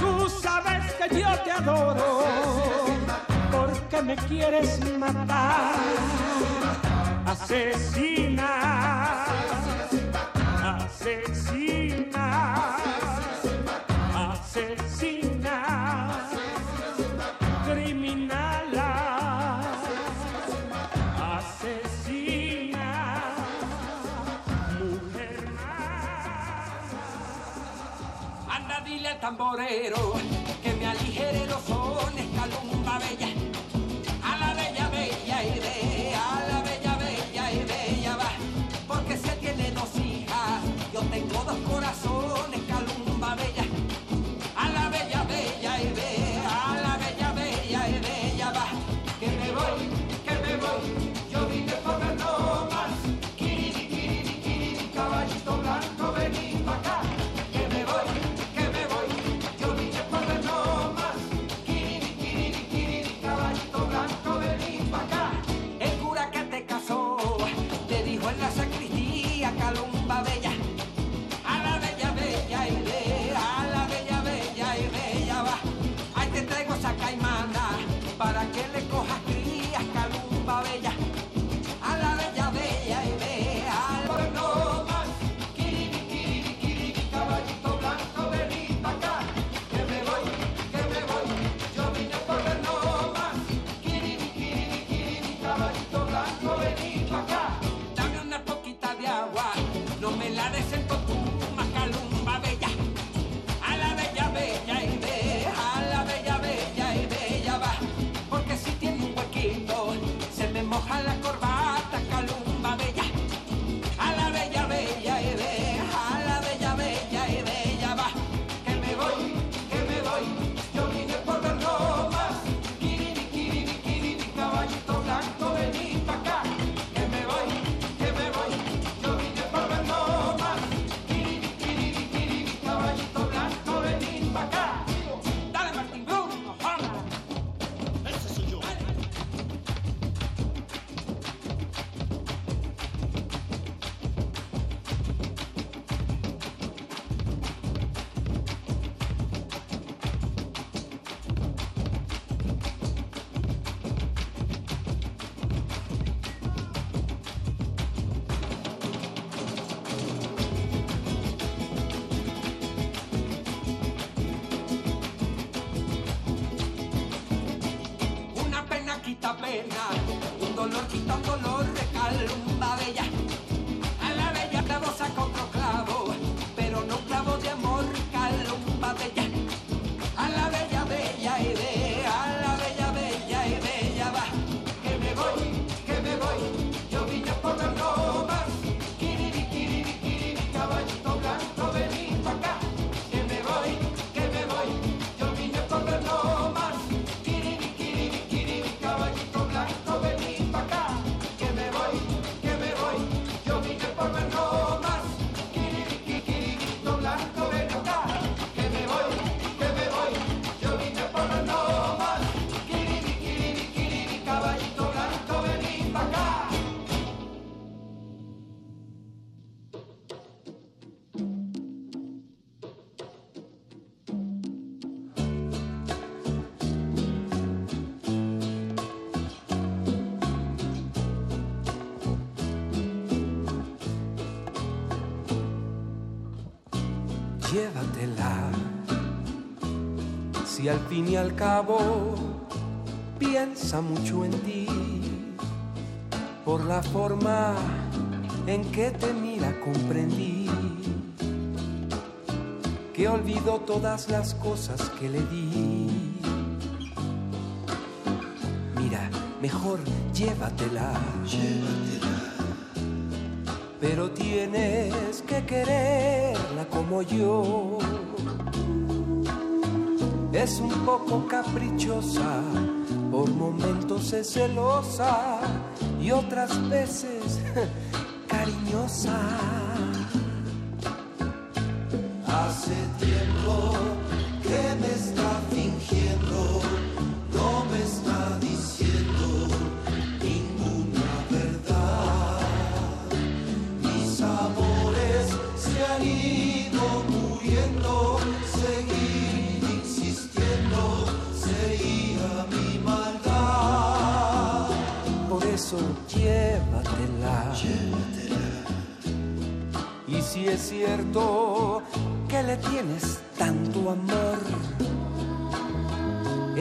Tú sabes que yo te adoro. ¿Por qué me quieres matar? Asesina. Asesina. Tamborero que me aligere los sones, calumba bella. Si al fin y al cabo piensa mucho en ti, por la forma en que te mira comprendí que olvidó todas las cosas que le di. Mira, mejor llévatela. Pero tienes que quererla como yo. Es un poco caprichosa, por momentos es celosa y otras veces cariñosa.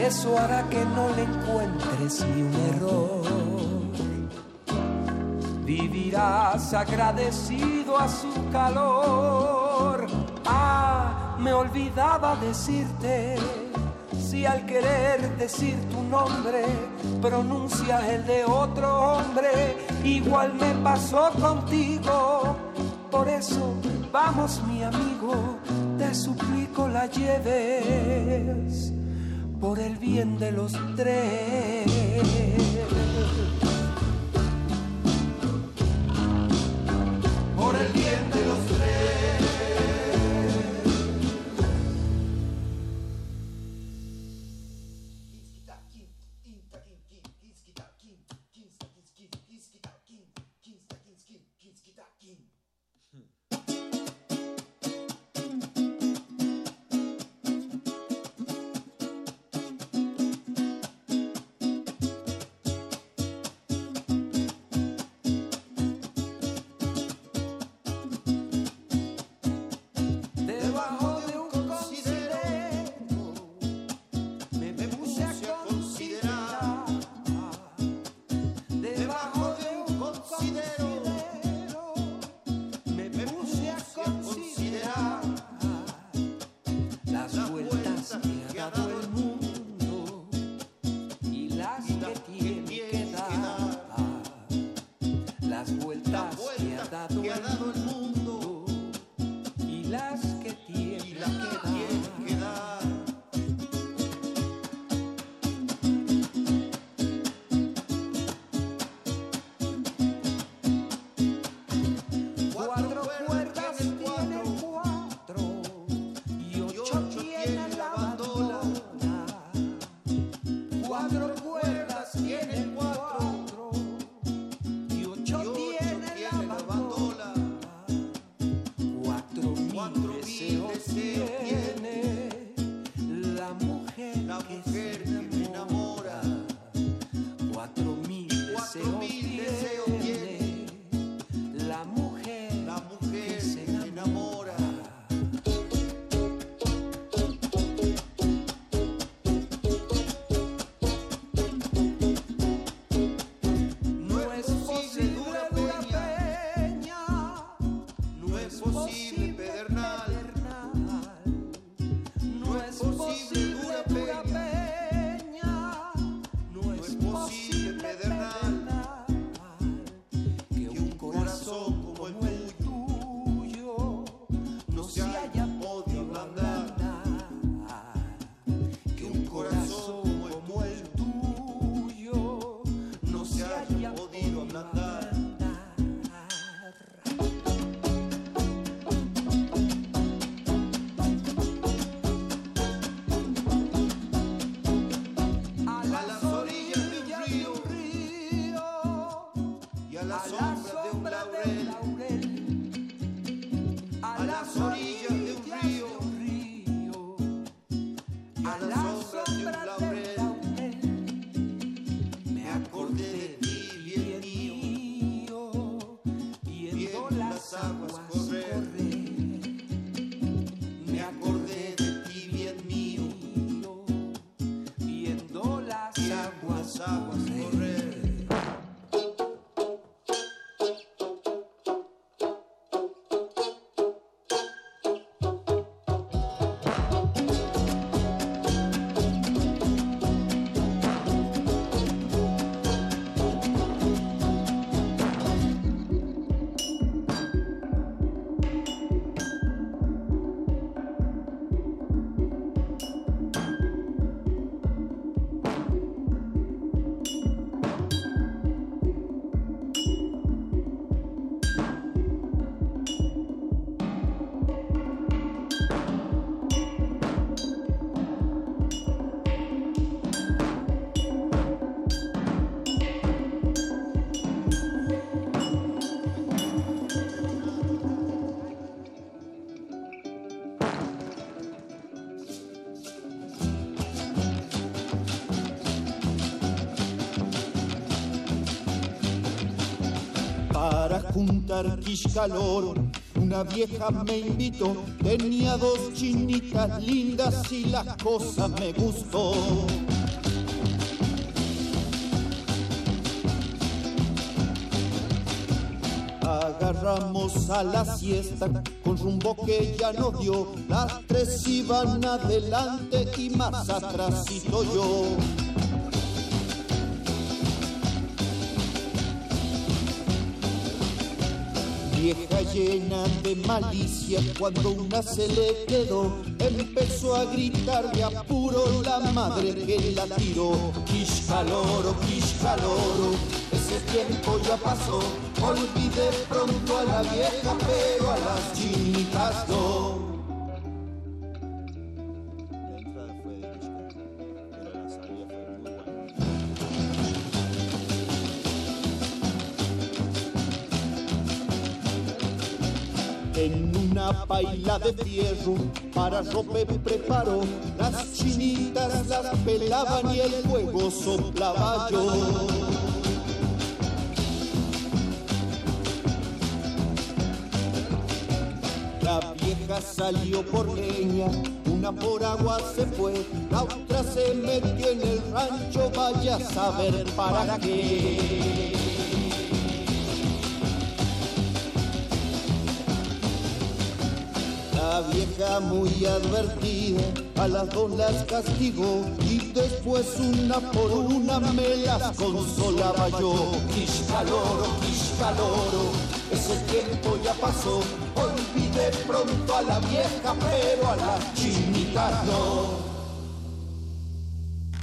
Eso hará que no le encuentres ni un error. Vivirás agradecido a su calor. Ah, me olvidaba decirte, si al querer decir tu nombre pronuncias el de otro hombre, igual me pasó contigo. Por eso, vamos mi amigo, te suplico la lleves por el bien de los tres. Juntar quiscalor. Una vieja me invitó, tenía dos chinitas lindas y la cosa me gustó. Agarramos a la siesta con rumbo que ya nos dio. Las tres iban adelante y más atrásito yo. Llena de malicia, cuando una se le quedó, empezó a gritar de apuro la madre que la tiró. Quiscaloro, quiscaloro, ese tiempo ya pasó, olvidé pronto a la vieja, pero a las chinitas no. Una paila de fierro para rope preparó, las chinitas las pelaban y el fuego soplaba yo. La vieja salió por leña, una por agua se fue, la otra se metió en el rancho, vaya a saber para qué. La vieja muy advertida a las dos las castigó y después una por una me las consolaba yo. Quiscaloro, quiscaloro, ese tiempo ya pasó, olvidé pronto a la vieja pero a las chinitas no.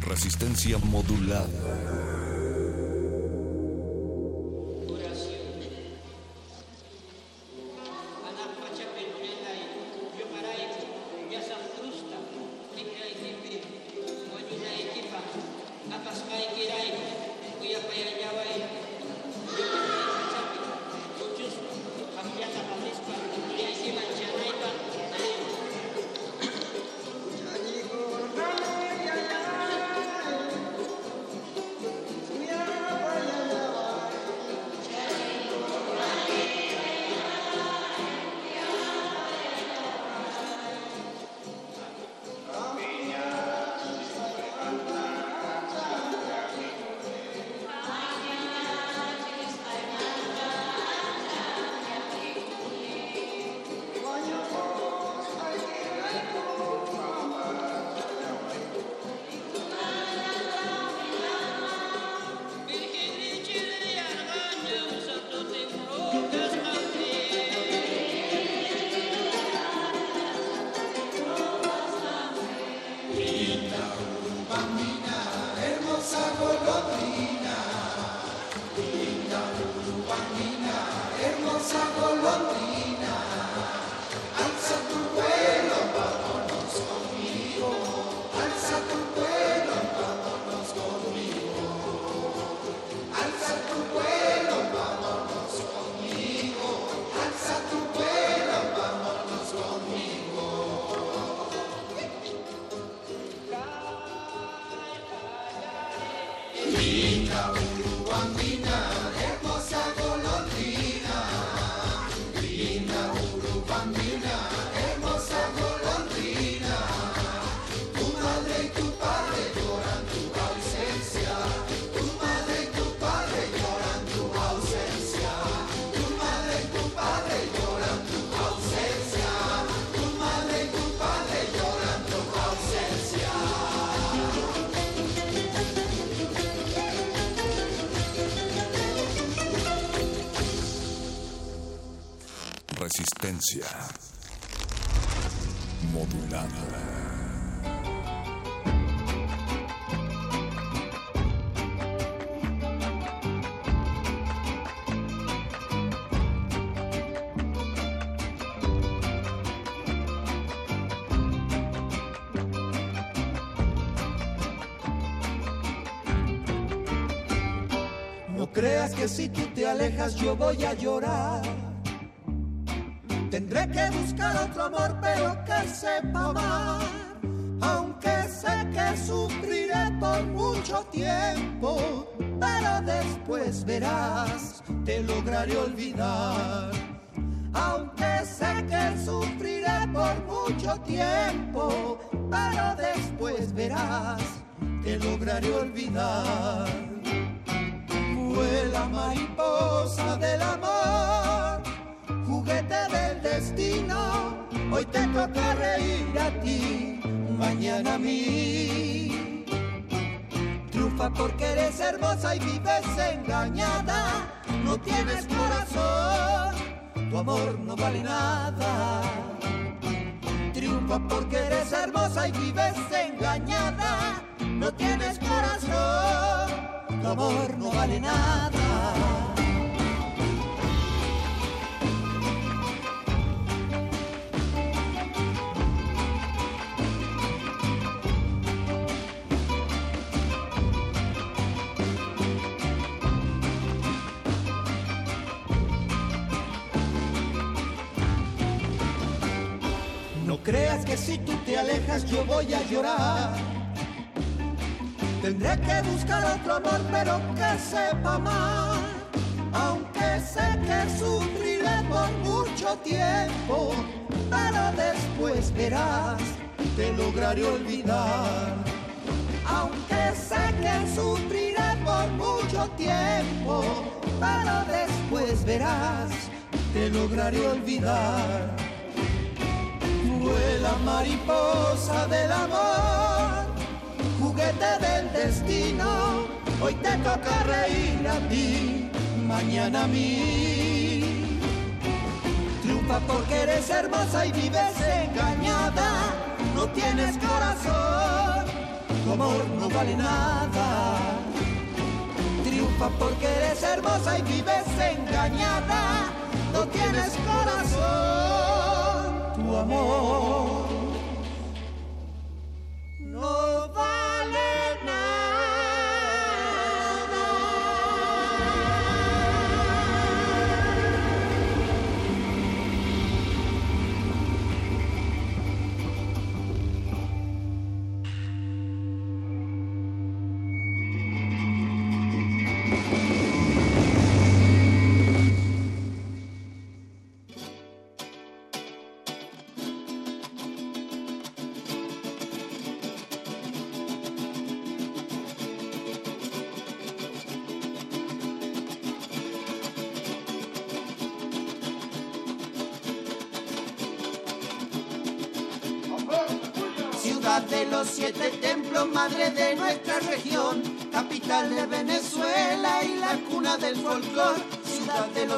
Resistencia modulada. Yo voy a llorar. Alejas yo voy a llorar. Tendré que buscar otro amor, pero que sepa más. Aunque sé que sufriré por mucho tiempo, pero después verás, te lograré olvidar. Aunque sé que sufriré por mucho tiempo, pero después verás, te lograré olvidar. Vuela mariposa del amor, juguete del destino. Hoy te toca reír a ti, mañana a mí. Triunfa porque eres hermosa y vives engañada. No tienes corazón, tu amor no vale nada. Triunfa porque eres hermosa y vives engañada. No tienes corazón, amor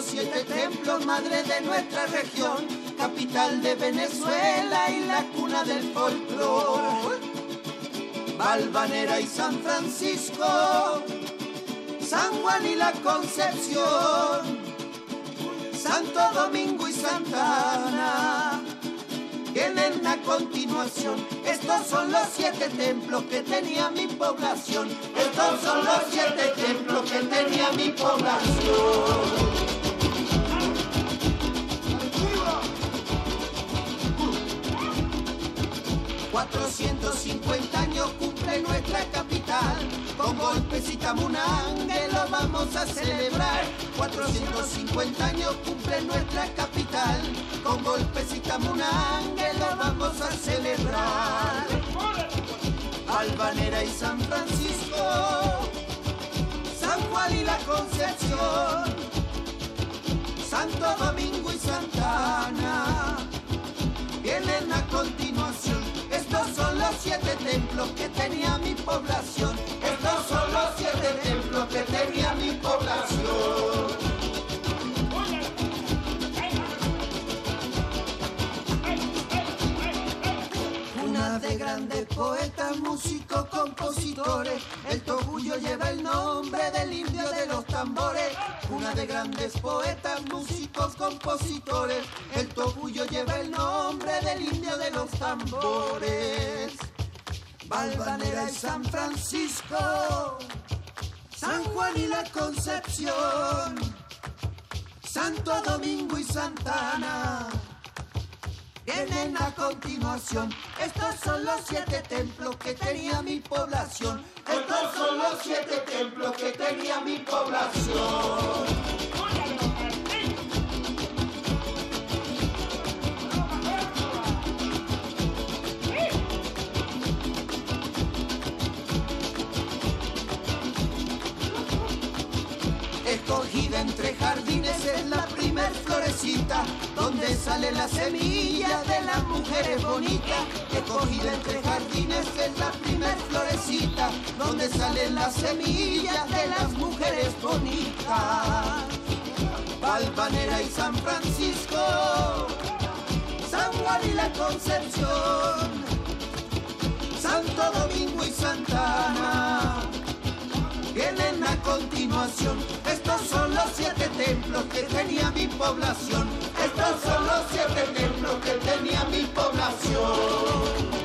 siete templos, madre de nuestra región, capital de Venezuela y la cuna del folclor. Valvanera y San Francisco, San Juan y la Concepción, Santo Domingo y Santa Ana vienen a continuación. Estos son los siete templos que tenía mi población. Estos son los siete templos que tenía mi población. 450 años cumple nuestra capital. Con golpes y camunangue lo vamos a celebrar. 450 años cumple nuestra capital. Con golpes y camunangue lo vamos a celebrar. Albanera y San Francisco, San Juan y la Concepción, Santo Domingo y Santa Ana vienen a continuación. Estos son los siete templos que tenía mi población. Estos son los siete templos que tenía mi población. Grandes poetas, músicos, compositores. El Togullo lleva el nombre del indio de los tambores. Una de grandes poetas, músicos, compositores. El Togullo lleva el nombre del indio de los tambores. Valvanera y San Francisco, San Juan y la Concepción, Santo Domingo y Santana vienen a continuación. Estos son los siete templos que tenía mi población. Estos son los siete templos que tenía mi población. Escogida entre jardines es la primer florecita donde sale la semilla de las mujeres bonitas. Escogida entre jardines es la primer florecita donde salen las semillas de las mujeres bonitas. Valvanera y San Francisco, San Juan y la Concepción, Santo Domingo y Santana vienen a continuación. Estos son los siete templos que tenía mi población. Estos son los siete templos que tenía mi población.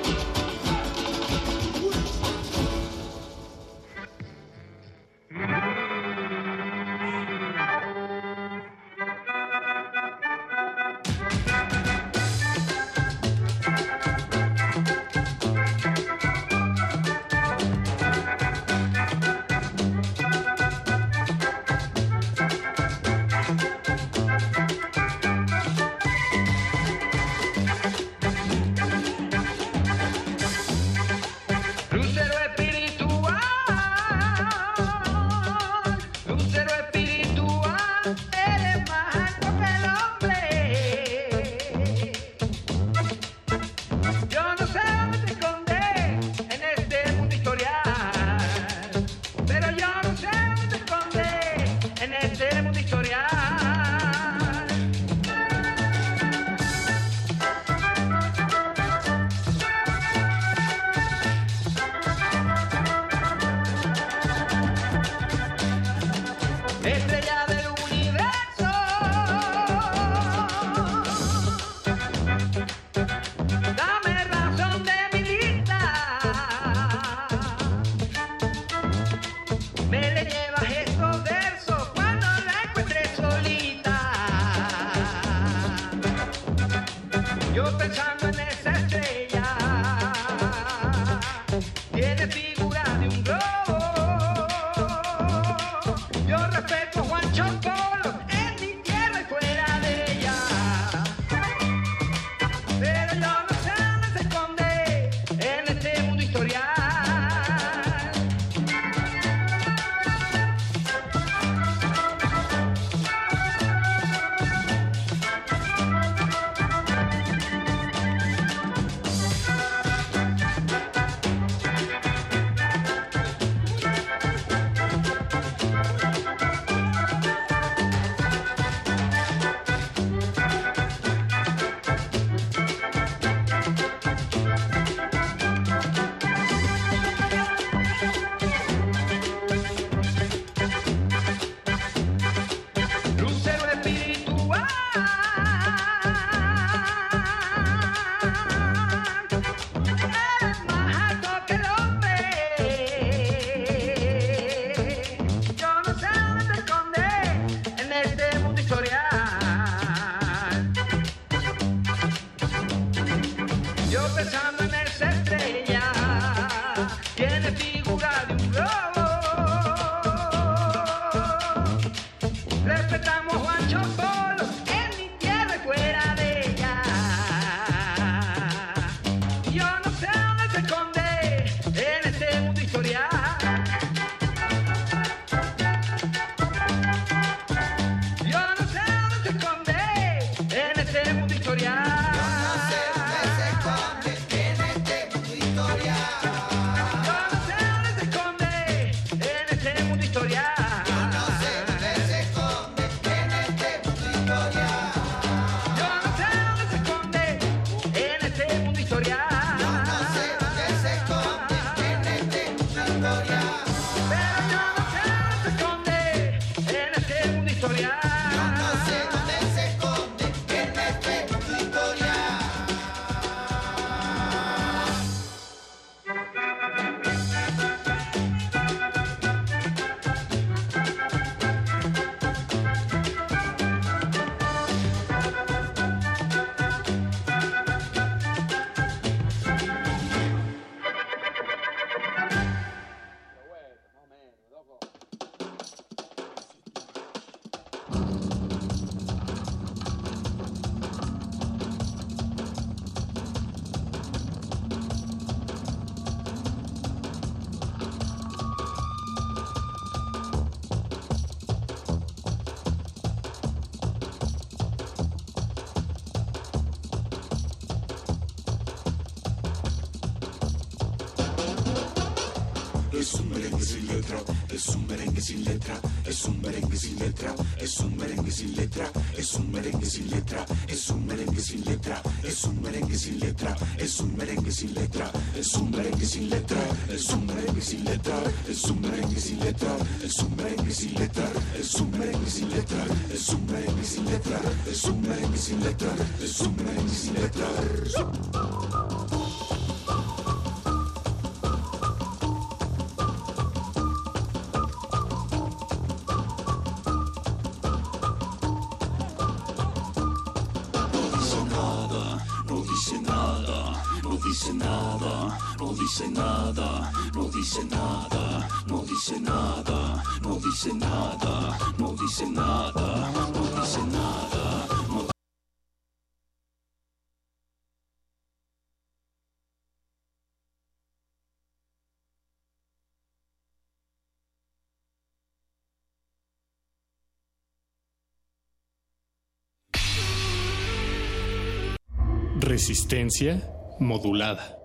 Es un merengue sin letra, es un merengue sin letra, es un merengue sin letra, es un merengue sin letra, es un merengue sin letra, es un merengue sin letra, es un merengue sin letra, es un merengue sin letra, es un merengue sin letra, es un merengue sin letra, es un merengue sin letra, es un merengue sin letra, es un merengue nada, no dice nada, no dice nada, no dice nada, no dice nada, no dice nada. no- Resistencia modulada.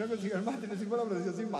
No consiguió el mate, no sirvo la producción sin.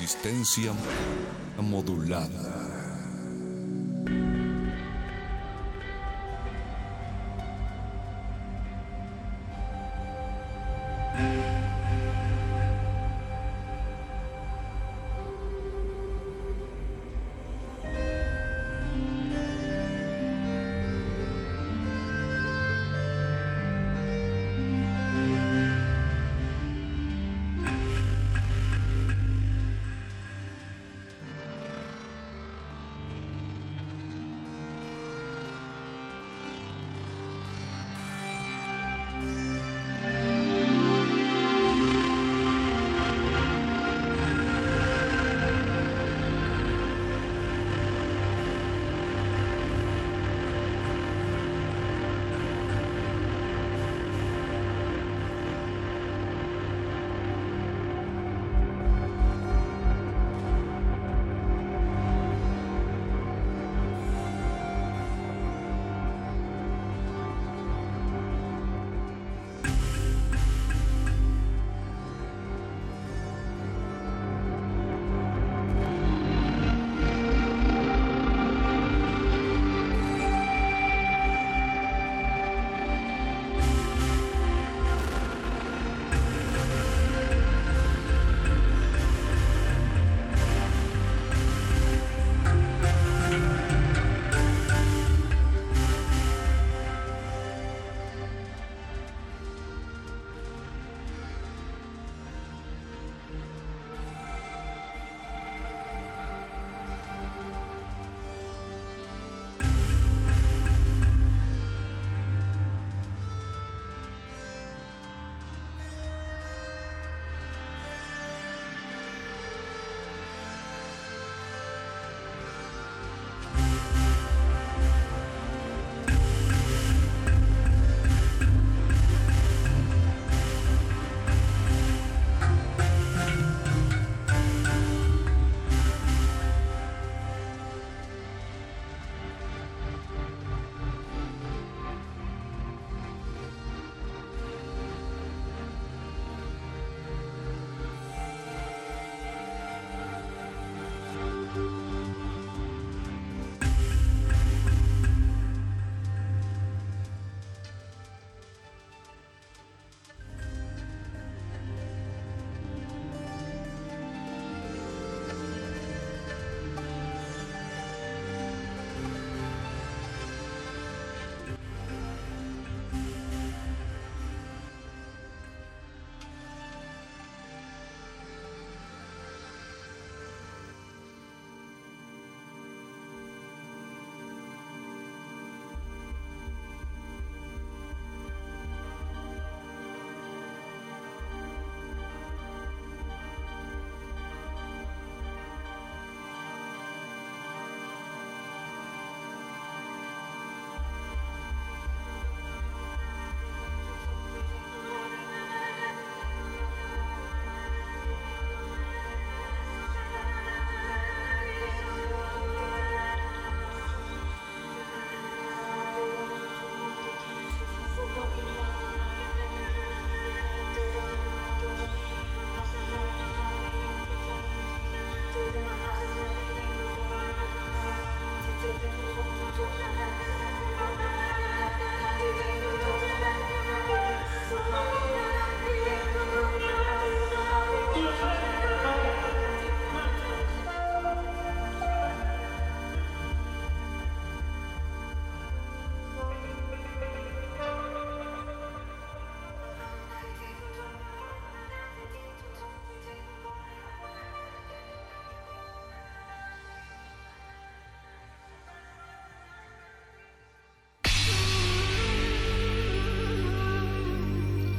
Resistencia modulada.